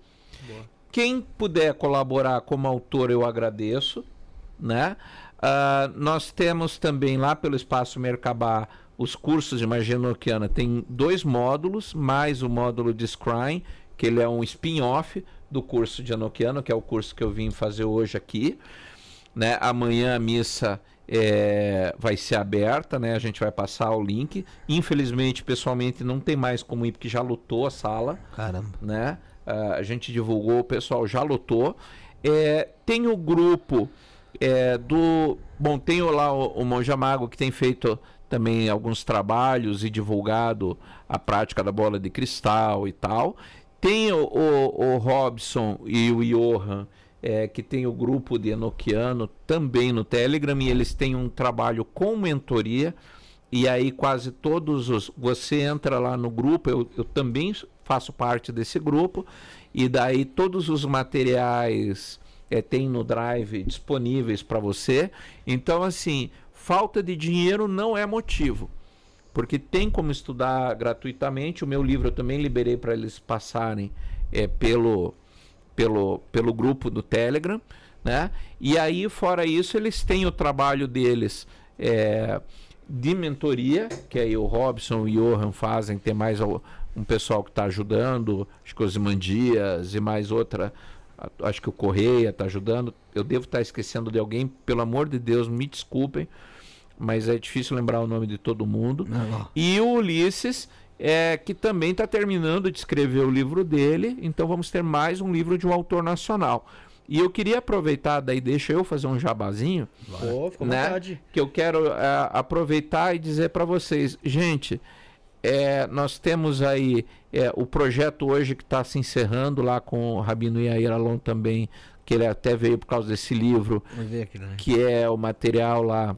Quem puder colaborar como autor, eu agradeço, né? Ah, nós temos também lá pelo Espaço Mercabá os cursos de magia enoquiana. Tem dois módulos, mais o módulo de Scrying, que ele é um spin-off do curso de Enoquiano, que é o curso que eu vim fazer hoje aqui. Né? Amanhã a missa é, vai ser aberta, né? A gente vai passar o link. Infelizmente, pessoalmente, não tem mais como ir, porque já lotou a sala Caramba. né? Ah, a gente divulgou, o pessoal já lotou. É, tem o grupo é, do. Bom, tem lá o, o Monja Mago que tem feito também alguns trabalhos e divulgado a prática da bola de cristal e tal. Tem o, o, o Robson e o Johan, é, que tem o grupo de Enoquiano também no Telegram, e eles têm um trabalho com mentoria. E aí quase todos os. Você entra lá no grupo, eu, eu também faço parte desse grupo, e daí todos os materiais é, tem no Drive disponíveis para você. Então, assim, falta de dinheiro não é motivo. Porque tem como estudar gratuitamente. O meu livro eu também liberei para eles passarem é, pelo, pelo, pelo grupo do Telegram. Né? E aí, fora isso, eles têm o trabalho deles é, de mentoria, que aí o Robson e o Johan fazem, tem mais um pessoal que está ajudando, acho que os Mandias e mais outra, acho que o Correia está ajudando. Eu devo estar esquecendo de alguém, pelo amor de Deus, me desculpem, mas é difícil lembrar o nome de todo mundo. E o Ulisses, é, que também está terminando de escrever o livro dele, então vamos ter mais um livro de um autor nacional. E eu queria aproveitar, daí deixa eu fazer um jabazinho, Pô, fica né? vontade. que eu quero é, aproveitar e dizer para vocês, gente, é, nós temos aí é, o projeto hoje que está se encerrando lá com o Rabino Yair Alon também, que ele até veio por causa desse livro, aqui, né? que é o material lá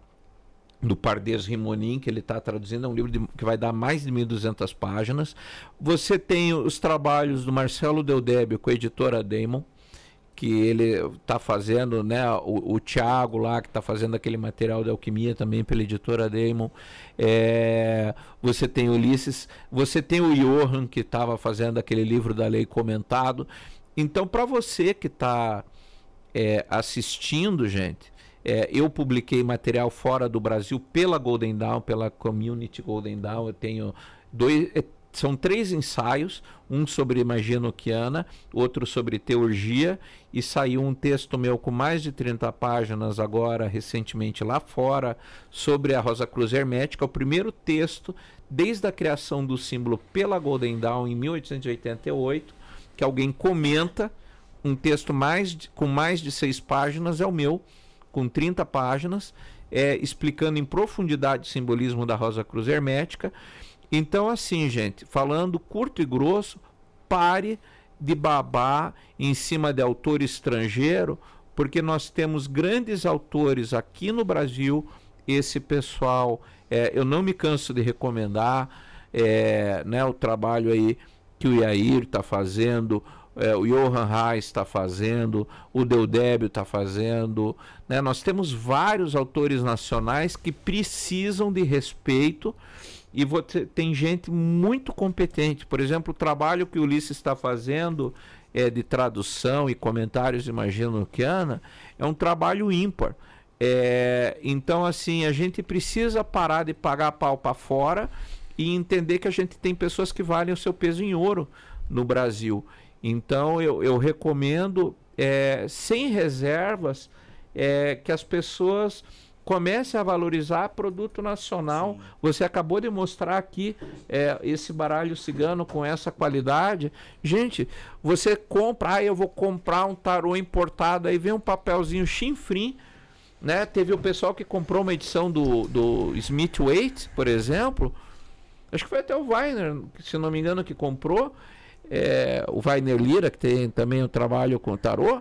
do Pardes Rimonim, que ele está traduzindo, é um livro de- que vai dar mais de 1.200 páginas. Você tem os trabalhos do Marcelo Deldébio com a editora Damon, que ele está fazendo, né? O, o Thiago lá, que está fazendo aquele material de alquimia também pela editora Damon. É, você tem Ulisses, você tem o Johan, que estava fazendo aquele livro da lei comentado. Então, para você que está é, assistindo, gente, É, eu publiquei material fora do Brasil pela Golden Dawn, pela Community Golden Dawn. Eu tenho dois, é, são três ensaios, um sobre magia noquiana, outro sobre teurgia, e saiu um texto meu com mais de 30 páginas agora, recentemente lá fora, sobre a Rosa Cruz Hermética, o primeiro texto desde a criação do símbolo pela Golden Dawn em 1888, que alguém comenta, um texto mais de- com mais de seis páginas, é o meu, com 30 páginas, é, explicando em profundidade o simbolismo da Rosa Cruz Hermética. Então, assim, gente, falando curto e grosso, pare de babar em cima de autor estrangeiro, porque nós temos grandes autores aqui no Brasil. Esse pessoal, é, eu não me canso de recomendar é, né, o trabalho aí que o Yair está fazendo, é, o Johan Reis está fazendo, o Deudébio está fazendo. né? Nós temos vários autores nacionais que precisam de respeito e tem gente muito competente. Por exemplo, o trabalho que o Ulisses está fazendo é, de tradução e comentários de magia noquiana é um trabalho ímpar. É, então, assim, a gente precisa parar de pagar pau para fora e entender que a gente tem pessoas que valem o seu peso em ouro no Brasil. Então, eu, eu recomendo, é, sem reservas, é, que as pessoas comecem a valorizar produto nacional. Você acabou de mostrar aqui é, esse baralho cigano com essa qualidade. Gente, você compra, ah, eu vou comprar um tarô importado, aí vem um papelzinho chinfrim, né? Teve o pessoal que comprou uma edição do, do Smith Waite, por exemplo. Acho que foi até o Weiner, se não me engano, que comprou. É, o Weiner Lira, que tem também o trabalho com tarô.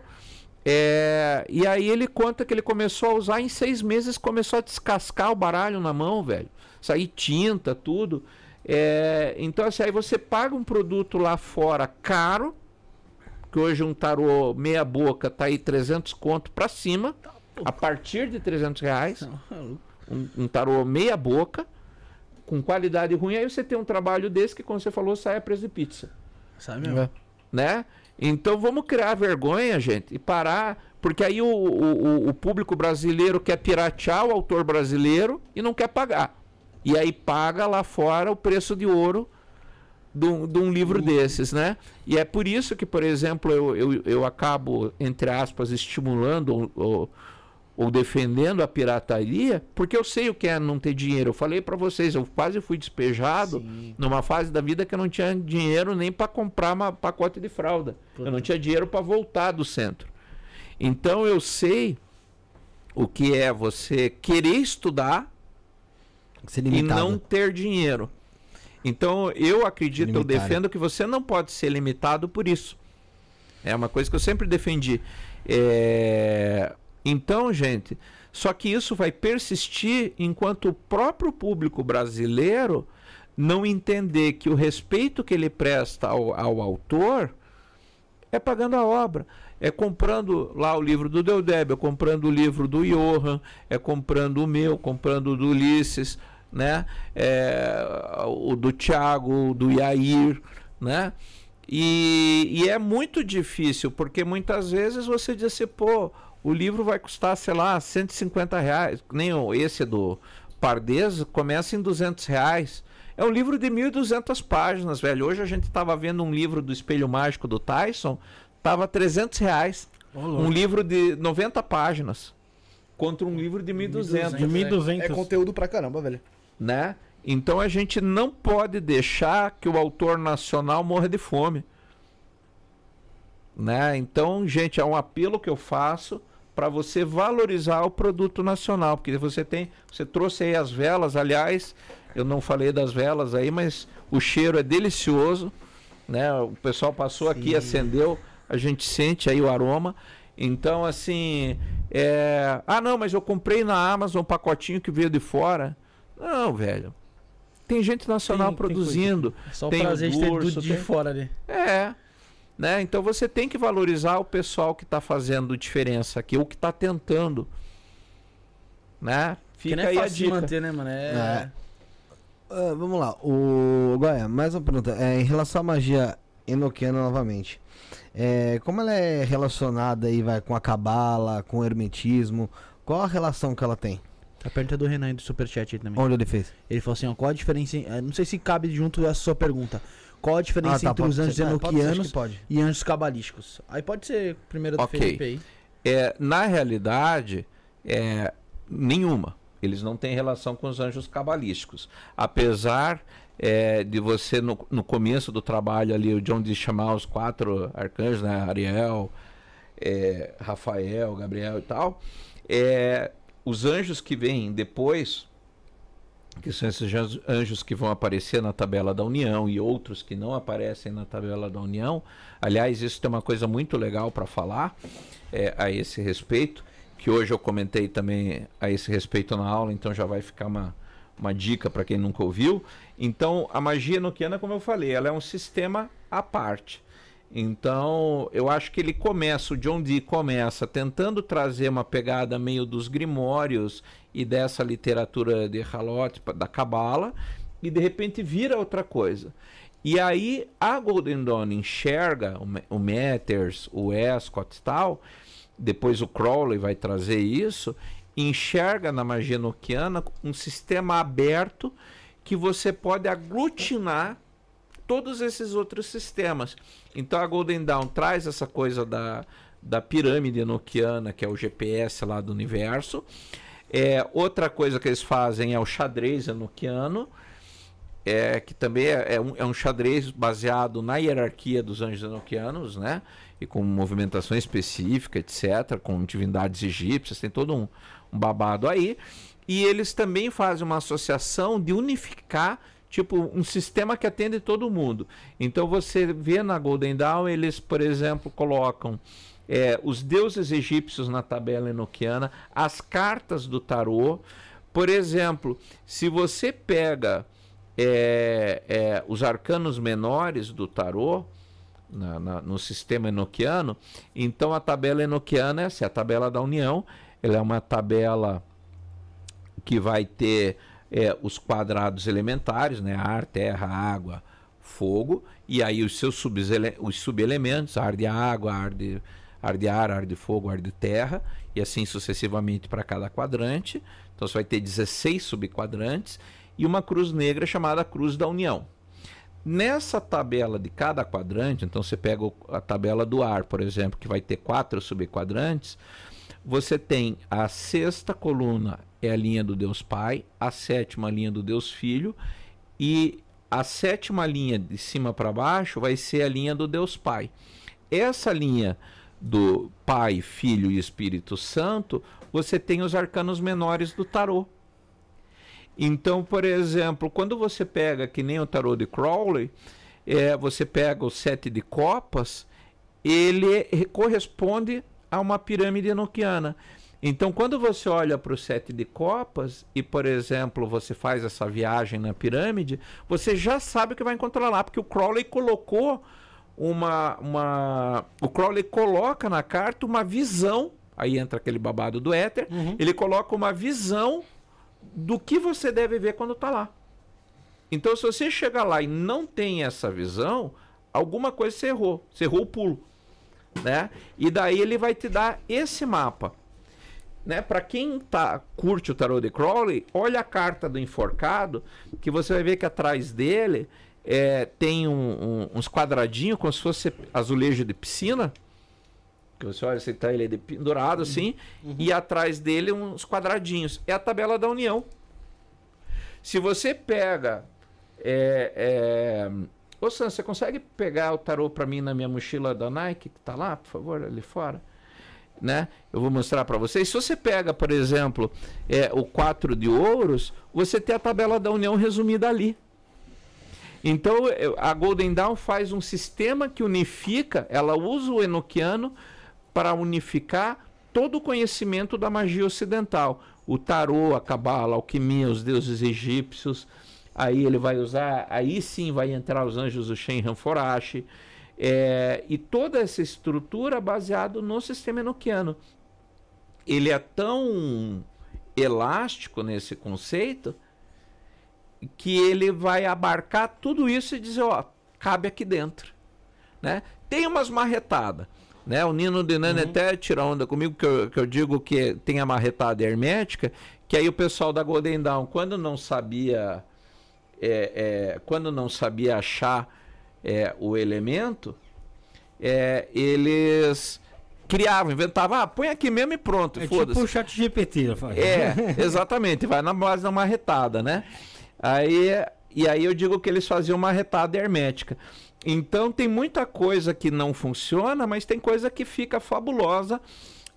É, e aí ele conta que ele começou a usar em seis meses, começou a descascar o baralho na mão, velho. Sair tinta, tudo. É, então, assim, aí você paga um produto lá fora caro, que hoje um tarô meia boca tá aí 300 conto pra cima, a partir de 300 reais. Um, um tarô meia boca, com qualidade ruim, aí você tem um trabalho desse que, como você falou, sai a preço de pizza Sabe mesmo? né? Então vamos criar vergonha, gente, e parar, porque aí o, o, o- público brasileiro quer piratear o autor brasileiro e não quer pagar. E aí paga lá fora o preço de ouro de um, de um livro desses, né? E é por isso que, por exemplo, eu, eu, eu acabo, entre aspas, estimulando ou, ou, ou defendendo a pirataria, porque eu sei o que é não ter dinheiro. Eu falei para vocês, eu quase fui despejado numa fase da vida que eu não tinha dinheiro nem para comprar um pacote de fralda. Eu não tinha dinheiro para voltar do centro. Então eu sei o que é você querer estudar e não ter dinheiro. Então eu acredito, eu defendo que você não pode ser limitado por isso. É uma coisa que eu sempre defendi. É, Então, gente, só que isso vai persistir enquanto o próprio público brasileiro não entender que o respeito que ele presta ao, ao autor é pagando a obra. É comprando lá o livro do Deudébio, é comprando o livro do Johan, é comprando o meu, comprando o do Ulisses, né? É, o do Tiago, do Yair, né? E, e é muito difícil, porque muitas vezes você diz assim, pô, o livro vai custar, sei lá, 150 reais. Nem o- esse do Pardez começa em 200 reais. É um livro de 1.200 páginas, velho. Hoje a gente estava vendo um livro do Espelho Mágico do Tyson, tava 300 reais. Um livro de 90 páginas. Contra um livro de 1.200 De 1.200. É conteúdo pra caramba, velho. né? Então a gente não pode deixar que o autor nacional morra de fome. Né? Então, gente, é um apelo que eu faço para você valorizar o produto nacional, porque você tem, você trouxe aí as velas, aliás, eu não falei das velas aí, mas o cheiro é delicioso, né? O pessoal passou aqui, acendeu, a gente sente aí o aroma. Então, assim, é... ah, não, mas eu comprei na Amazon um pacotinho que veio de fora. Não, velho. Tem gente nacional Tem- tem produzindo. É só Tem prazer de ter de tem- fora ali. É. Né? Então você tem que valorizar o pessoal que está fazendo diferença aqui, ou que está tentando. Né? Que Fica não é aí a fácil de dica. manter, né, mano? É. Ah, vamos lá, o Goya, mais uma pergunta. É, em relação à magia enoquiana novamente, é, como ela é relacionada aí, vai, com a cabala, com o hermetismo, Qual a relação que ela tem? A pergunta é do Renan do Superchat aí também. Onde ele fez? Ele falou assim, ó, qual a diferença... eh, Não sei se cabe junto essa sua pergunta. Qual a diferença entre Ah, tá, pode os anjos ser. É, pode ser, enoquianos pode. e anjos cabalísticos? Aí pode ser primeiro do Ok. Felipe aí. É, na realidade, é, nenhuma. Eles não têm relação com os anjos cabalísticos. Apesar é, de você, no, no começo do trabalho ali, o John de chamar os quatro arcanjos, né? Ariel, é, Rafael, Gabriel e tal. É, os anjos que vêm depois, que são esses anjos- que vão aparecer na tabela da União e outros que não aparecem na tabela da União. Aliás, isso tem uma coisa muito legal para falar é, a esse respeito, que hoje eu comentei também a esse respeito na aula, então já vai ficar uma, uma dica para quem nunca ouviu. Então, a magia enoquiana, como eu falei, ela é um sistema à parte. Então, eu acho que ele começa, o John Dee começa tentando trazer uma pegada meio dos grimórios e dessa literatura de Halot, da Cabala, e de repente vira outra coisa. E aí a Golden Dawn enxerga o Ma- o Matters, o Escott e tal, depois o Crowley vai trazer isso, enxerga na magia noquiana um sistema aberto que você pode aglutinar todos esses outros sistemas. Então a Golden Dawn traz essa coisa da, da pirâmide enoquiana, que é o GPS lá do universo. É, outra coisa que eles fazem é o xadrez enoquiano, é, que também é, é um, é um xadrez baseado na hierarquia dos anjos enoquianos, né? E com movimentação específica, etc., com divindades egípcias, tem todo um, um babado aí. E eles também fazem uma associação de unificar, tipo, um sistema que atende todo mundo. Então você vê na Golden Dawn, eles, por exemplo, colocam é, os deuses egípcios na tabela enoquiana, as cartas do tarô. Por exemplo, se você pega é, é, os arcanos menores do tarô, na- na- no sistema enoquiano, então a tabela enoquiana é assim, a tabela da união, ela é uma tabela que vai ter é, os quadrados elementares, né? ar, terra, água, fogo, e aí os seus os subelementos, ar de água, ar de, ar de ar, ar de fogo, ar de terra, e assim sucessivamente para cada quadrante. Então você vai ter 16 subquadrantes e uma cruz negra chamada Cruz da União. Nessa tabela de cada quadrante, então você pega a tabela do ar, por exemplo, que vai ter quatro subquadrantes, você tem a sexta coluna é a linha do Deus Pai, a sétima linha do Deus Filho e a sétima linha de cima para baixo vai ser a linha do Deus Pai. Essa linha do Pai, Filho e Espírito Santo, você tem os arcanos menores do tarô. Então, por exemplo, quando você pega, que nem o tarô de Crowley, é, você pega o sete de copas, ele re- corresponde a uma pirâmide enoquiana. Então, quando você olha para o sete de copas e, por exemplo, você faz essa viagem na pirâmide, você já sabe o que vai encontrar lá, porque o Crowley colocou uma, uma o Crowley coloca na carta uma visão, aí entra aquele babado do éter, ele coloca uma visão do que você deve ver quando está lá. Então, se você chegar lá e não tem essa visão, alguma coisa você errou, você errou o pulo, né? E daí ele vai te dar esse mapa, né? Para quem tá curte o tarot de Crowley, olha a carta do enforcado, que você vai ver que atrás dele é, tem um- um- uns quadradinhos como se fosse azulejo de piscina. Que você olha, você tá ele de pendurado assim, e atrás dele uns quadradinhos. É a tabela da união. Se você pega. É, é... Ô Sam, você consegue pegar o tarô para mim na minha mochila da Nike, que tá lá, por favor, ali fora? Né? Eu vou mostrar para vocês. Se você pega, por exemplo, é, o 4 de ouros, você tem a tabela da união resumida ali. Então, a Golden Dawn faz um sistema que unifica, ela usa o enoquiano para unificar todo o conhecimento da magia ocidental. O tarô, a cabala, a alquimia, os deuses egípcios. Aí ele vai usar, aí sim vai entrar os anjos do Shen Ranforashi. É, e toda essa estrutura baseado no sistema enoquiano. Ele é tão elástico nesse conceito que ele vai abarcar tudo isso e dizer, ó, cabe aqui dentro, né? Tem umas marretadas. Né? O Nino de Nani até tira onda comigo, que eu, que eu digo que tem a marretada hermética, que aí o pessoal da Golden Dawn, quando não sabia, é, é, quando não sabia achar é, o elemento, é, eles criavam, inventavam, ah, põe aqui mesmo e pronto, É foda-se. tipo o chat GPT. É, exatamente, vai na base da marretada, né? Aí, e aí eu digo que eles faziam uma retada hermética. Então tem muita coisa que não funciona, mas tem coisa que fica fabulosa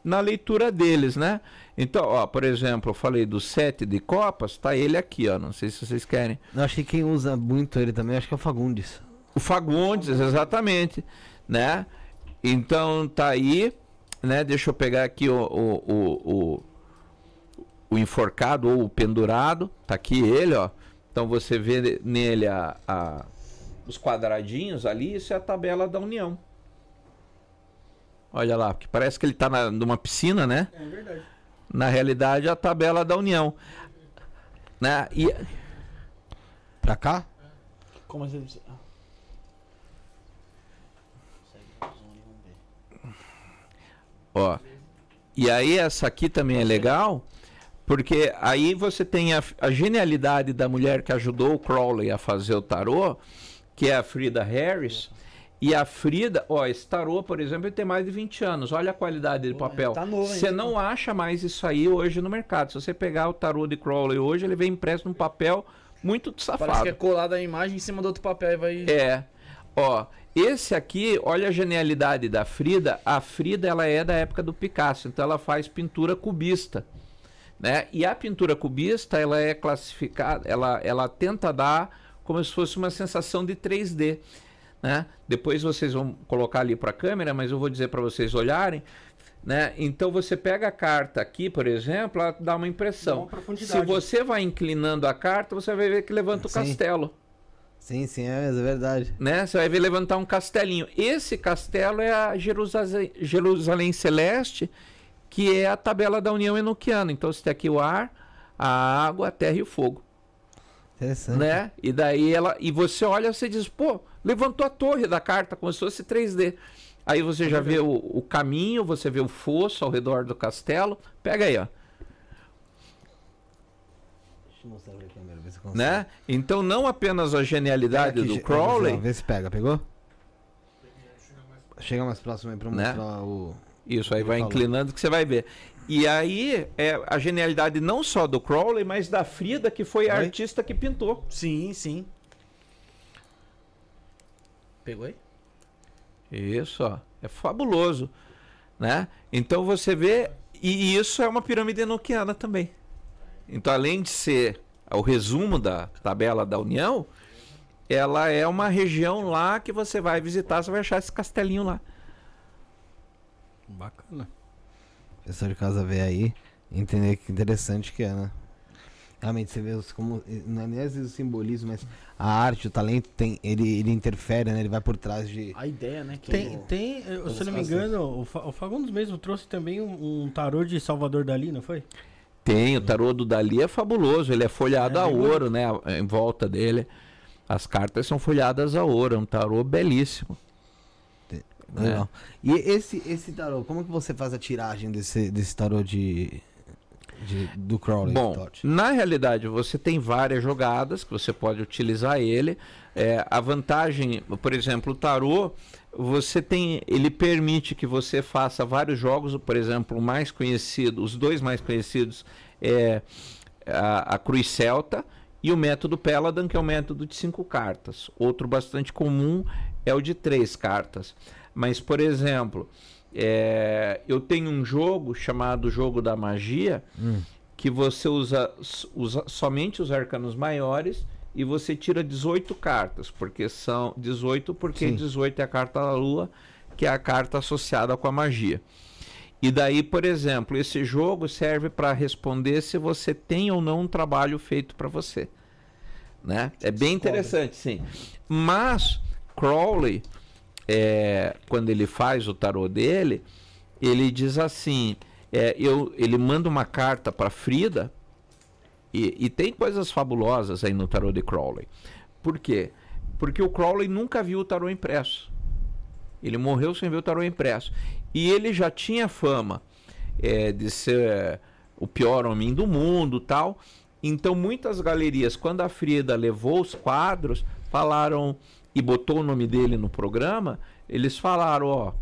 na leitura deles, né? Então, ó, por exemplo, eu falei do sete de copas, tá ele aqui, ó, não sei se vocês querem. Eu acho que quem usa muito ele também, acho que é o Fagundes. O Fagundes, exatamente, né? Então tá aí, né? Deixa eu pegar aqui o, o, o, o, o enforcado ou o pendurado, tá aqui ele, ó. Então você vê nele a, a- os quadradinhos ali, isso é a tabela da união. Olha lá, porque parece que ele tá na, numa piscina, né? É verdade. Na realidade, é a tabela da união. Né? E, Pra cá? Como assim? Ó. E aí essa aqui também é legal, porque aí você tem a, a genialidade da mulher que ajudou o Crowley a fazer o tarô, que é a Frida Harris. E a Frida, ó, esse tarô, por exemplo, ele tem mais de 20 anos. Olha a qualidade do Pô, papel. tá novo Você não acha mais isso aí hoje no mercado. Se você pegar o tarô de Crowley hoje, ele vem impresso num papel muito safado. Parece que é colada a imagem em cima do outro papel e vai. É. Ó, esse aqui, olha a genialidade da Frida. A Frida, ela é da época do Picasso, então ela faz pintura cubista, né? E a pintura cubista, ela é classificada, ela, ela tenta dar como se fosse uma sensação de 3D, né? Depois vocês vão colocar ali para a câmera, mas eu vou dizer para vocês olharem, né? Então você pega a carta aqui, por exemplo, ela dá uma impressão. Dá uma. Se você vai inclinando a carta, você vai ver que levanta o Sim. castelo Sim, sim, é, é verdade. né? Você vai ver levantar um castelinho. Esse castelo é a Jerusalém, Jerusalém Celeste, que é a tabela da União Enoquiana. Então você tem aqui o ar, a água, a terra e o fogo, Interessante. né? E daí ela e você olha, você diz, pô, levantou a torre da carta como se fosse 3D. Aí você já vê o, o caminho, você vê o fosso ao redor do castelo. Pega aí, ó, Deixa eu mostrar pra né? Então não apenas a genialidade Aqui, do Crowley, Vê se pega, pegou? Chega mais próximo aí pra Né? mostrar o. Isso, aí vai falou. inclinando que você vai ver. E aí é a genialidade não só do Crowley, mas da Frida, que foi a artista que pintou. Sim, sim. Pegou aí? Isso, ó. É fabuloso, né? Então você vê e isso é uma pirâmide enoquiana também. Então além de ser o resumo da tabela da União, ela é uma região lá que você vai visitar, você vai achar esse castelinho lá. Bacana. Pessoal de casa ver aí, entender que interessante que é, né? Realmente, você vê os, como. Não é nem às vezes o simbolismo, mas a arte, o talento, tem, ele, ele interfere, né? Ele vai por trás de. A ideia, né? Que Tem, o- tem se eu não me engano, o Fagundes mesmo trouxe também um, um tarô de Salvador Dali, não foi? Tem, o tarô do Dali é fabuloso, ele é folhado É, a bem ouro, né? Em volta dele. As cartas são folhadas a ouro, é um tarô belíssimo. Legal. E esse, esse tarô, como que você faz a tiragem desse, desse tarô de. de- do Crowley? Bom, na realidade, você tem várias jogadas que você pode utilizar ele. É, a vantagem, por exemplo, o tarô, você tem, ele permite que você faça vários jogos. Por exemplo, o mais conhecido, os dois mais conhecidos é a, a Cruz Celta e o método Peladan, que é o método de cinco cartas. Outro bastante comum é o de três cartas. Mas, por exemplo, é, eu tenho um jogo chamado Jogo da Magia, Hum. que você usa, usa somente os arcanos maiores e você tira 18 cartas, porque são 18 porque Sim. 18 é a carta da lua, que é a carta associada com a magia. E daí, por exemplo, esse jogo serve para responder se você tem ou não um trabalho feito para você. Né? É bem interessante, sim. Mas Crowley, é, quando ele faz o tarô dele, ele diz assim: é, eu, ele manda uma carta para Frida, e, e tem coisas fabulosas aí no tarô de Crowley. Por quê? Porque o Crowley nunca viu o tarô impresso. Ele morreu sem ver o tarô impresso. E ele já tinha fama é, de ser o pior homem do mundo tal. Então, muitas galerias, quando a Frida levou os quadros, falaram e botou o nome dele no programa, eles falaram, ó,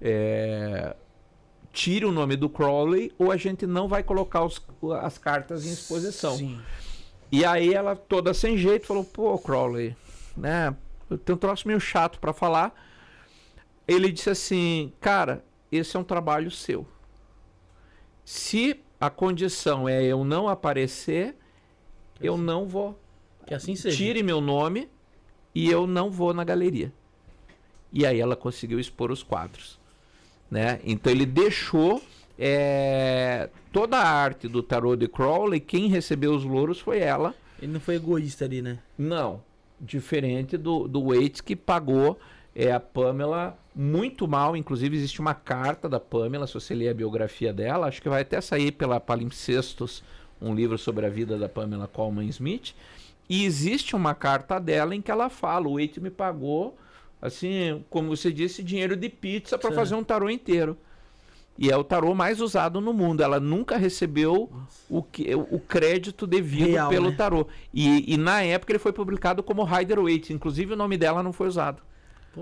é, tire o nome do Crowley ou a gente não vai colocar os- as cartas em exposição. Sim. E aí ela, toda sem jeito, falou: pô, Crowley, né? Eu tenho um troço meio chato pra falar. Ele disse assim: cara, esse é um trabalho seu. Se a condição é eu não aparecer, eu não vou. Que assim seja. Tire meu nome e eu não vou na galeria. E aí ela conseguiu expor os quadros. Né? Então ele deixou é, toda a arte do tarô de Crowley, quem recebeu os louros foi ela. Ele não foi egoísta ali, né? Não, diferente do, do Waits que pagou é, a Pamela muito mal. Inclusive, existe uma carta da Pamela, se você ler a biografia dela, acho que vai até sair pela Palimpsestos, um livro sobre a vida da Pamela Coleman Smith. E existe uma carta dela em que ela fala: o Waits me pagou, assim, como você disse, dinheiro de pizza para fazer um tarô inteiro. E é o tarô mais usado no mundo. Ela nunca recebeu o, que, o crédito devido Real, pelo né? tarô. E, e na época ele foi publicado como Rider Waite. Inclusive o nome dela não foi usado.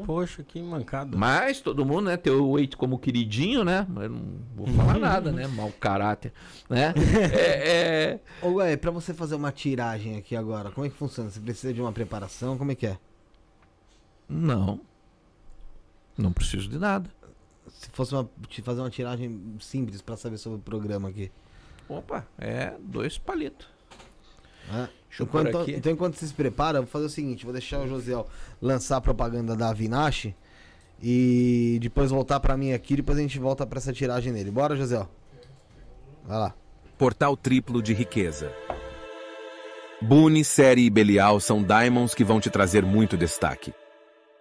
Poxa, que mancada. Mas todo mundo, né, tem o Waite como queridinho, né? Eu não vou falar nada, né? Mau caráter, né? É, é, Ô, Ué, pra você fazer uma tiragem aqui agora, como é que funciona? Você precisa de uma preparação? Como é que é? Não. Não preciso de nada. Se fosse uma, fazer uma tiragem simples pra saber sobre o programa aqui. Opa, é dois palitos. pôr Enquanto, então, enquanto você se prepara, eu vou fazer o seguinte: vou deixar o Josiel lançar a propaganda da Avinash e depois voltar pra mim aqui. Depois a gente volta pra essa tiragem dele. Bora, Josiel? Vai lá. Portal triplo de riqueza. Boone, Série e Belial são diamonds que vão te trazer muito destaque.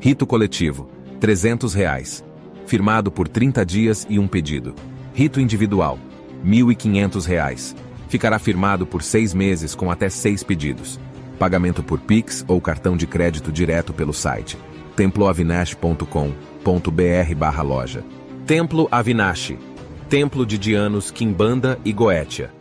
Rito coletivo, 300 reais. Firmado por 30 dias e um pedido. Rito individual, 1.500 reais. Ficará firmado por seis meses com até seis pedidos. Pagamento por Pix ou cartão de crédito direto pelo site temploavinash.com.br barra loja. Templo Avinash. Templo de Dianos, Quimbanda e Goetia.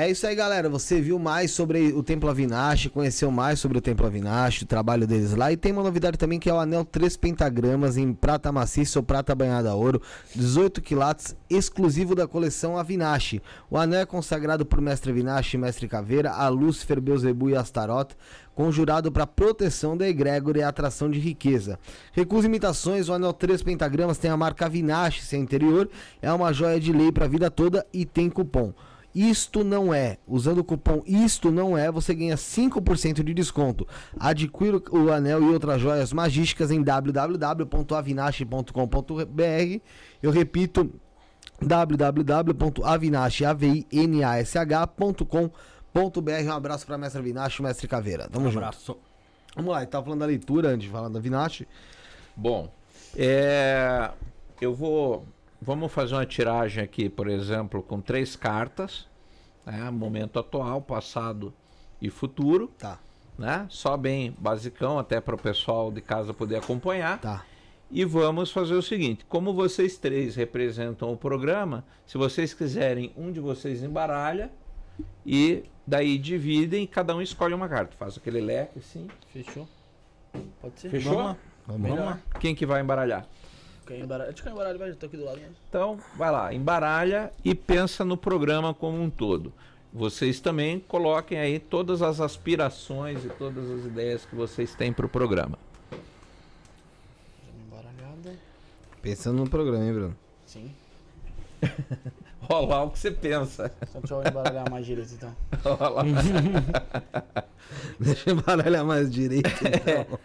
É isso aí, galera. Você viu mais sobre o Templo Avinash, conheceu mais sobre o Templo Avinash, o trabalho deles lá. E tem uma novidade também que é o anel 3 pentagramas em prata maciça ou prata banhada a ouro, 18 quilates, exclusivo da coleção Avinash. O anel é consagrado por Mestre Avinash Mestre Caveira, a Lúcifer, Beuzebu e Astaroth, conjurado para proteção da egrégora e atração de riqueza. Recusa imitações, o anel 3 pentagramas tem a marca Avinash, seu interior, é uma joia de lei para a vida toda e tem cupom. Isto não é. Usando o cupom Isto não é, você ganha 5% de desconto. Adquira o anel e outras joias magísticas em www.avinash.com.br. Eu repito, www.avinash.com.br. Um abraço para mestre Avinash e mestre Caveira. Tamo junto. Abraço. Vamos lá, ele tava falando da leitura antes de falar da Avinash. Bom, é, eu vou. Vamos fazer uma tiragem aqui, por exemplo, com três cartas, né? Momento atual, passado e futuro, Tá, né? Só bem basicão, até para o pessoal de casa poder acompanhar. tá. E vamos fazer o seguinte: como vocês três representam o programa, se vocês quiserem, um de vocês embaralha e daí dividem e cada um escolhe uma carta. Faz aquele leque assim. Fechou? Pode ser? Fechou? Vamos lá. Vamos lá. Quem que vai embaralhar? Quem embaralha? Deixa eu embaralhar, vai, já tô aqui do lado mesmo. Então, vai lá, embaralha e pensa no programa como um todo. Vocês também coloquem aí todas as aspirações e todas as ideias que vocês têm para o programa. Pensando no programa, hein, Bruno? Sim. Olha lá o que você pensa. Então deixa eu embaralhar mais direito então. Olha lá. Deixa eu embaralhar mais direito. Então.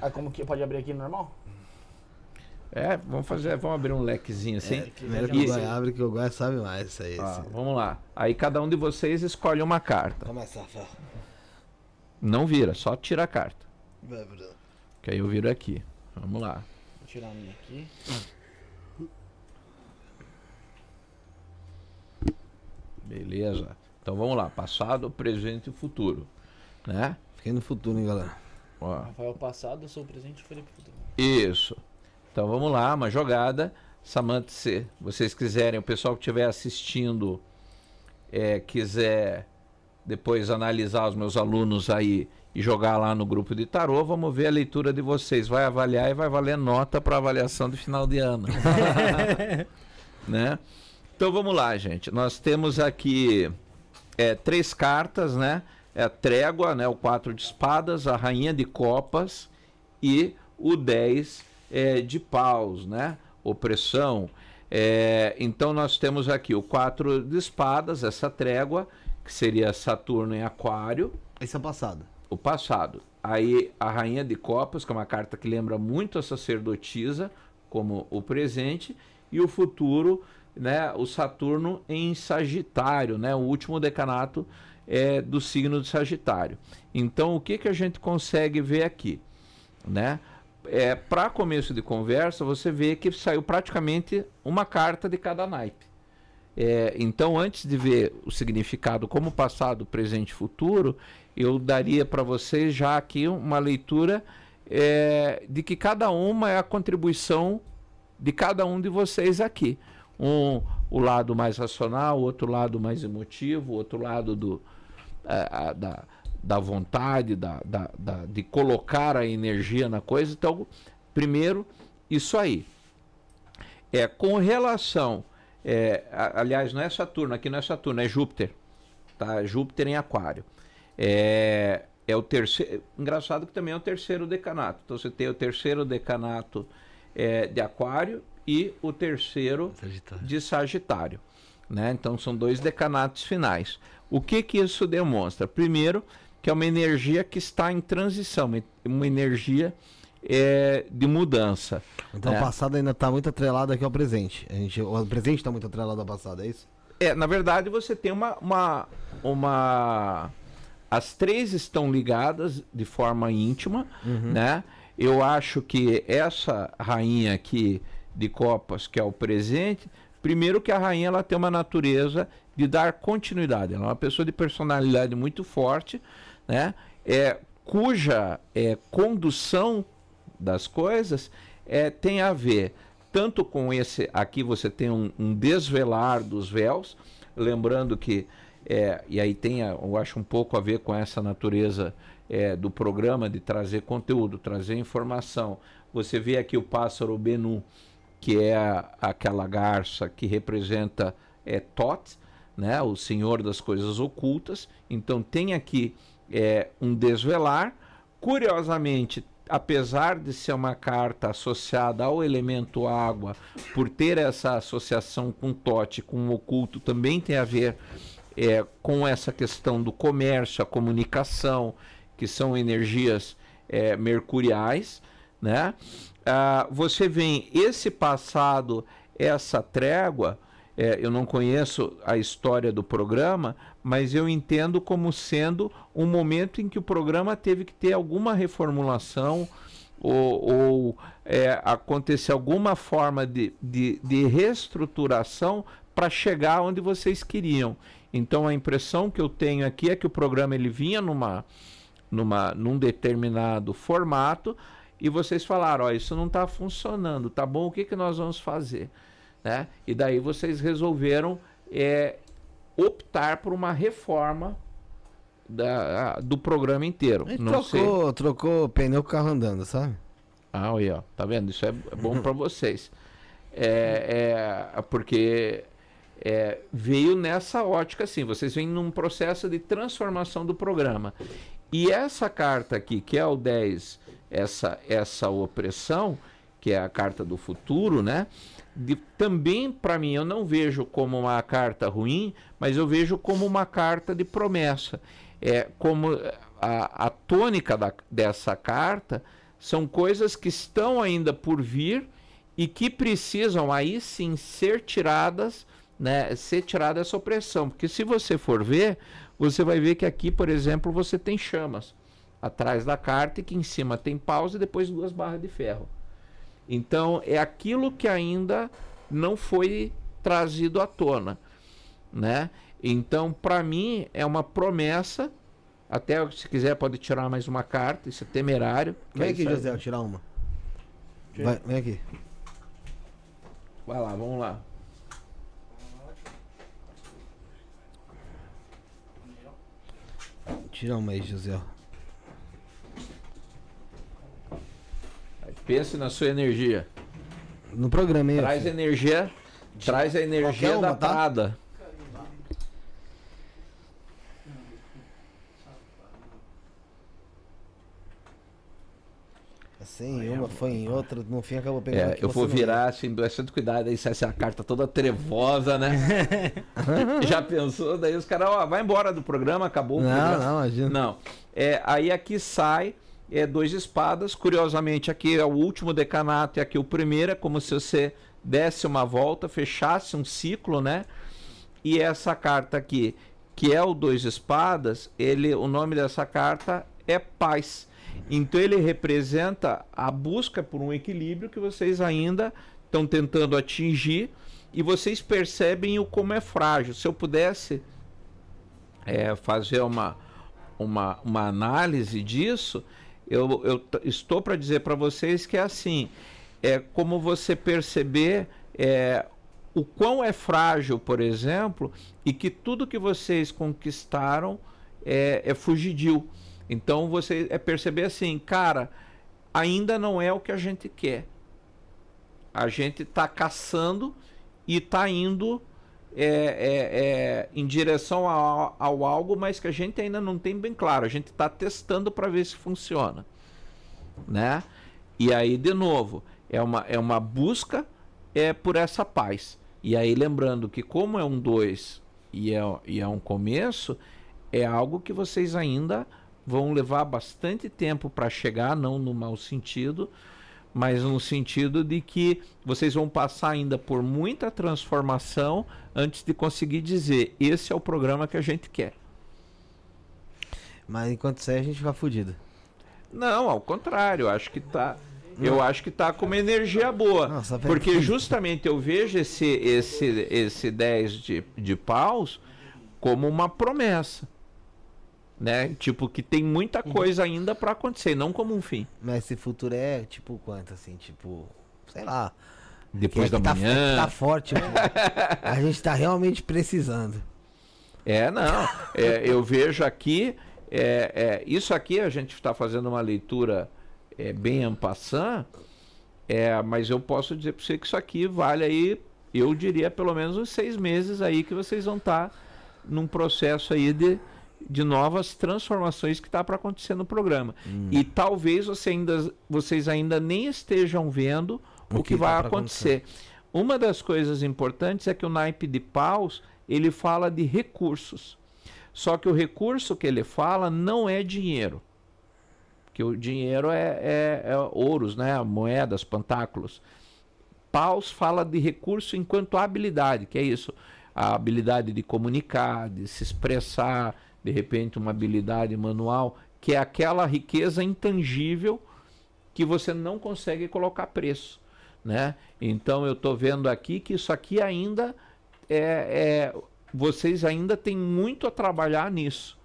Ah, como que pode abrir aqui normal? É, vamos fazer, vamos abrir um lequezinho assim. É, primeiro que E- o Goiás abre, que o Goiás sabe mais isso aí. Ó, esse- vamos lá. Aí cada um de vocês escolhe uma carta. Começa, Rafael. Não vira, só tira a carta. Vai, Bruno. Que aí eu viro aqui. Vamos lá. Vou tirar a minha aqui. Beleza. Então vamos lá. Passado, presente e futuro. Né? Fiquei no futuro, hein, galera. Ó. Rafael passado, eu sou o presente e o Felipe futuro. Isso. Então vamos lá, uma jogada. Samantha, se vocês quiserem, o pessoal que estiver assistindo é, quiser depois analisar os meus alunos aí e jogar lá no grupo de tarô, vamos ver a leitura de vocês. Vai avaliar e vai valer nota para avaliação de final de ano. né? Então vamos lá, gente. Nós temos aqui é, três cartas, né? É a trégua, né? O quatro de espadas, a rainha de copas e o 10 é, de paus, né? Opressão. É, então nós temos aqui o 4 de espadas, essa trégua, que seria Saturno em Aquário, Esse é o passado. o passado. Aí a Rainha de Copas, que é uma carta que lembra muito a sacerdotisa, como o presente, e o futuro, né, o Saturno em Sagitário, né, o último decanato é do signo de Sagitário. Então, o que que a gente consegue ver aqui, né? É, para começo de conversa, você vê que saiu praticamente uma carta de cada naipe. É, então, antes de ver o significado como passado, presente e futuro, eu daria para vocês já aqui uma leitura é, de que cada uma é a contribuição de cada um de vocês aqui. Um, o lado mais racional, outro lado mais emotivo, outro lado do, é, a- da, da vontade, da, da, da- de colocar a energia na coisa. Então, primeiro, isso aí. É, com relação, é, a- aliás, não é Saturno, aqui não é Saturno, é Júpiter. Tá? Júpiter em Aquário. É, é o terceiro. Engraçado que também é o terceiro decanato. Então você tem o terceiro decanato é, de Aquário e o terceiro Sagitário. de Sagitário. Né? Então são dois decanatos finais. O que, que isso demonstra? Primeiro, que é uma energia que está em transição, uma- energia é, de mudança. Então É. o passado ainda tá muito atrelado aqui ao presente. A gente, o presente tá muito atrelado ao passado, é isso? É, na verdade você tem uma, uma, uma. As três estão ligadas de forma íntima, né? Eu acho que essa rainha aqui de copas, que é o presente, primeiro que a rainha ela tem uma natureza de dar continuidade. Ela é uma pessoa de personalidade muito forte, né? É, cuja é, condução das coisas é, tem a ver tanto com esse aqui você tem um, um desvelar dos véus, lembrando que é, e aí tem eu acho um pouco a ver com essa natureza é, do programa de trazer conteúdo, trazer informação. Você vê aqui o pássaro Benu, que é a- aquela garça que representa é, Tot, né, o senhor das coisas ocultas. Então tem aqui é, um desvelar. Curiosamente, apesar de ser uma carta associada ao elemento água, por ter essa associação com Tote, com o oculto, também tem a ver é, com essa questão do comércio, a comunicação, que são energias é, mercuriais, né? Ah, você vê esse passado, essa trégua, é, eu não conheço a história do programa, mas eu entendo como sendo um momento em que o programa teve que ter alguma reformulação ou, ou é, acontecer alguma forma de, de, de reestruturação para chegar onde vocês queriam. Então a impressão que eu tenho aqui é que o programa ele vinha numa, numa, num determinado formato e vocês falaram, ó, isso não está funcionando, tá bom? O que, que nós vamos fazer? Né? E daí vocês resolveram é, optar por uma reforma da, do programa inteiro. A gente Não sei. trocou, trocou pneu com o carro andando, sabe? Ah, aí, ó, tá vendo? Isso é bom para vocês. É, é, porque é, veio nessa ótica assim, vocês vêm num processo de transformação do programa. E essa carta aqui, que é o 10, essa, essa opressão, que é a carta do futuro, né? De, também, para mim, eu não vejo como uma carta ruim, mas eu vejo como uma carta de promessa. É como a, a tônica da, dessa carta são coisas que estão ainda por vir e que precisam aí sim ser tiradas, né, ser tirada essa opressão, porque se você for ver, você vai ver que aqui, por exemplo, você tem chamas atrás da carta e que em cima tem pausa e depois duas barras de ferro. Então é aquilo que ainda não foi trazido à tona, né? Então para mim é uma promessa. Até se quiser pode tirar mais uma carta, isso é temerário. que Vem aí aqui, José, tirar uma. Vai, vem aqui. Vai lá, vamos lá. Tira uma aí, José. Pense na sua energia. No programa, hein? Traz energia, traz a energia Qualquer da uma, tá? Prada. Sem Assim, uma, foi em outra, no fim acabou pegando. a É, eu vou não virar assim, bastante cuidado aí, se essa carta toda trevosa, né? Já pensou? Daí os caras, ó, vai embora do programa, acabou o Não, programa. não, imagina. Não. É, aí aqui sai é, dois espadas. Curiosamente, aqui é o último decanato e aqui o primeiro. É como se você desse uma volta, fechasse um ciclo, né? E essa carta aqui, que é o dois espadas, ele, o nome dessa carta é paz. Então ele representa a busca por um equilíbrio que vocês ainda estão tentando atingir e vocês percebem o como é frágil. Se eu pudesse é, fazer uma, uma, uma análise disso, eu, eu estou para dizer para vocês que é assim: é como você perceber é, o quão é frágil, por exemplo, e que tudo que vocês conquistaram é, é fugidio. Então você é perceber assim, cara, ainda não é o que a gente quer. A gente está caçando e está indo é, é, é, em direção ao, ao algo, mas que a gente ainda não tem bem claro. A gente está testando para ver se funciona, né? E aí de novo é uma, é uma busca é por essa paz. E aí lembrando que como é um dois e é, e é um começo, é algo que vocês ainda vão levar bastante tempo para chegar, não no mau sentido, mas no sentido de que vocês vão passar ainda por muita transformação antes de conseguir dizer esse é o programa que a gente quer. Mas enquanto isso aí, a gente fica fudido. Não, ao contrário, eu acho que tá. Eu acho que tá com uma energia boa. Pra- porque justamente eu vejo esse, esse, esse 10 de, de paus como uma promessa. Né? Tipo, que tem muita coisa ainda para acontecer, não como um fim. Mas esse futuro é tipo quanto, assim? Tipo, sei lá. Depois é da tá- manhã. Tá, forte. pô. a gente tá realmente precisando. É, não. É, eu vejo aqui. é, é, isso aqui a gente está fazendo uma leitura é, bem ampassant, é, mas eu posso dizer para você que isso aqui vale aí, eu diria pelo menos uns seis meses aí que vocês vão estar num processo aí de, de novas transformações que está para acontecer no programa. E talvez você ainda, vocês ainda nem estejam vendo o, O que, que vai tá pra acontecer. Uma das coisas importantes é que o naipe de paus ele fala de recursos. Só que o recurso que ele fala não é dinheiro. Que o dinheiro é, é, é ouros, né? Moedas, pantáculos. Paus fala de recurso enquanto habilidade, que é isso. A habilidade de comunicar, de se expressar, de repente uma habilidade manual, que é aquela riqueza intangível que você não consegue colocar preço, né? Então eu estou vendo aqui que isso aqui ainda é, é- vocês ainda têm muito a trabalhar nisso,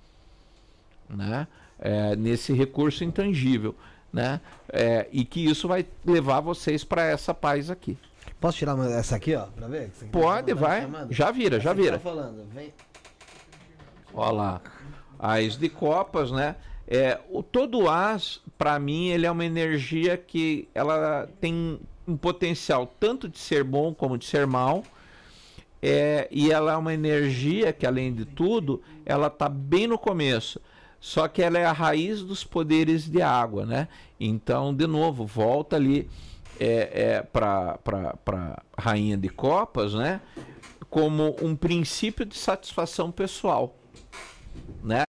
né? É, nesse recurso intangível, né? É, e que isso vai levar vocês para essa paz aqui. Posso tirar uma- essa aqui, ó? Pra ver? Tá Pode, tá vai. Já vira, já Essa que vira. Tá falando. Vem. Olha lá. As de copas, né? É, o todo as, para mim, ele é uma energia que ela tem um potencial tanto de ser bom como de ser mal. É, e ela é uma energia que, além de tudo, ela tá bem no começo. Só que ela é a raiz dos poderes de água, né? Então, de novo, volta ali é, é, para rainha de copas, né? Como um princípio de satisfação pessoal, né?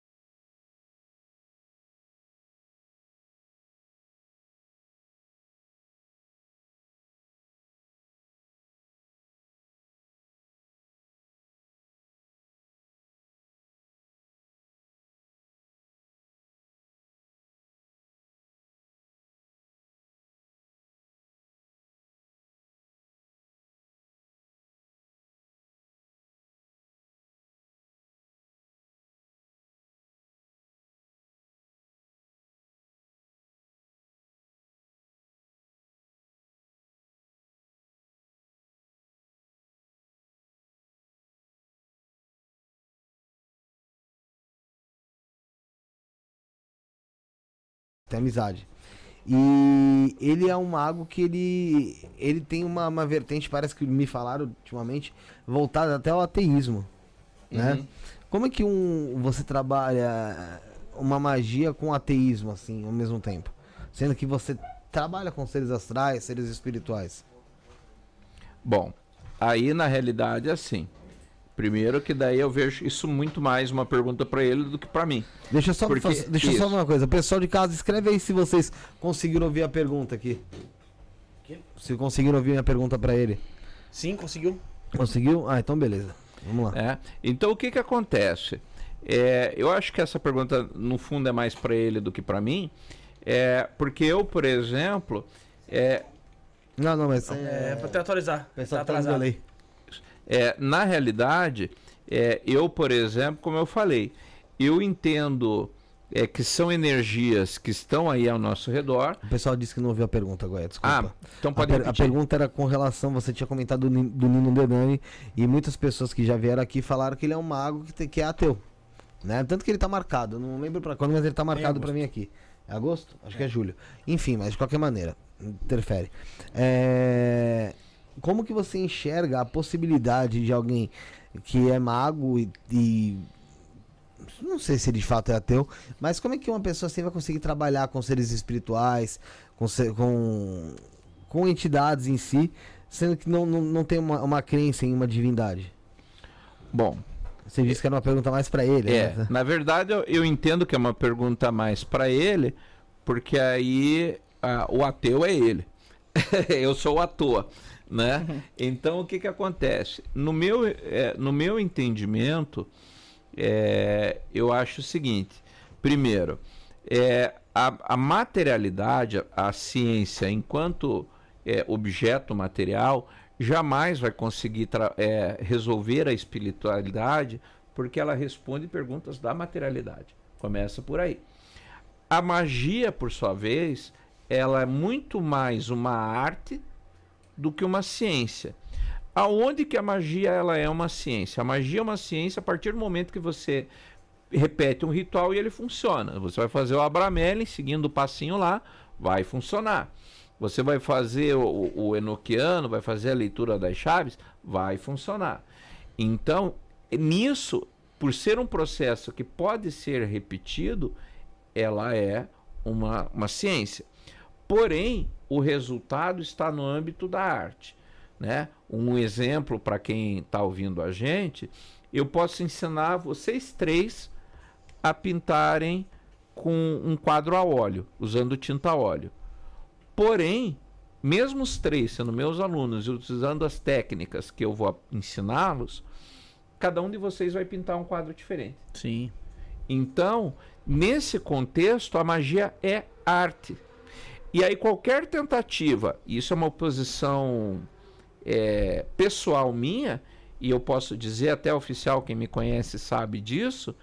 Tem amizade. E ele é um mago que ele ele tem uma, uma vertente, parece que me falaram ultimamente, voltada até ao ateísmo, né? Uhum. Como é que um você trabalha uma magia com ateísmo assim ao mesmo tempo, sendo que você trabalha com seres astrais, seres espirituais? Bom, aí na realidade é assim. Primeiro que daí eu vejo isso muito mais uma pergunta para ele do que para mim. Deixa eu só Porque- deixa eu só isso. uma coisa, pessoal de casa, escreve aí se vocês conseguiram ouvir a pergunta aqui. Se conseguiram ouvir minha pergunta pra ele. Sim, conseguiu. Conseguiu? Ah, então beleza. Vamos lá. né? Então o que que acontece? É, eu acho que essa pergunta no fundo é mais para ele do que para mim, é, porque eu, por exemplo, é, Não, não, mas É, é, pra te atualizar. pessoal tá tá atrasado. delay. É, na realidade, é, eu, por exemplo, como eu falei, eu entendo é, que são energias que estão aí ao nosso redor. O pessoal disse que não ouviu a pergunta agora, desculpa. Ah, então a, pode per- a repetir. pergunta era com relação, você tinha comentado do, Ni- do Nino Dedani e muitas pessoas que já vieram aqui falaram que ele é um mago que, tem- que é ateu. Né? Tanto que ele tá marcado, não lembro pra quando, mas ele tá marcado pra mim aqui. É agosto? Acho que é julho. Enfim, mas de qualquer maneira, interfere. É, Como que você enxerga a possibilidade de alguém que é mago e, e- Não sei se ele de fato é ateu, mas como é que uma pessoa assim vai conseguir trabalhar com seres espirituais, com, com, com entidades em si, sendo que não, não, não tem uma, uma crença em uma divindade? Bom, Você disse que era uma pergunta mais pra ele, É, né? na verdade eu, eu entendo que é uma pergunta mais para ele, porque aí ah, o ateu é ele. eu sou o à toa, né? Então o que que acontece? No meu, eh, no meu entendimento, eh, eu acho o seguinte: primeiro, eh, a, a materialidade, a, a ciência, enquanto eh, objeto material, jamais vai conseguir eh, resolver a espiritualidade, porque ela responde perguntas da materialidade. Começa por aí. A magia, por sua vez, ela é muito mais uma arte do que uma ciência. Aonde que a magia ela é uma ciência? A magia é uma ciência a partir do momento que você repete um ritual e ele funciona. Você vai fazer o Abramelin seguindo o passinho lá, vai funcionar. Você vai fazer o, o, Enoquiano, vai fazer a leitura das chaves, vai funcionar. Então, nisso, por ser um processo que pode ser repetido, ela é uma, uma ciência. Porém, o resultado está no âmbito da arte. Né? Um exemplo para quem está ouvindo a gente, eu posso ensinar vocês três a pintarem com um quadro a óleo, usando tinta a óleo. Porém, mesmo os três sendo meus alunos e utilizando as técnicas que eu vou ensiná-los, cada um de vocês vai pintar um quadro diferente. Sim. Então, nesse contexto, a magia é arte. E aí, qualquer tentativa, isso é uma posição é, pessoal minha, e eu posso dizer, até oficial, quem me conhece sabe disso,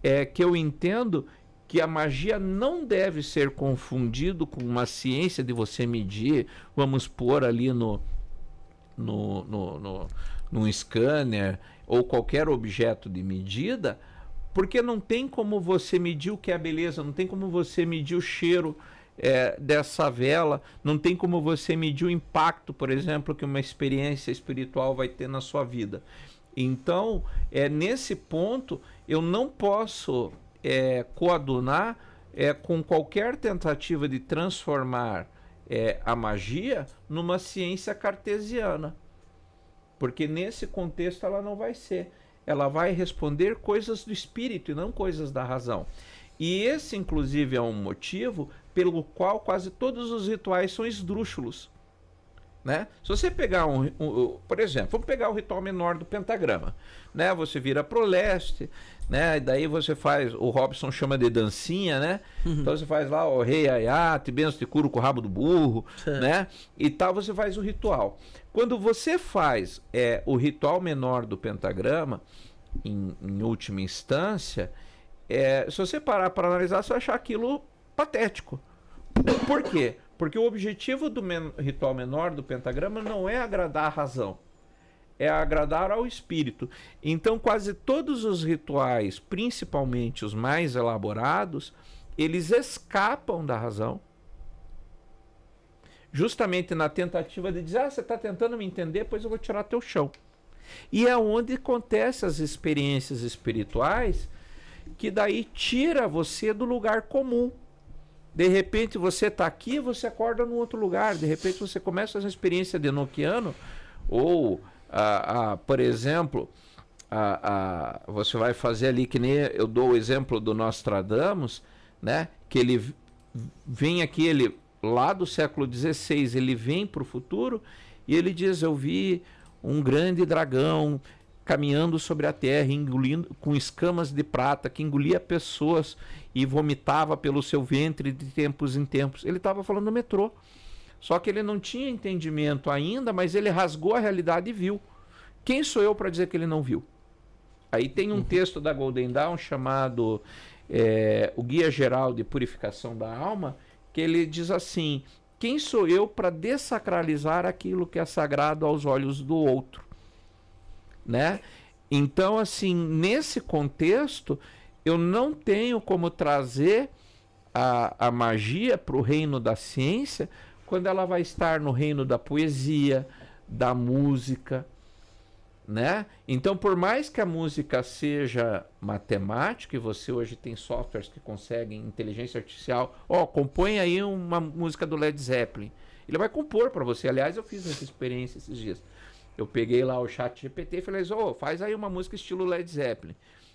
é que eu entendo que a magia não deve ser confundido com uma ciência de você medir, vamos pôr ali no, no, no, no, num scanner ou qualquer objeto de medida, porque não tem como você medir o que é beleza, não tem como você medir o cheiro é, dessa vela, não tem como você medir o impacto, por exemplo, que uma experiência espiritual vai ter na sua vida. Então, é nesse ponto, eu não posso é, coadunar é, com qualquer tentativa de transformar é, a magia numa ciência cartesiana. Porque nesse contexto ela não vai ser. Ela vai responder coisas do espírito e não coisas da razão. E esse, inclusive, é um motivo pelo qual quase todos os rituais são esdrúxulos. Né? Se você pegar um, um- um- por exemplo, vamos pegar o ritual menor do pentagrama, né? Você vira pro leste, né? E daí você faz, o Robson chama de dancinha, né? Então você faz lá o rei aiate, benção de curo com o rabo do burro, né? E tal, você faz o ritual. Quando você faz é, o ritual menor do pentagrama, em, em última instância, é, se você parar para analisar, você vai achar aquilo patético. Por quê? Porque o objetivo do men- ritual menor do pentagrama não é agradar a razão, é agradar ao espírito. Então, quase todos os rituais, principalmente os mais elaborados, eles escapam da razão, justamente na tentativa de dizer: ah, você está tentando me entender, pois eu vou tirar teu chão. E é onde acontecem as experiências espirituais que daí tira você do lugar comum. De repente você está aqui, você acorda num outro lugar. De repente você começa essa experiência de Nokiano, ou, ah, ah, por exemplo, ah, você vai fazer ali que nem eu dou o exemplo do Nostradamus, né? Que ele vem aqui, ele lá do século XVI, ele vem para o futuro e ele diz: Eu vi um grande dragão caminhando sobre a terra, engolindo com escamas de prata, que engolia pessoas e vomitava pelo seu ventre de tempos em tempos. Ele estava falando do metrô. Só que ele não tinha entendimento ainda, mas ele rasgou a realidade e viu. Quem sou eu para dizer que ele não viu? Aí tem um texto da Golden Dawn chamado é, O Guia Geral de Purificação da Alma, que ele diz assim: Quem sou eu para dessacralizar aquilo que é sagrado aos olhos do outro? Né? Então, assim, nesse contexto, eu não tenho como trazer a, a magia para o reino da ciência quando ela vai estar no reino da poesia, da música, né? Então, por mais que a música seja matemática, e você hoje tem softwares que conseguem inteligência artificial, ó, compõe aí uma música do Led Zeppelin. Ele vai compor para você. Aliás, eu fiz essa experiência esses dias. Eu peguei lá o chat GPT e falei, ô, faz aí uma música estilo Led Zeppelin.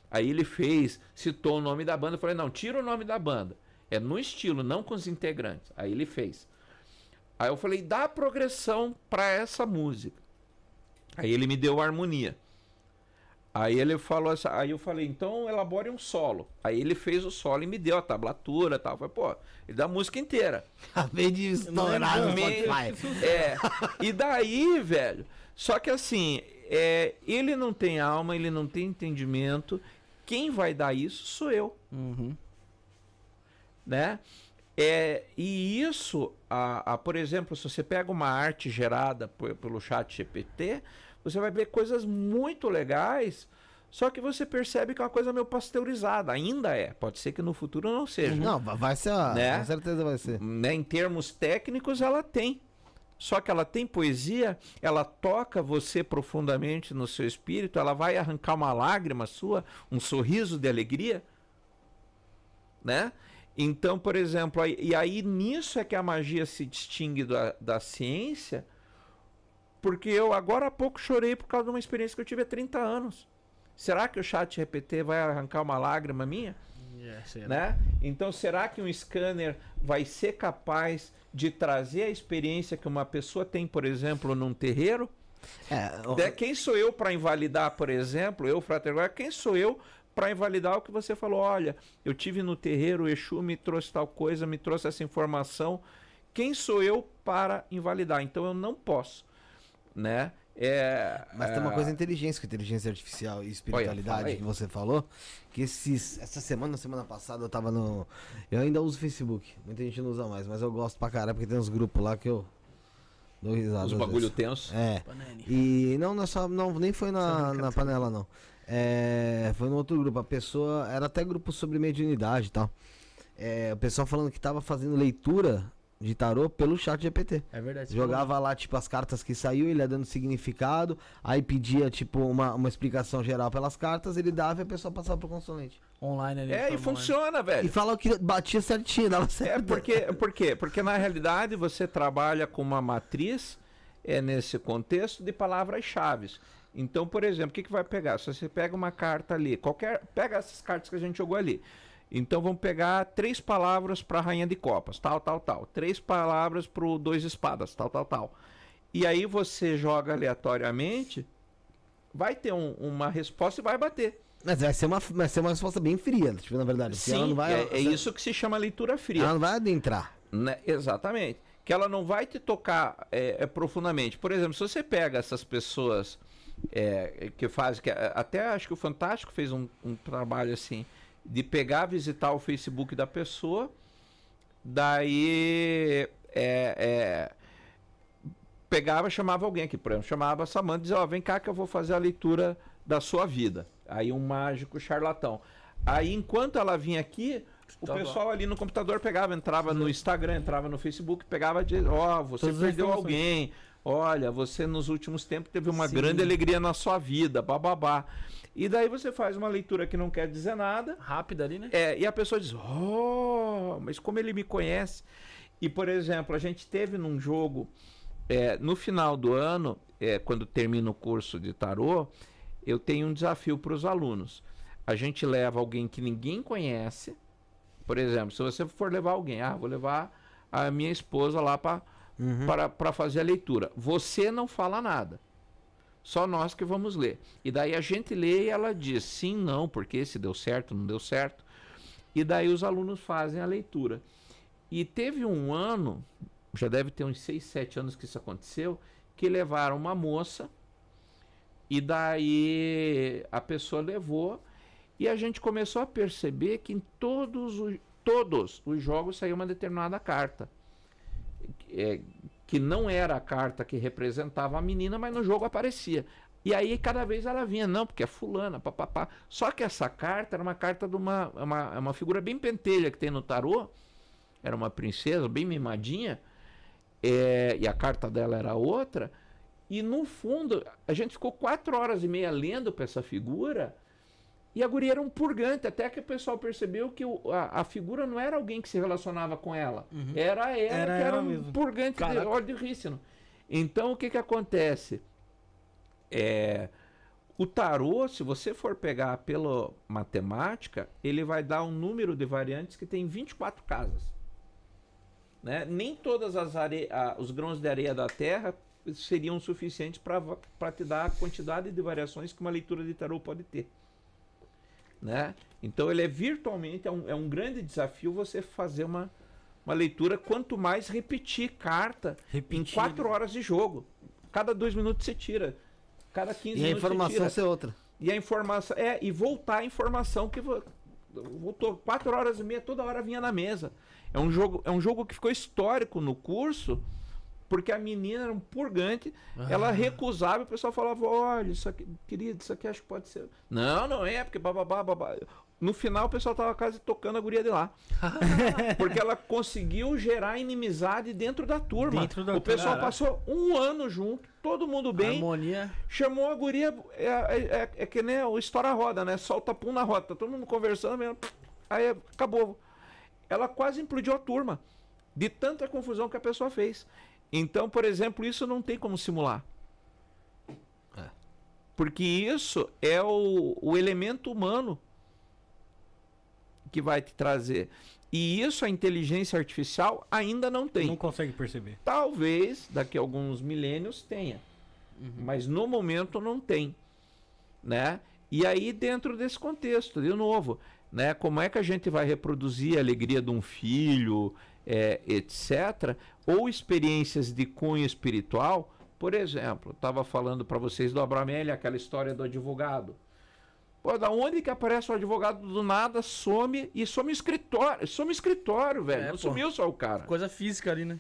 Aí ele fez, citou o nome da banda, eu falei, não, tira o nome da banda. É no estilo, não com os integrantes. Aí ele fez. Aí eu falei, dá progressão para essa música. Aí ele me deu a harmonia. Aí ele falou assim, aí eu falei, então elabore um solo. Aí ele fez o solo e me deu a tablatura e tal. Eu falei, pô, ele dá a música inteira. Acabei de estourar no Spotify. É. E daí, velho, só que assim, é, ele não tem alma, ele não tem entendimento. Quem vai dar isso sou eu Uhum. né? É, e isso, a, a, por exemplo, se você pega uma arte gerada por- pelo chat GPT, você vai ver coisas muito legais, só que você percebe que é uma coisa meio pasteurizada, ainda é, pode ser que no futuro não seja. Não, vai- ser, Né? com certeza vai ser. Né, em termos técnicos, ela tem. Só que ela tem poesia, ela toca você profundamente no seu espírito, ela vai arrancar uma lágrima sua, um sorriso de alegria, né? Então, por exemplo, aí- e aí nisso é que a magia se distingue da, da ciência, porque eu agora há pouco chorei por causa de uma experiência que eu tive há 30 anos. Será que o chat GPT vai arrancar uma lágrima minha? Né? Então, será que um scanner vai ser capaz de trazer a experiência que uma pessoa tem, por exemplo, num terreiro? É, De- quem sou eu para invalidar, por exemplo, eu, Frater Guarda, quem sou eu para invalidar o que você falou? Olha, eu tive no terreiro, o Exu me trouxe tal coisa, me trouxe essa informação. Quem sou eu para invalidar? Então eu não posso, né? É, Mas tem uma é, coisa inteligência, com inteligência artificial e espiritualidade aí. que você falou. Que esses, essa semana, semana passada, eu tava no. Eu ainda uso o Facebook. Muita gente não usa mais, mas eu gosto pra caralho, porque tem uns grupos lá que eu dou risada. os bagulho vezes. tenso. É. E não, não, é só, não nem foi na, na panela, não. É, foi no outro grupo. A pessoa. Era até grupo sobre mediunidade e tal. É, o pessoal falando que tava fazendo leitura de tarô pelo chat GPT. É verdade. Jogava lá, tipo, as cartas que saiu, ele ia dando significado, aí pedia, tipo, uma, uma explicação geral pelas cartas, ele dava e a pessoa passava pro consulente. falou Online ali. É, e forma funciona, velho. E falava que batia certinho, dava É certo. porque, por quê? Porque na realidade você trabalha com uma matriz é nesse contexto de palavras-chave. Então, por exemplo, o que, que vai pegar? Se você pega uma carta ali, qualquer. Pega essas cartas que a gente jogou ali. Então vamos pegar três palavras para Rainha de Copas, tal, tal, tal. Três palavras para o Dois Espadas, tal, tal, tal. E aí você joga aleatoriamente, vai ter um- uma resposta e vai bater. Mas vai ser, uma, vai ser uma resposta bem fria, tipo, na verdade. Sim, vai, é, é isso que se chama leitura fria. Ela não vai adentrar. Né? Exatamente. Que ela não vai te tocar é, é, profundamente. Por exemplo, se você pega essas pessoas é, que fazem. Que, é, até acho que o Fantástico fez um, um trabalho assim, de pegar, visitar o Facebook da pessoa, daí. É, é, pegava, chamava alguém aqui, por exemplo, chamava a Samanta e dizia, ó, vem cá que eu vou fazer a leitura da sua vida. Aí um mágico charlatão. Aí enquanto ela vinha aqui, O Tá bom. pessoal ali no computador pegava, entrava no Instagram, entrava no Facebook, pegava de, ó, você Todas as perdeu alguém. Olha, você nos últimos tempos teve uma Sim. grande alegria na sua vida, bababá. E daí você faz uma leitura que não quer dizer nada, Rápida ali, né? é, e a pessoa diz: Oh, mas como ele me conhece? E, por exemplo, a gente teve num jogo, é, no final do ano, é, quando termina o curso de tarô, eu tenho um desafio para os alunos. A gente leva alguém que ninguém conhece. Por exemplo, se você for levar alguém, ah, vou levar a minha esposa lá pra, para para fazer a leitura. Você não fala nada. Só nós que vamos ler. E daí a gente lê e ela diz sim, não, porque se deu certo, não deu certo. E daí os alunos fazem a leitura. E teve um ano, já deve ter uns 6, 7 anos que isso aconteceu, que levaram uma moça e daí a pessoa levou e a gente começou a perceber que em todos os, todos os jogos saiu uma determinada carta. É, que não era a carta que representava a menina, mas no jogo aparecia. E aí cada vez ela vinha, não, porque é fulana, papapá. Só que essa carta era uma carta de uma, uma, é uma figura bem pentelha que tem no tarô. Era uma princesa bem mimadinha. é, e a carta dela era outra. E no fundo, a gente ficou quatro horas e meia lendo para essa figura. E a guria era um purgante, até que o pessoal percebeu que o- a, a figura não era alguém que se relacionava com ela. Era ela Era que era um mesmo. purgante de Caraca. óleo de rícino. Então, o que que acontece? É, o tarô, se você for pegar pela matemática, ele vai dar um número de variantes que tem 24 casas. Né? Nem todas as are... a- os grãos de areia da Terra seriam suficientes para te dar a quantidade de variações que uma leitura de tarô pode ter. Né? Então ele é virtualmente é um, é um grande desafio você fazer uma, uma leitura quanto mais repetir carta em Repetir. quatro horas de jogo. Cada dois minutos você tira. Cada 15 E a minutos você informação tira. ser outra. E a informação. É, e voltar a informação que vo- voltou quatro horas e meia, toda hora vinha na mesa. É um jogo, é um jogo que ficou histórico no curso, porque a menina era um purgante, ela recusava e o pessoal falava: olha, isso aqui, querido, isso aqui acho que pode ser. Não, não é, porque bababá, babá. No final o pessoal tava quase tocando a guria de lá. porque ela conseguiu gerar inimizade dentro da turma. Dentro da o pessoal turma. passou um ano junto, todo mundo bem. Harmonia. Chamou a guria, é, é, é- é que nem o História Roda, né? Solta pum na roda, tá todo mundo conversando, mesmo, aí acabou. Ela quase implodiu a turma, de tanta confusão que a pessoa fez. Então, por exemplo, isso não tem como simular. É. Porque isso é o, o elemento humano que vai te trazer. E isso a inteligência artificial ainda não tem. Não consegue perceber. Talvez daqui a alguns milênios tenha, mas no momento não tem, né? E aí dentro desse contexto, de novo, né? Como é que a gente vai reproduzir a alegria de um filho, é, etc. Ou experiências de cunho espiritual? Por exemplo, estava falando para vocês do Abramelha, aquela história do advogado. Pô, da onde que aparece o advogado do nada, some e some escritório, some escritório, velho. É, não pô. sumiu só o cara. Coisa física ali, né?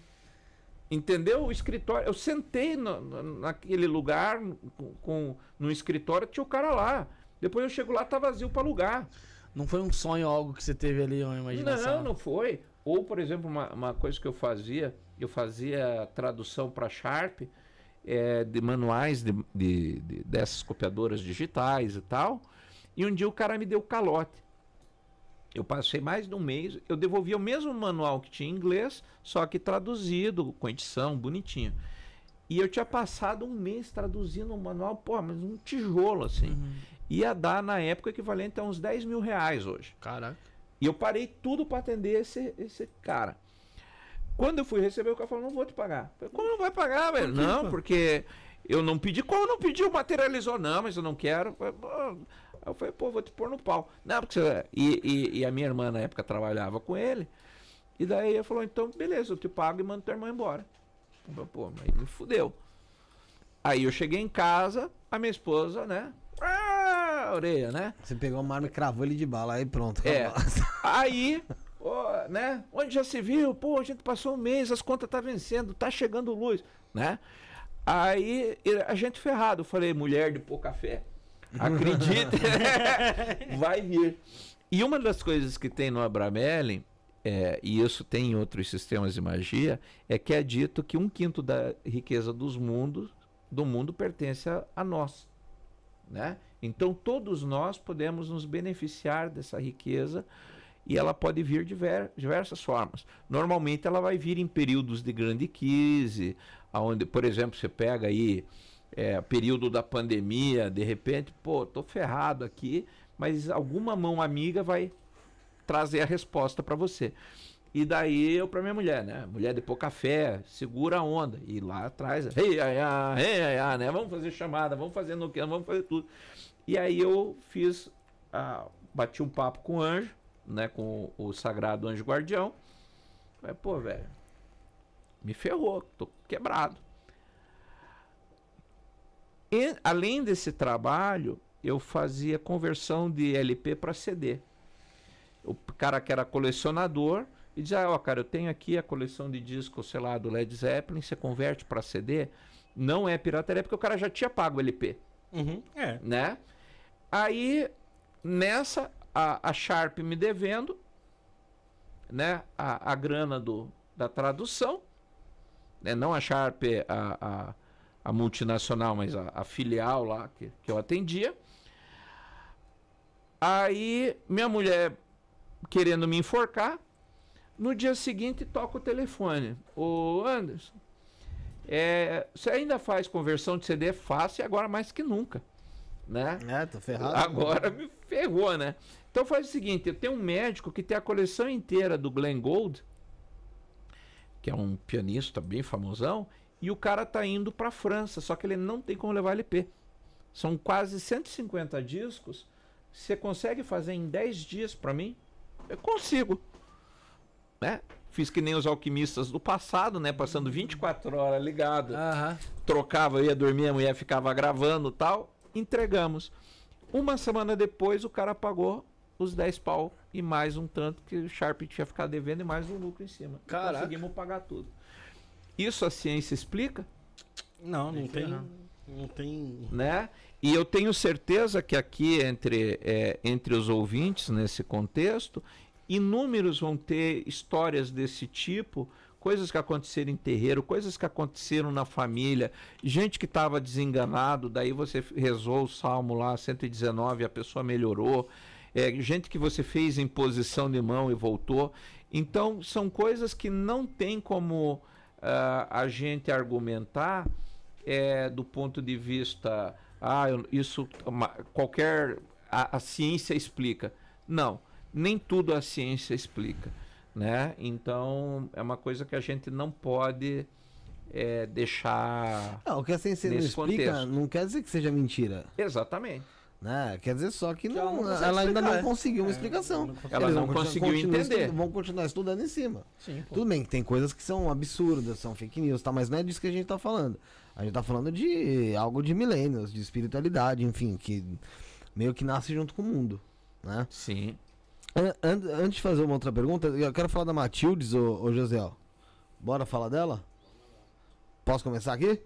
Entendeu? O escritório. Eu sentei no- no- naquele lugar, com, com, no escritório, tinha o cara lá. Depois eu chego lá, tá vazio para alugar. Não foi um sonho, algo que você teve ali, uma imaginação. Não, não foi. Ou, por exemplo, uma, uma coisa que eu fazia, eu fazia tradução para Sharp eh, de manuais de, de- de- dessas copiadoras digitais e tal. E um dia o cara me deu calote. Eu passei mais de um mês, eu devolvi o mesmo manual que tinha em inglês, só que traduzido, com edição, bonitinho. E eu tinha passado um mês traduzindo um manual, pô, mas um tijolo assim. Ia dar na época equivalente a uns 10 mil reais hoje. Caraca. E eu parei tudo para atender esse, esse cara. Quando eu fui receber, o cara falou: não vou te pagar. Falei, Como não vai pagar, velho? quê, Não, porque eu não pedi. Como não pediu? Materializou? Não, mas eu não quero. Eu falei, "Pô." Vou te pôr no pau. Não, porque você. E, e, e a minha irmã na época trabalhava com ele. E daí ele falou: então, beleza, eu te pago e mando tua irmã embora. Pô, mas me fudeu. Aí eu cheguei em casa, a minha esposa, né? Ah, orelha, né? Você pegou uma arma e cravou ele de bala, aí pronto. É. Aí, ó, né? Onde já se viu? Pô, a gente passou um mês, as contas tá vencendo, tá chegando luz, né? Aí a gente ferrado, eu falei, mulher de pouca fé. Acredite, vai vir. E uma das coisas que tem no Abramelin, é, e isso tem em outros sistemas de magia, é que é dito que um quinto da riqueza dos mundos, do mundo pertence a, a nós. Né? Então todos nós podemos nos beneficiar dessa riqueza e ela pode vir de diver- diversas formas. Normalmente ela vai vir em períodos de grande crise, aonde, por exemplo, você pega aí é, período da pandemia, de repente, pô, tô ferrado aqui, mas alguma mão amiga vai trazer a resposta para você. E daí eu para minha mulher, né? Mulher de pouca fé, segura a onda. E lá atrás, ei, ai, ai, ei, ai, ai, né? Vamos fazer chamada, vamos fazer no que, vamos fazer tudo. E aí eu fiz, ah, bati um papo com o anjo, né? Com o sagrado anjo guardião. Falei, pô, velho, me ferrou, tô quebrado. E, além desse trabalho, eu fazia conversão de LP para CD. O cara que era colecionador e dizia: Ó, cara, eu tenho aqui a coleção de discos, sei lá, do Led Zeppelin, você converte para CD. Não é pirataria, porque o cara já tinha pago o LP, Uhum. É. né? Aí, nessa, a, a Sharp me devendo, né? A, a grana do, da tradução, né? não a Sharp, a, a, a multinacional, mas a, a filial lá que, que eu atendia. Aí, minha mulher querendo me enforcar, no dia seguinte toca o telefone. Ô Anderson, é, você ainda faz conversão de CD? Faço e agora mais que nunca, né? É, tô ferrado. Agora me ferrou, né? Então faz o seguinte, eu tenho um médico que tem a coleção inteira do Glenn Gould, que é um pianista bem famosão, e o cara tá indo pra França, só que ele não tem como levar LP. São quase 150 discos. Você consegue fazer em 10 dias pra mim? Eu consigo. Né? Fiz que nem os alquimistas do passado, né? Passando 24 horas ligado Aham. trocava, eu ia dormir, a mulher ficava gravando tal. Entregamos. Uma semana depois, o cara pagou os 10 pau e mais um tanto que o Sharp tinha ficado devendo e mais um lucro em cima. E Caraca. Conseguimos pagar tudo. Isso a ciência explica, Não, não tem. Não tem. né? E eu tenho certeza que aqui entre, é, entre os ouvintes, nesse contexto, inúmeros vão ter histórias desse tipo, coisas que aconteceram em terreiro, coisas que aconteceram na família, gente que estava desenganado, daí você rezou o salmo lá, 119, a pessoa melhorou, é, gente que você fez em posição de mão e voltou. Então, são coisas que não tem como ah, a gente argumentar é, do ponto de vista, ah, isso uma- qualquer a, a ciência explica. Não, nem tudo a ciência explica, né? Então é uma coisa que a gente não pode é, deixar Não, o que a ciência não explica contexto. não quer dizer que seja mentira. exatamente. Né? Quer dizer só que não, não ela, ainda não é. conseguiu uma É, explicação. Ela não conseguiu entender. vão continuar estudando em cima. Sim. Tudo bem que tem coisas que são absurdas, são fake news, tá? Mas não é disso que a gente tá falando. A gente tá falando de algo de milênios, de espiritualidade, enfim, que meio que nasce junto com o mundo, né? Sim. An- an- antes de fazer uma outra pergunta, eu quero falar da Matildes, ô, ô José. Bora falar dela? Posso começar aqui?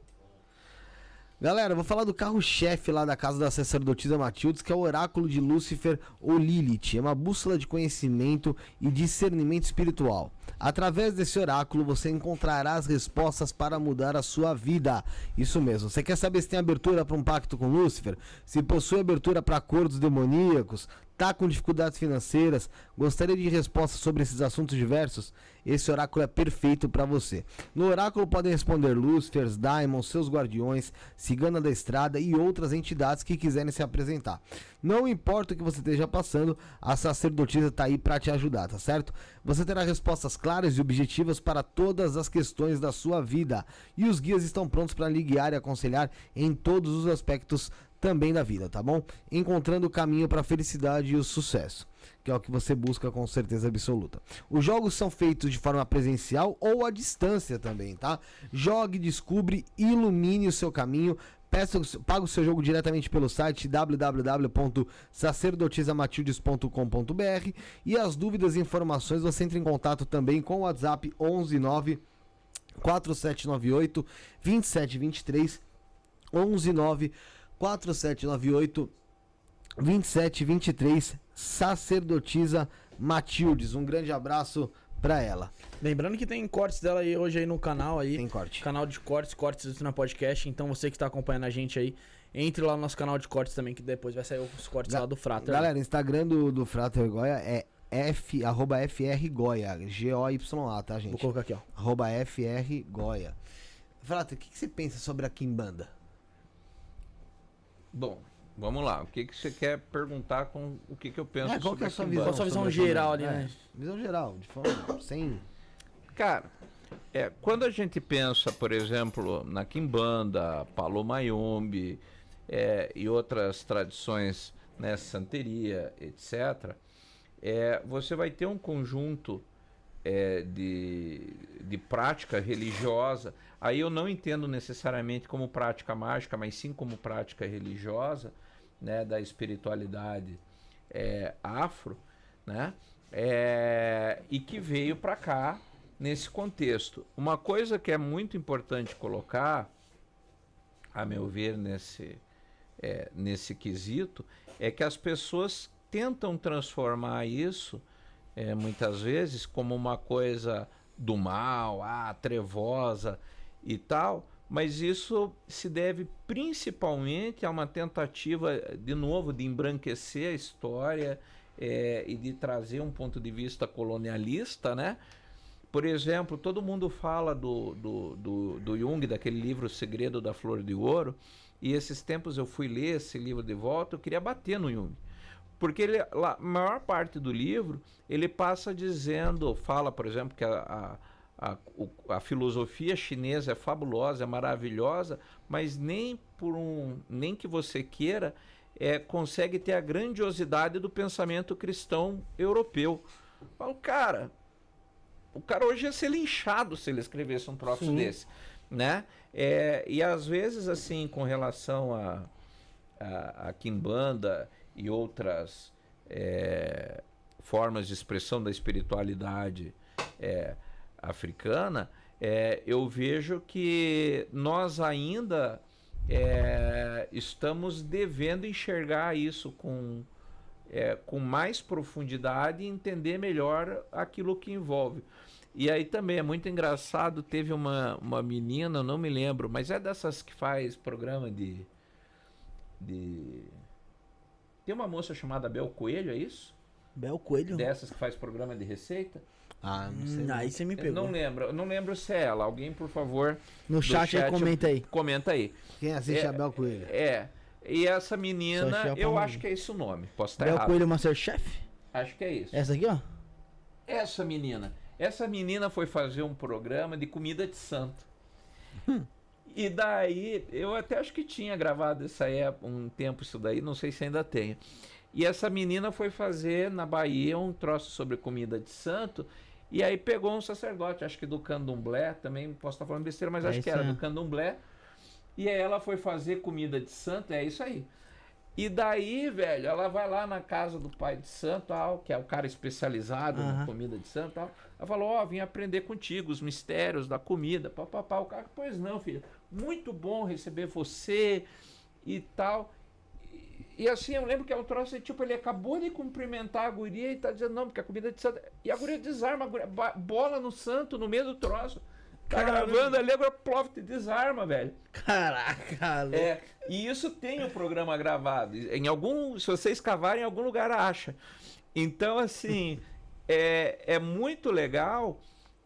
Galera, eu vou falar do carro-chefe lá da casa da sacerdotisa Matildes, que é o oráculo de Lúcifer ou Lilith. É uma bússola de conhecimento e discernimento espiritual. Através desse oráculo você encontrará as respostas para mudar a sua vida. Isso mesmo. Você quer saber se tem abertura para um pacto com Lúcifer? Se possui abertura para acordos demoníacos? Tá com dificuldades financeiras? Gostaria de respostas sobre esses assuntos diversos? Esse oráculo é perfeito para você. No oráculo podem responder Lúcifers, Daimons, seus guardiões, Cigana da Estrada e outras entidades que quiserem se apresentar. Não importa o que você esteja passando, a sacerdotisa está aí para te ajudar, tá certo? Você terá respostas claras e objetivas para todas as questões da sua vida. E os guias estão prontos para lhe guiar e aconselhar em todos os aspectos também da vida, tá bom? Encontrando o caminho para a felicidade e o sucesso, que é o que você busca com certeza absoluta. Os jogos são feitos de forma presencial ou à distância também, tá? Jogue, descubra, ilumine o seu caminho. Peça, paga o seu jogo diretamente pelo site www.sacerdotisamatildes.com.br e as dúvidas e informações você entra em contato também com o WhatsApp 119 4798 2723 119 4798 2723, sacerdotisa Matildes. Um grande abraço pra ela. Lembrando que tem cortes dela aí hoje aí no canal aí. Tem corte. Canal de cortes, cortes na podcast. Então você que está acompanhando a gente aí, entre lá no nosso canal de cortes também, que depois vai sair os cortes Ga- lá do Frater. Galera, o Instagram do, do Frater Goya é F, arroba FR Goya, G-O-Y-A, tá, Vou gente? colocar aqui, ó. Arroba FR Goya. Frater, o que, que você pensa sobre a Kimbanda? Bom, vamos lá. O que, que você quer perguntar com o que, que eu penso É, qual que é a sua visão? Sua visão geral ali, né? É, visão geral, de forma sem... Cara, é, quando a gente pensa, por exemplo, na Quimbanda, Palomayombe é, e outras tradições, né, Santeria, etc., é, você vai ter um conjunto é, de, de prática religiosa. Aí eu não entendo necessariamente como prática mágica, mas sim como prática religiosa, né, da espiritualidade é, afro, né, é, e que veio para cá nesse contexto. Uma coisa que é muito importante colocar, a meu ver, nesse, é, nesse quesito, é que as pessoas tentam transformar isso, é, muitas vezes, como uma coisa do mal, ah, trevosa e tal, mas isso se deve principalmente a uma tentativa, de novo, de embranquecer a história é, e de trazer um ponto de vista colonialista, né? Por exemplo, todo mundo fala do, do, do, do Jung, daquele livro O Segredo da Flor de Ouro, e esses tempos eu fui ler esse livro de volta, eu queria bater no Jung. Porque ele, a maior parte do livro, ele passa dizendo, fala, por exemplo, que a, a, a, a filosofia chinesa é fabulosa, é maravilhosa, mas nem por um, nem que você queira, é, consegue ter a grandiosidade do pensamento cristão europeu. Eu Falo, cara, o cara hoje ia ser linchado se ele escrevesse um troço Sim. desse, né? É, e às vezes, assim, com relação a, a, a Kimbanda e outras é, formas de expressão da espiritualidade é, africana, é, eu vejo que nós ainda é, estamos devendo enxergar isso com, é, com mais profundidade e entender melhor aquilo que envolve. E aí também é muito engraçado, teve uma, uma menina, não me lembro, mas é dessas que faz programa de. de... Tem uma moça chamada Bel Coelho, é isso? Bel Coelho? Dessas que faz programa de receita? Ah, não sei. Hum, não. aí você me pegou. não lembro, não lembro se é ela. Alguém, por favor, No chat, aí comenta aí. Comenta aí. Quem assiste É, Abel Coelho? É. E essa menina, a eu acho que é esse o nome. Posso estar Bel errado. Coelho Masterchef? Acho que é isso. Essa aqui, ó. Essa menina. Essa menina foi fazer um programa de comida de santo. Hum. E daí, eu até acho que tinha gravado essa época, um tempo isso daí, não sei se ainda tenho. E essa menina foi fazer na Bahia um troço sobre comida de santo. E aí pegou um sacerdote, acho que do candomblé, também posso estar falando besteira, mas É acho que era aí. do candomblé. E aí ela foi fazer comida de santo, é isso aí. E daí, velho, ela vai lá na casa do pai de santo, tal, que é o cara especializado na Aham. comida de santo, tal. Ela falou: Ó, vim aprender contigo os mistérios da comida, papapá. O cara, pois não, filha, muito bom receber você e tal. E, e assim, eu lembro que é um troço, tipo, ele acabou de cumprimentar a guria e tá dizendo: Não, porque a comida de santo. E a guria desarma, a guria, bola no santo no meio do troço. Tá Caramba. gravando ali, agora plof, te desarma, velho. Caraca, louco. É, e isso tem o programa gravado. Em algum, se você escavar em algum lugar acha. Então assim, é, é muito legal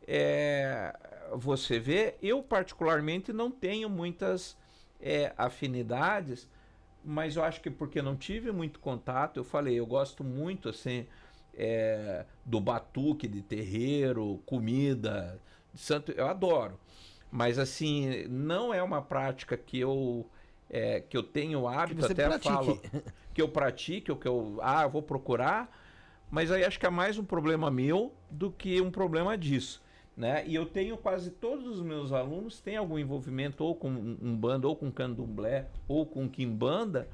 é, você ver. Eu particularmente não tenho muitas é, afinidades, mas eu acho que porque não tive muito contato, eu falei, eu gosto muito assim é, do batuque de terreiro, comida, de santo, eu adoro. Mas assim, não é uma prática que eu é, que eu tenho hábito, até pratique. falo que eu pratique, ou que eu ah, eu vou procurar, mas aí acho que é mais um problema meu do que um problema disso. Né? E eu tenho quase todos os meus alunos têm algum envolvimento ou com um banda, ou com candomblé, ou com quimbanda,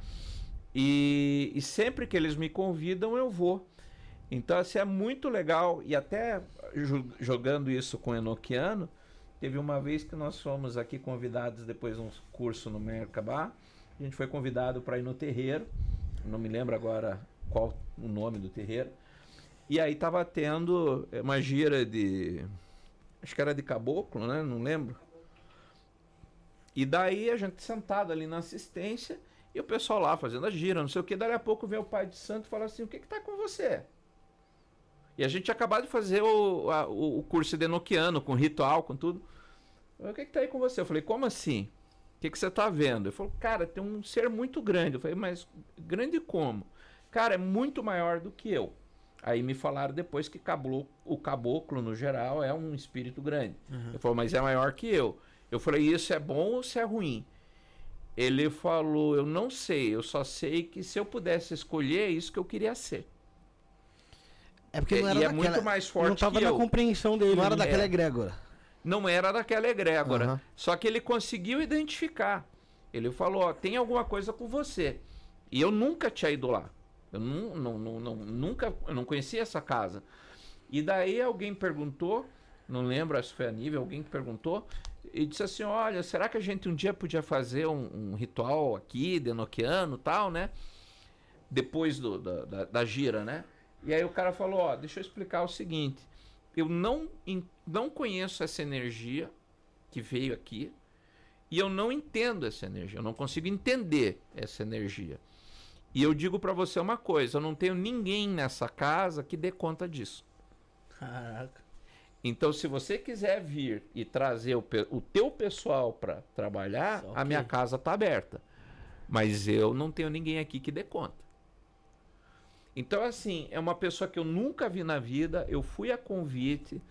e, e sempre que eles me convidam eu vou. Então, assim, é muito legal. E até jo- jogando isso com o Enoquiano, teve uma vez que nós fomos aqui convidados depois de um curso no Mercabá. A gente foi convidado para ir no terreiro. não me lembro agora qual o nome do terreiro. E aí tava tendo uma gira de. Acho que era de caboclo, né? Não lembro. E daí a gente sentado ali na assistência e o pessoal lá fazendo a gira, não sei o que. Daí a pouco vem o pai de santo e fala assim: O que que tá com você? E a gente tinha acabado de fazer o, a- o, curso de Enoquiano, com ritual, com tudo. O que que tá aí com você? Eu falei: Como assim? O que que você tá vendo? Ele falou: Cara, tem um ser muito grande. Eu falei: Mas grande como? Cara, é muito maior do que eu. Aí me falaram depois que cablo- o caboclo, no geral, é um espírito grande. Ele falou, mas é maior que eu. Eu falei, isso é bom ou isso é ruim? Ele falou, eu não sei, eu só sei que se eu pudesse escolher, é isso que eu queria ser. É porque não era e é daquela, muito mais forte Não tava que na eu. compreensão dele. não era né? daquela É. egrégora. Não era daquela egrégora. Aham. Só que ele conseguiu identificar. Ele falou, ó, tem alguma coisa com você. E eu nunca tinha ido lá. Eu nu- não, não, não- nunca, eu não conhecia essa casa. E daí alguém perguntou, não lembro se foi a nível, alguém que perguntou, e disse assim, olha, será que a gente um dia podia fazer um, um ritual aqui, de Enoquiano e tal, né? Depois do- da, da, da gira, né? E aí o cara falou, ó, deixa eu explicar o seguinte. Eu não, não conheço essa energia que veio aqui e eu não entendo essa energia. Eu não consigo entender essa energia. E eu digo pra você uma coisa: eu não tenho ninguém nessa casa que dê conta disso. Caraca. Então, se você quiser vir e trazer o, o teu pessoal para trabalhar, a minha casa tá aberta. Mas eu não tenho ninguém aqui que dê conta. Então, assim, é uma pessoa que eu nunca vi na vida. Eu fui a convite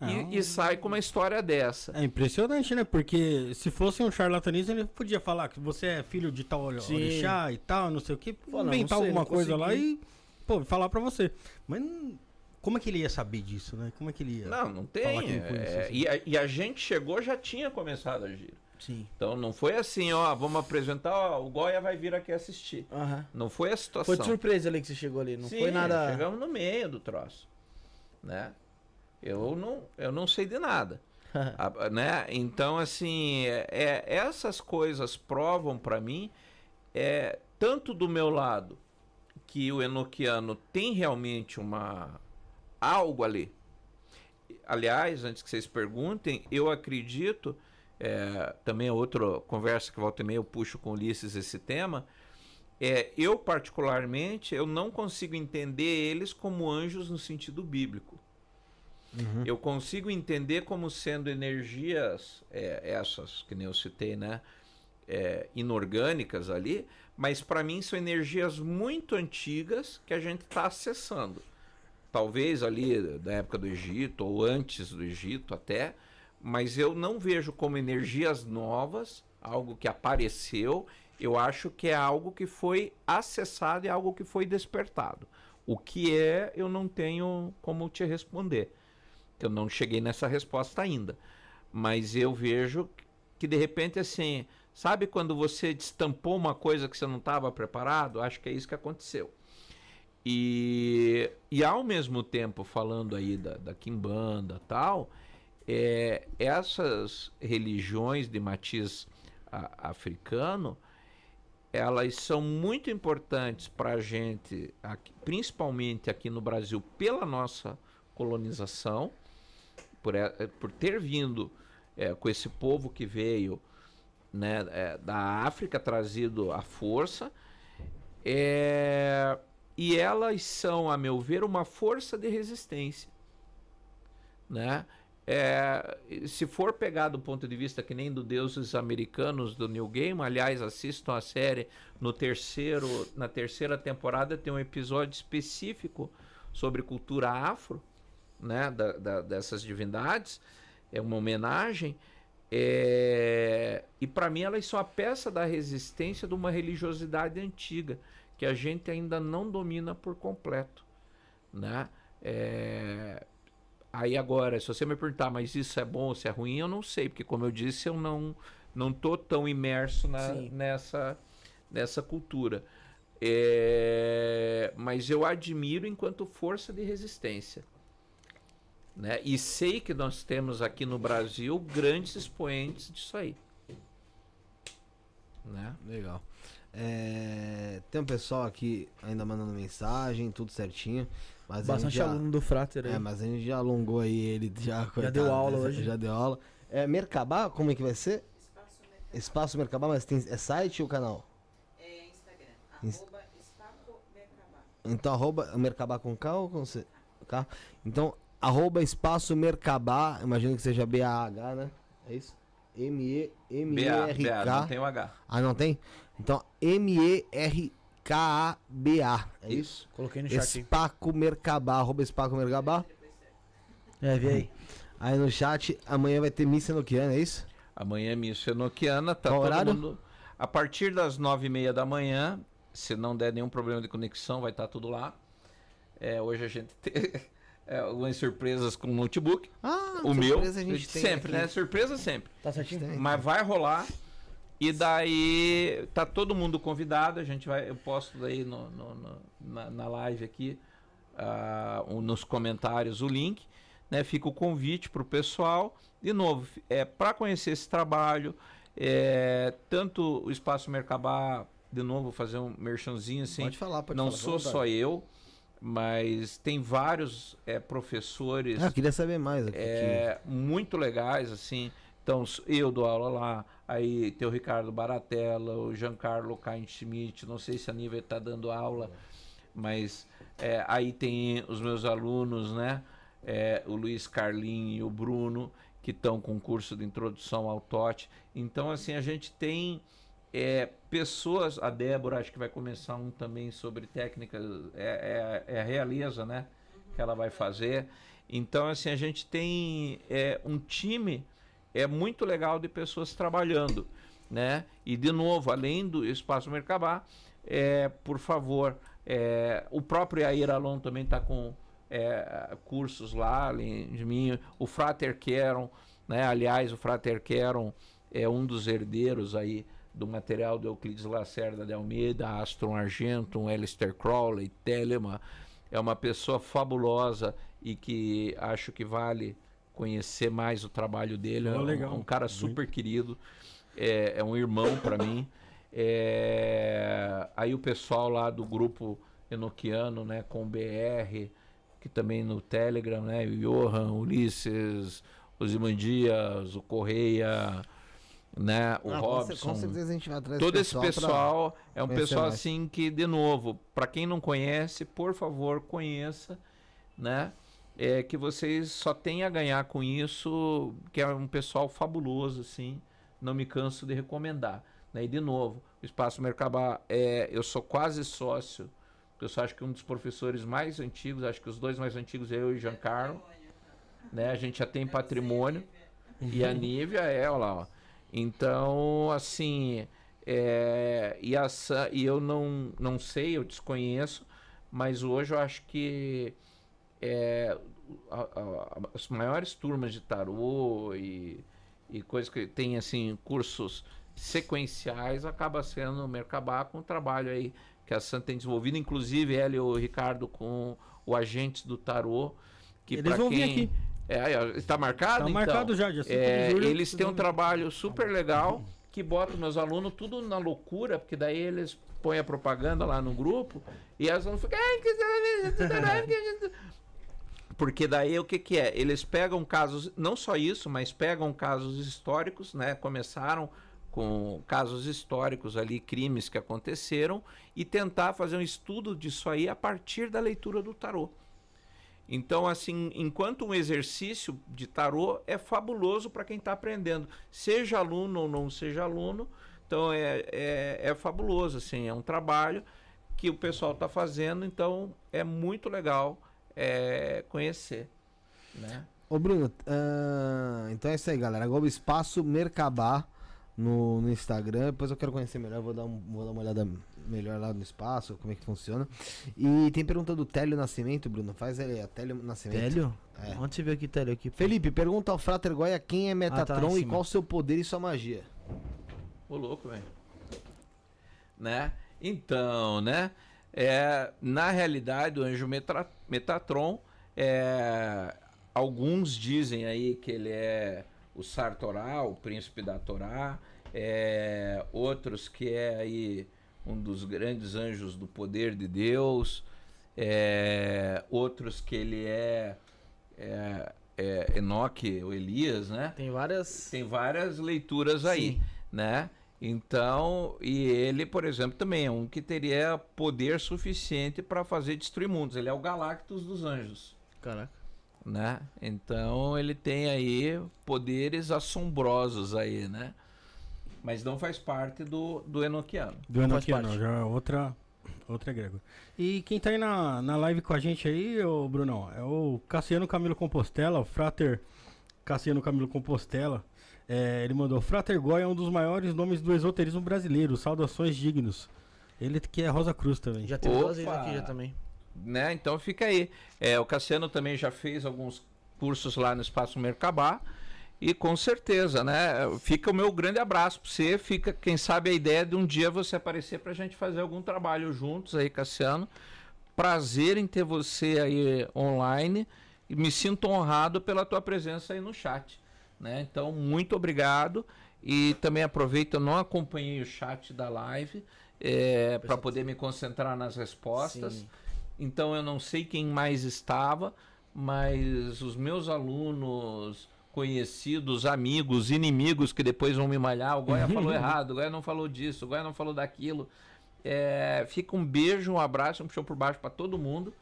E, e sai com uma história dessa. É impressionante, né? Porque se fosse um charlatanismo, ele podia falar que você é filho de tal Sim. orixá e tal, não sei o não, inventar alguma coisa lá e, pô, falar pra você. Mas como é que ele ia saber disso, né? Como é que ele ia... Não, não tem. É, isso, e, a, e a gente chegou, já tinha começado a gira. Sim. Então não foi assim, ó, vamos apresentar, ó, o Goya vai vir aqui assistir. Aham. Não foi a situação. Foi de surpresa ali que você chegou ali, não Sim, foi nada. Chegamos no meio do troço, né? Eu não, eu não sei de nada, A- né? Então assim, é, é- essas coisas provam pra mim, é tanto do meu lado que o Enoquiano tem realmente uma algo ali. Aliás, antes que vocês perguntem, eu acredito, é, também é outra conversa que volta e meia eu puxo com o Ulisses esse tema, é, eu particularmente, eu não consigo entender eles como anjos no sentido bíblico. Eu consigo entender como sendo energias, é, essas que nem eu citei, né? é, inorgânicas ali, mas para mim são energias muito antigas que a gente está acessando. Talvez ali da época do Egito ou antes do Egito até, mas eu não vejo como energias novas, algo que apareceu. Eu acho que é algo que foi acessado e algo que foi despertado. O que é, eu não tenho como te responder. Eu não cheguei nessa resposta ainda. Mas eu vejo que de repente assim, sabe quando você destampou uma coisa que você não estava preparado? Acho que é isso que aconteceu. E, e ao mesmo tempo, falando aí da, da Kimbanda tal, é, essas religiões de matiz a- africano, elas são muito importantes para a gente, aqui- principalmente aqui no Brasil, pela nossa colonização, por, e- por ter vindo é, com esse povo que veio né, é, da África, trazido à força. É, e elas são, a meu ver, uma força de resistência. Né? É, se for pegar do ponto de vista que nem do Deuses Americanos do New Game, aliás, assistam a série no terceiro, na terceira temporada tem um episódio específico sobre cultura afro, né, da, da- dessas divindades, é uma homenagem. é, e para mim elas são a peça da resistência de uma religiosidade antiga que a gente ainda não domina por completo, né? É, Aí agora, se você me perguntar, mas isso é bom ou se é ruim, eu não sei, porque como eu disse, eu não não tô tão imerso na- nessa nessa cultura. É, mas eu admiro enquanto força de resistência. Né? E sei que nós temos aqui no Brasil grandes expoentes disso aí. Né? Legal. É, tem um pessoal aqui ainda mandando mensagem, tudo certinho. Mas a gente Bastante já, aluno do Frater aí. É, mas a gente já alongou aí ele, já, coitado, deu aula né? hoje. Já deu aula. É Mercabá, como é que vai ser? Espaço Mercabá, mas tem, é site ou canal? É Instagram, Ins- arroba Mercabá. Então, arroba Mercabá com K ou com C? K? Então, arroba Espaço Mercabá, imagino que seja B-A-H, né? É isso? BA, não M-E-M-E-R-K. tem o H. Ah, não tem? Então, M-E-R-K-A-B-A. É isso? Coloquei no chat. Espaco Mercabá, arroba Espaco Mercabá. É, vê aí. Aí no chat, amanhã vai ter missa enoquiana, é isso? Amanhã é missa enoquiana, tá Qual todo horário? mundo... A partir das nove e meia da manhã, se não der nenhum problema de conexão, vai estar tudo lá. É, hoje a gente tem é, algumas surpresas com o notebook. Ah, o meu, surpresa a gente tem sempre, aqui. né? Surpresa sempre. Tá certinho? Mas vai rolar. E daí tá todo mundo convidado. A gente vai, eu posto daí no, no- no- na, na live aqui, o- nos comentários o link. Né? Fica o convite para o pessoal. De novo, é para conhecer esse trabalho, é, tanto o Espaço Mercabá, de novo, fazer um merchanzinho assim. Pode falar, pode Não falar. sou só eu, mas tem vários é, professores Ah, queria saber mais aqui. é, muito legais, assim. Então, eu dou aula lá, aí tem o Ricardo Baratella, o Giancarlo Cain Schmidt, não sei se a Nível está dando aula, mas é, aí tem os meus alunos, né? É, o Luiz Carlinho e o Bruno, que estão com curso de introdução ao TOT. Então, assim, a gente tem é, pessoas, a Débora acho que vai começar um também sobre técnicas, é, é, é a realeza, né? Que ela vai fazer. Então, assim, a gente tem é, um time é muito legal de pessoas trabalhando, né? E, de novo, além do Espaço Mercabá, é, por favor, é, o próprio Yair Alon também está com é, cursos lá, além de mim. O Frater Queron, né? Aliás, o Frater Queron é um dos herdeiros aí do material do Euclides Lacerda de Almeida, Astron Argentum, Alistair Crowley, Telema. É uma pessoa fabulosa e que acho que vale conhecer mais o trabalho dele. Oh, é um- um cara super querido, é, é um irmão para mim. É, aí o pessoal lá do grupo Enoquiano, né, com o BR, que também no Telegram, né, o Johan, Ulisses, o Zimandias, o Correia, né, o Ah, Robson. Com certeza a gente vai atrás Todo esse pessoal é um pessoal mais. assim que, de novo, para quem não conhece, por favor, conheça, né? É que vocês só têm a ganhar com isso, que é um pessoal fabuloso, assim. Não me canso de recomendar. Né? E de novo, o Espaço Mercabá, é, eu sou quase sócio. Eu só acho que um dos professores mais antigos, acho que os dois mais antigos é eu e Giancarlo. Né? A gente já tem patrimônio. E a Nívia é, olha lá, ó. Então, assim, é, e, a, Sa- e eu não, não sei, eu desconheço, mas hoje eu acho que é, a- a- as maiores turmas de tarô e, e coisas que tem assim, cursos sequenciais, acaba sendo o Mercabá com o trabalho aí que a Santa tem desenvolvido, inclusive ela e o Ricardo com o Agentes do Tarô, que Eles vão vir quem... aqui. É, está marcado? Tá então? marcado já, dia 5 É, de julho. eles têm um trabalho super legal que bota meus alunos tudo na loucura, porque daí eles põem a propaganda lá no grupo e as alunos ficam. "Ai, que- Porque daí o que, que é? Eles pegam casos, não só isso, mas pegam casos históricos, né? Começaram com casos históricos ali, crimes que aconteceram, e tentar fazer um estudo disso aí a partir da leitura do tarô. Então, assim, enquanto um exercício de tarô é fabuloso para quem está aprendendo, seja aluno ou não seja aluno, então é, é, é fabuloso, assim, é um trabalho que o pessoal está fazendo, então é muito legal é, conhecer, né? Ô, Bruno, ah, então é isso aí, galera. Globo Espaço Mercabá no, no Instagram. Depois eu quero conhecer melhor, vou dar, um- vou dar uma olhada melhor lá no espaço, como é que funciona. E tem pergunta do Télio Nascimento, Bruno. Faz ele, a Télio Nascimento. Télio? É. Onde você viu aqui, Télio? Aqui? Felipe, pergunta ao Frater Goya quem é Metatron tá lá em e qual o seu poder e sua magia. Ô louco, velho. Né? Então, né? É, na realidade, o anjo Metra- Metatron, é, alguns dizem aí que ele é o Sartorá, o príncipe da Torá, é, outros que é aí um dos grandes anjos do poder de Deus, é, outros que ele é, é, é Enoque ou Elias, né? Tem várias. Tem várias leituras aí, Sim. né? Então, e ele, por exemplo, também é um que teria poder suficiente para fazer destruir mundos. Ele é o Galactus dos anjos, Caraca. né? Então, ele tem aí poderes assombrosos aí, né? Mas não faz parte do, do Enoquiano. Do Não Enoquiano, já é outra, outra egrégora. E quem tá aí na, na live com a gente aí, ô Brunão, é o Cassiano Camilo Compostela, o Frater Cassiano Camilo Compostela. É, ele mandou, Frater Goya é um dos maiores nomes do esoterismo brasileiro, saudações dignos. Ele que é Rosa Cruz também. Já teve duas vezes aqui já também. né? Então fica aí. É, o Cassiano também já fez alguns cursos lá no Espaço Mercabá. E com certeza, né? Fica o meu grande abraço para você. Fica, quem sabe, a ideia de um dia você aparecer para a gente fazer algum trabalho juntos aí, Cassiano. Prazer em ter você aí online. E me sinto honrado pela tua presença aí no chat. Né? Então, muito obrigado. E também aproveito, eu não acompanhei o chat da live para poder me concentrar nas respostas. Sim. Então eu não sei quem mais estava, mas os meus alunos, conhecidos, amigos, inimigos que depois vão me malhar, o Goya falou errado, o Goya não falou disso, o Goya não falou daquilo. É, fica um beijo, um abraço, um puxão por baixo para todo mundo.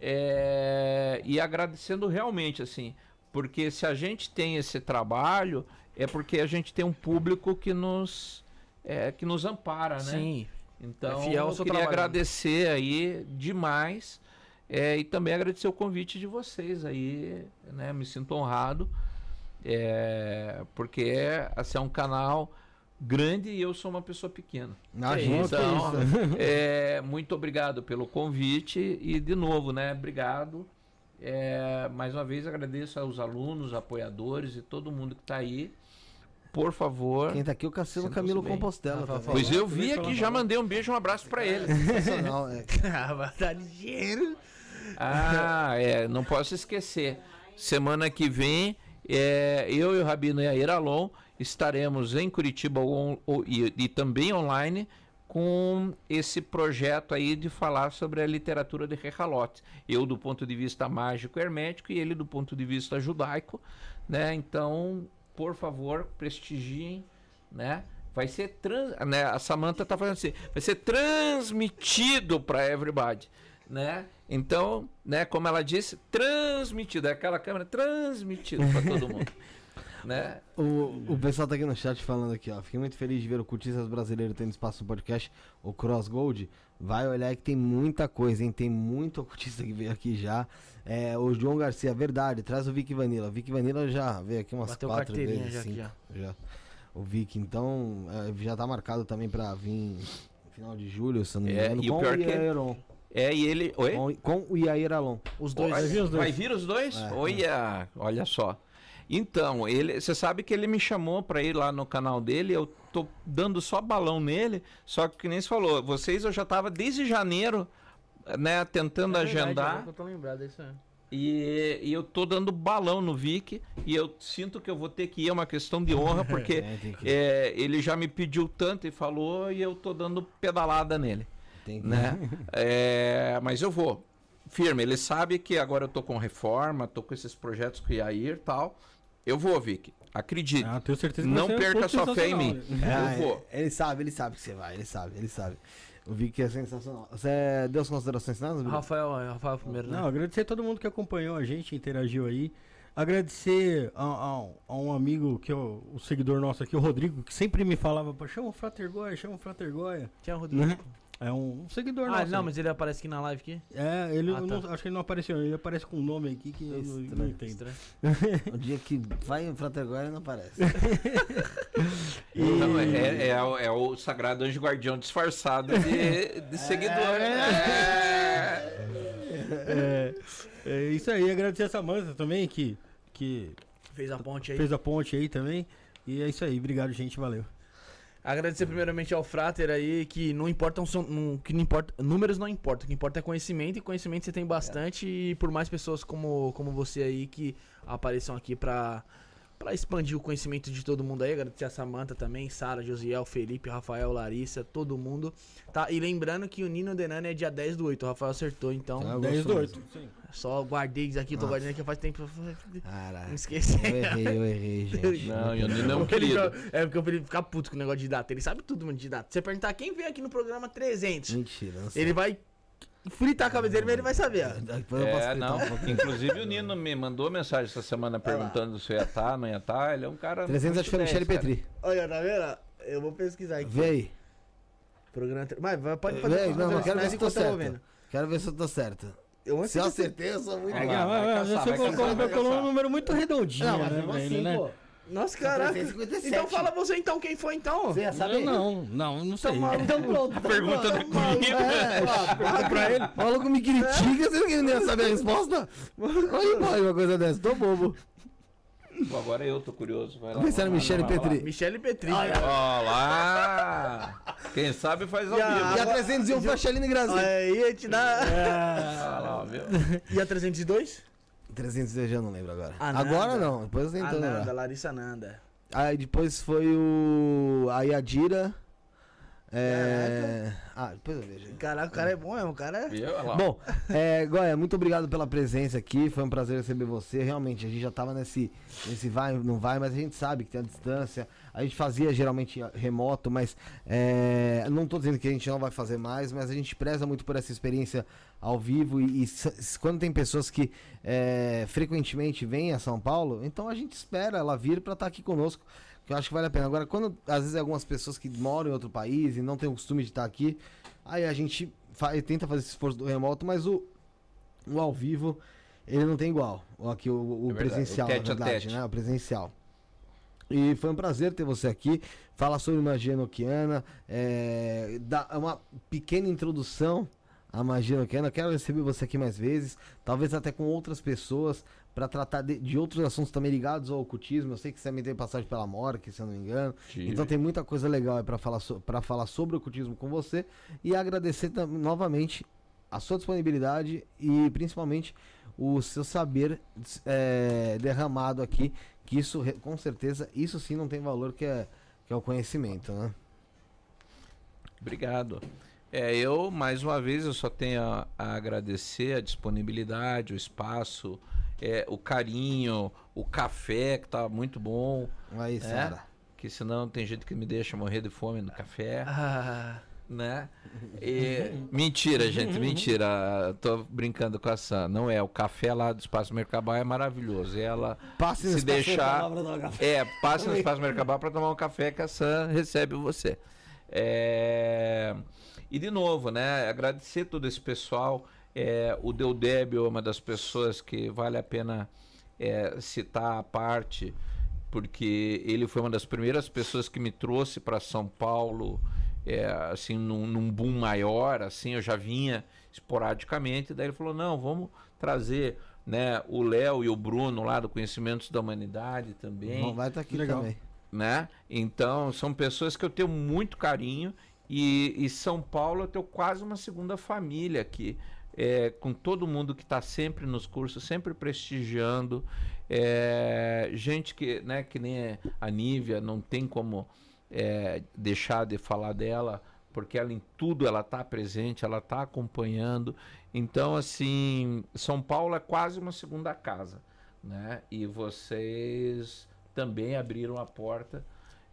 É, e agradecendo realmente, assim, porque se a gente tem esse trabalho, é porque a gente tem um público que nos, é, que nos ampara, né? Sim. Então, É fiel eu queria trabalho. agradecer aí demais é, e também agradecer o convite de vocês aí, né? Me sinto honrado, é, porque é, assim, é um canal grande e eu sou uma pessoa pequena. Imagina, que Então, isso. é, muito obrigado pelo convite e de novo, né? Obrigado. É, mais uma vez agradeço aos alunos, apoiadores e todo mundo que está aí. Por favor. Quem tá aqui é o Sintam-se Camilo bem. Compostela. Também. Pois eu vi aqui, já mandei um beijo, um abraço para ele. Sensacional, é. Ah, vai dar ligeiro. Ah, é, não posso esquecer. Semana que vem, é, eu e o Rabino Yair Alon estaremos em Curitiba on- e, e também online com esse projeto aí de falar sobre a literatura de Recalote. Eu do ponto de vista mágico hermético e ele do ponto de vista judaico, né? Então, por favor, prestigiem, né? Vai ser trans, né? A Samantha tá falando assim, vai ser transmitido para everybody, né? Então, né, como ela disse, transmitido, é aquela câmera transmitido para todo mundo, né? O, o pessoal tá aqui no chat falando aqui, ó. Fiquei muito feliz de ver o Cultistas Brasileiro tendo espaço no podcast, o Cross Gold. Vai olhar que tem muita coisa, hein? Tem muito ocultista que veio aqui já. É, o João Garcia, verdade, traz o Vic Vanilla. O Vic Vanilla já veio aqui umas Bateu quatro vezes, já cinco, já. já. O Vic, então, é, já tá marcado também pra vir no final de julho, se não me É, engano, e o pior o que- Iair Alon. É, e ele, oi? Com, com o Iair Alon. Os dois. Vai, vir os dois? vai vir os dois? É. Olha, olha só. Então, ele, você sabe que ele me chamou para ir lá no canal dele, eu tô dando só balão nele, só que nem você falou, vocês eu já tava desde janeiro, né, tentando É verdade, agendar. Eu tô lembrado disso. é. E, e eu tô dando balão no Vic e eu sinto que eu vou ter que ir, é uma questão de honra, porque É, é, ele já me pediu tanto e falou e eu tô dando pedalada nele, Tem que- né? É, mas eu vou, firme, ele sabe que agora eu tô com reforma, tô com esses projetos com o Yair e tal. Eu vou, Vic, acredite. Ah, tenho certeza que Não ser perca sua fé em mim. Ah, eu vou. Ele sabe, ele sabe que você vai, ele sabe, ele sabe. O Vic é sensacional. Você deu as considerações finais? Rafael, é, Rafael primeiro, né? Não, agradecer a todo mundo que acompanhou a gente, interagiu aí. Agradecer a, a- a um amigo que é o, o seguidor nosso aqui, o Rodrigo, que sempre me falava, "Pô, chama o Frater Goya, chama o Frater Goya. Tinha o Rodrigo. Né? É um, um seguidor Ah, nosso. não, aí. mas ele aparece aqui na live aqui. É, ele Ah, eu tá. não- acho que ele não apareceu, ele aparece com um nome aqui que eu não, não Estranho, entendo. Estranho. O dia que vai em Frater Goya não aparece. Então, é, é o- é o Sagrado Anjo Guardião disfarçado de, de seguidor. É. É, é isso aí, agradecer a Samanta também, que, que Fez a ponte aí. fez a ponte aí também. E é isso aí, obrigado, gente, valeu. Agradecer primeiramente ao Frater aí, que não não, que não importa, números não importam, o que importa é conhecimento, e conhecimento você tem bastante, e por mais pessoas como, como você aí que apareçam aqui pra, Pra expandir o conhecimento de todo mundo aí, agradecer a Samanta também, Sara, Josiel, Felipe, Rafael, Larissa, todo mundo. Tá? E lembrando que o Nino Denani é dia 10 do 8, o Rafael acertou, então Ah, eu 10 gosto do mesmo. 8. Sim. só guardei isso aqui, tô Nossa. guardando aqui faz tempo. Caralho. esqueci. Eu errei, eu errei, gente. Não, e o Nino é Porque é o Felipe fica puto com o negócio de data. Ele sabe tudo, mano, de data. Você perguntar quem veio aqui no programa 300, Mentira, não sei. ele vai fritar a cabeça dele, mas ele vai saber. É, não. um. Inclusive o Nino me mandou mensagem essa semana perguntando se eu ia estar, não ia estar. Ele é um cara. 300 acho que foi Michele 10, cara. Petri. Olha, tá vendo? Eu vou pesquisar aqui. Vê aí. Programa. Mas vai- pode Vê fazer aí. pode Não, quero ver se eu tô certo. Quero ver se eu tô certo. Eu Se eu antes acertei, eu sou muito Vai lá, vai vai colocou, vai um número muito redondinho, Não, mas né, mesmo pra assim, ele, né? pô. Nossa, caraca. 357. Então fala você então, quem foi então? Você ia saber? Não, não, não sei. Então pronto. Então Pergunta pronto. do Nino. É, pergunta pra ele. O maluco me critica, você não ia saber a resposta? Olha uma coisa dessa, tô bobo. Pô, Agora eu tô curioso. Vai lá. Era vai lá, Michele. Petri. Michele Petri. Ó lá! Quem sabe faz ao E a- vivo. E a 301 foi a Chaline Grazi. Aí ia te dar. Ah, lá, viu? E a 302? 300 eu já não lembro agora. Ananda. Agora não, depois eu tento Ananda, lembrar. Larissa Nanda. Aí depois foi o. A Yadira. É. Ah, depois eu vejo. Caraca, o cara é bom, é um cara. Bom, é, Goya, muito obrigado pela presença aqui. Foi um prazer receber você. Realmente, a gente já tava nesse, nesse vai, não vai, mas a gente sabe que tem a distância. A gente fazia geralmente remoto, mas é, não tô dizendo que a gente não vai fazer mais, mas a gente preza muito por essa experiência ao vivo. E, e quando tem pessoas que é, frequentemente vêm a São Paulo, então a gente espera ela vir para estar aqui conosco. Que eu acho que vale a pena. Agora, quando às vezes algumas pessoas que moram em outro país e não têm o costume de estar aqui, aí a gente fa- tenta fazer esse esforço do remoto, mas o, o ao vivo, ele não tem igual. Aqui, o, o É presencial, o tete a verdade, tete. né? O presencial. E foi um prazer ter você aqui. Falar sobre magia noquiana, é, dar uma pequena introdução à magia noquiana. Quero receber você aqui mais vezes, talvez até com outras pessoas, para tratar de, de outros assuntos também ligados ao ocultismo. Eu sei que você também tem passagem pela Morque, se eu não me engano. Tive. Então tem muita coisa legal para falar, so, falar sobre o ocultismo com você. E agradecer novamente a sua disponibilidade e principalmente o seu saber é, derramado aqui. Que isso, com certeza, isso sim não tem valor, que é, que é o conhecimento, né? Obrigado. É, eu, mais uma vez, eu só tenho a, a agradecer a disponibilidade, o espaço, é, o carinho, o café, que tá muito bom, Aí, Sara. que senão tem gente que me deixa morrer de fome no café, Ah, né? E- mentira, gente, mentira. Tô brincando com a Sam. Não é, o café lá do Espaço Mercabá é maravilhoso. E ela Passe se deixar. É, passe no Espaço Mercabá para tomar um café que a Sam recebe você. É, E de novo, né? Agradecer todo esse pessoal. É, o Deudébio é uma das pessoas que vale a pena é, citar à parte, porque ele foi uma das primeiras pessoas que me trouxe para São Paulo, é, assim, num, num boom maior, assim, eu já vinha esporadicamente, daí ele falou, não, vamos trazer né, o Léo e o Bruno lá do Conhecimentos da Humanidade também Bom, vai estar aqui Legal. também. né? Então, são pessoas que eu tenho muito carinho e, e São Paulo eu tenho quase uma segunda família aqui, é, com todo mundo que está sempre nos cursos, sempre prestigiando, é, gente que, né, que nem a Nívia, não tem como é, deixar de falar dela, porque ela em tudo ela está presente, ela está acompanhando. Então, assim, São Paulo é quase uma segunda casa, né? E vocês também abriram a porta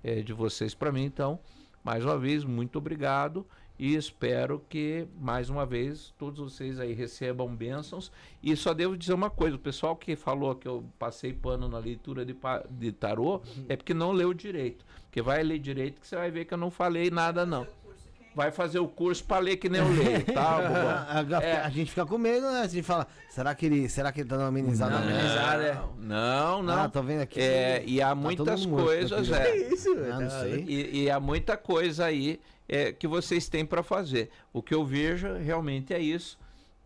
eh, de vocês para mim. Então, mais uma vez, muito obrigado e espero que, mais uma vez, todos vocês aí recebam bênçãos. E só devo dizer uma coisa: o pessoal que falou que eu passei pano na leitura de, de tarô é porque não leu direito. Porque vai ler direito que você vai ver que eu não falei nada, não. Vai fazer o curso para ler que nem eu leio, tá? A, a- É. a gente fica com medo, né? A gente fala, será que ele, será que ele tá dando amenizada? Não, amenizada, é. Não, não. Ah, tô vendo aqui. É, e há Tá muitas coisas, é. que isso? Ah, não sei. E, e há muita coisa aí é, que vocês têm para fazer. O que eu vejo realmente é isso,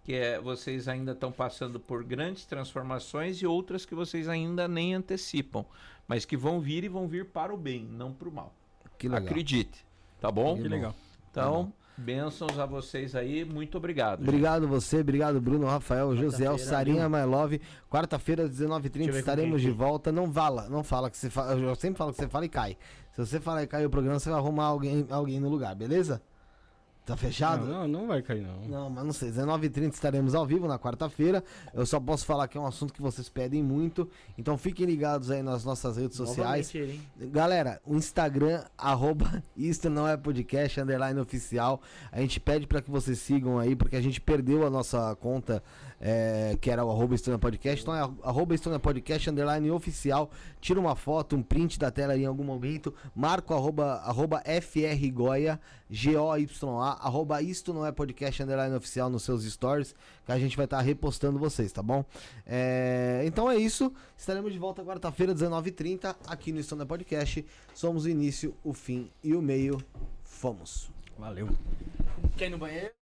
que é vocês ainda estão passando por grandes transformações e outras que vocês ainda nem antecipam, mas que vão vir e vão vir para o bem, não para o mal. Que legal. Acredite, tá bom? Que legal. Então, Bênçãos a vocês aí, muito obrigado. Obrigado você, obrigado Bruno, Rafael, Josiel, Quarta-feira, Sarinha, My Love. Quarta-feira, Deixa eu 19h30, ver com estaremos de volta. Não fala, não fala que você fala. Eu sempre falo que você fala e cai. Se você falar e cai o programa, você vai arrumar alguém, alguém no lugar, beleza? Tá fechado? Não, não, não vai cair, não. Não, mas não sei. 19h30 estaremos ao vivo na quarta-feira. Eu só posso falar que é um assunto que vocês pedem muito. Então fiquem ligados aí nas nossas redes sociais. Novamente hein? Galera, o Instagram, arroba isto não é podcast, underline oficial. A gente pede pra que vocês sigam aí, porque a gente perdeu a nossa conta, é, que era o arroba podcast. Então é arroba podcast, underline oficial. Tira uma foto, um print da tela em algum momento. Marca o arroba, arroba frgoia, G-O-Y-A, arroba isto não é podcast, underline oficial nos seus stories, que a gente vai estar repostando vocês, tá bom? É, então é isso. Estaremos de volta quarta-feira, 19h30, aqui no Isto Não é Podcast. Somos o início, o fim e o meio. Fomos. Valeu. Quer ir no banheiro?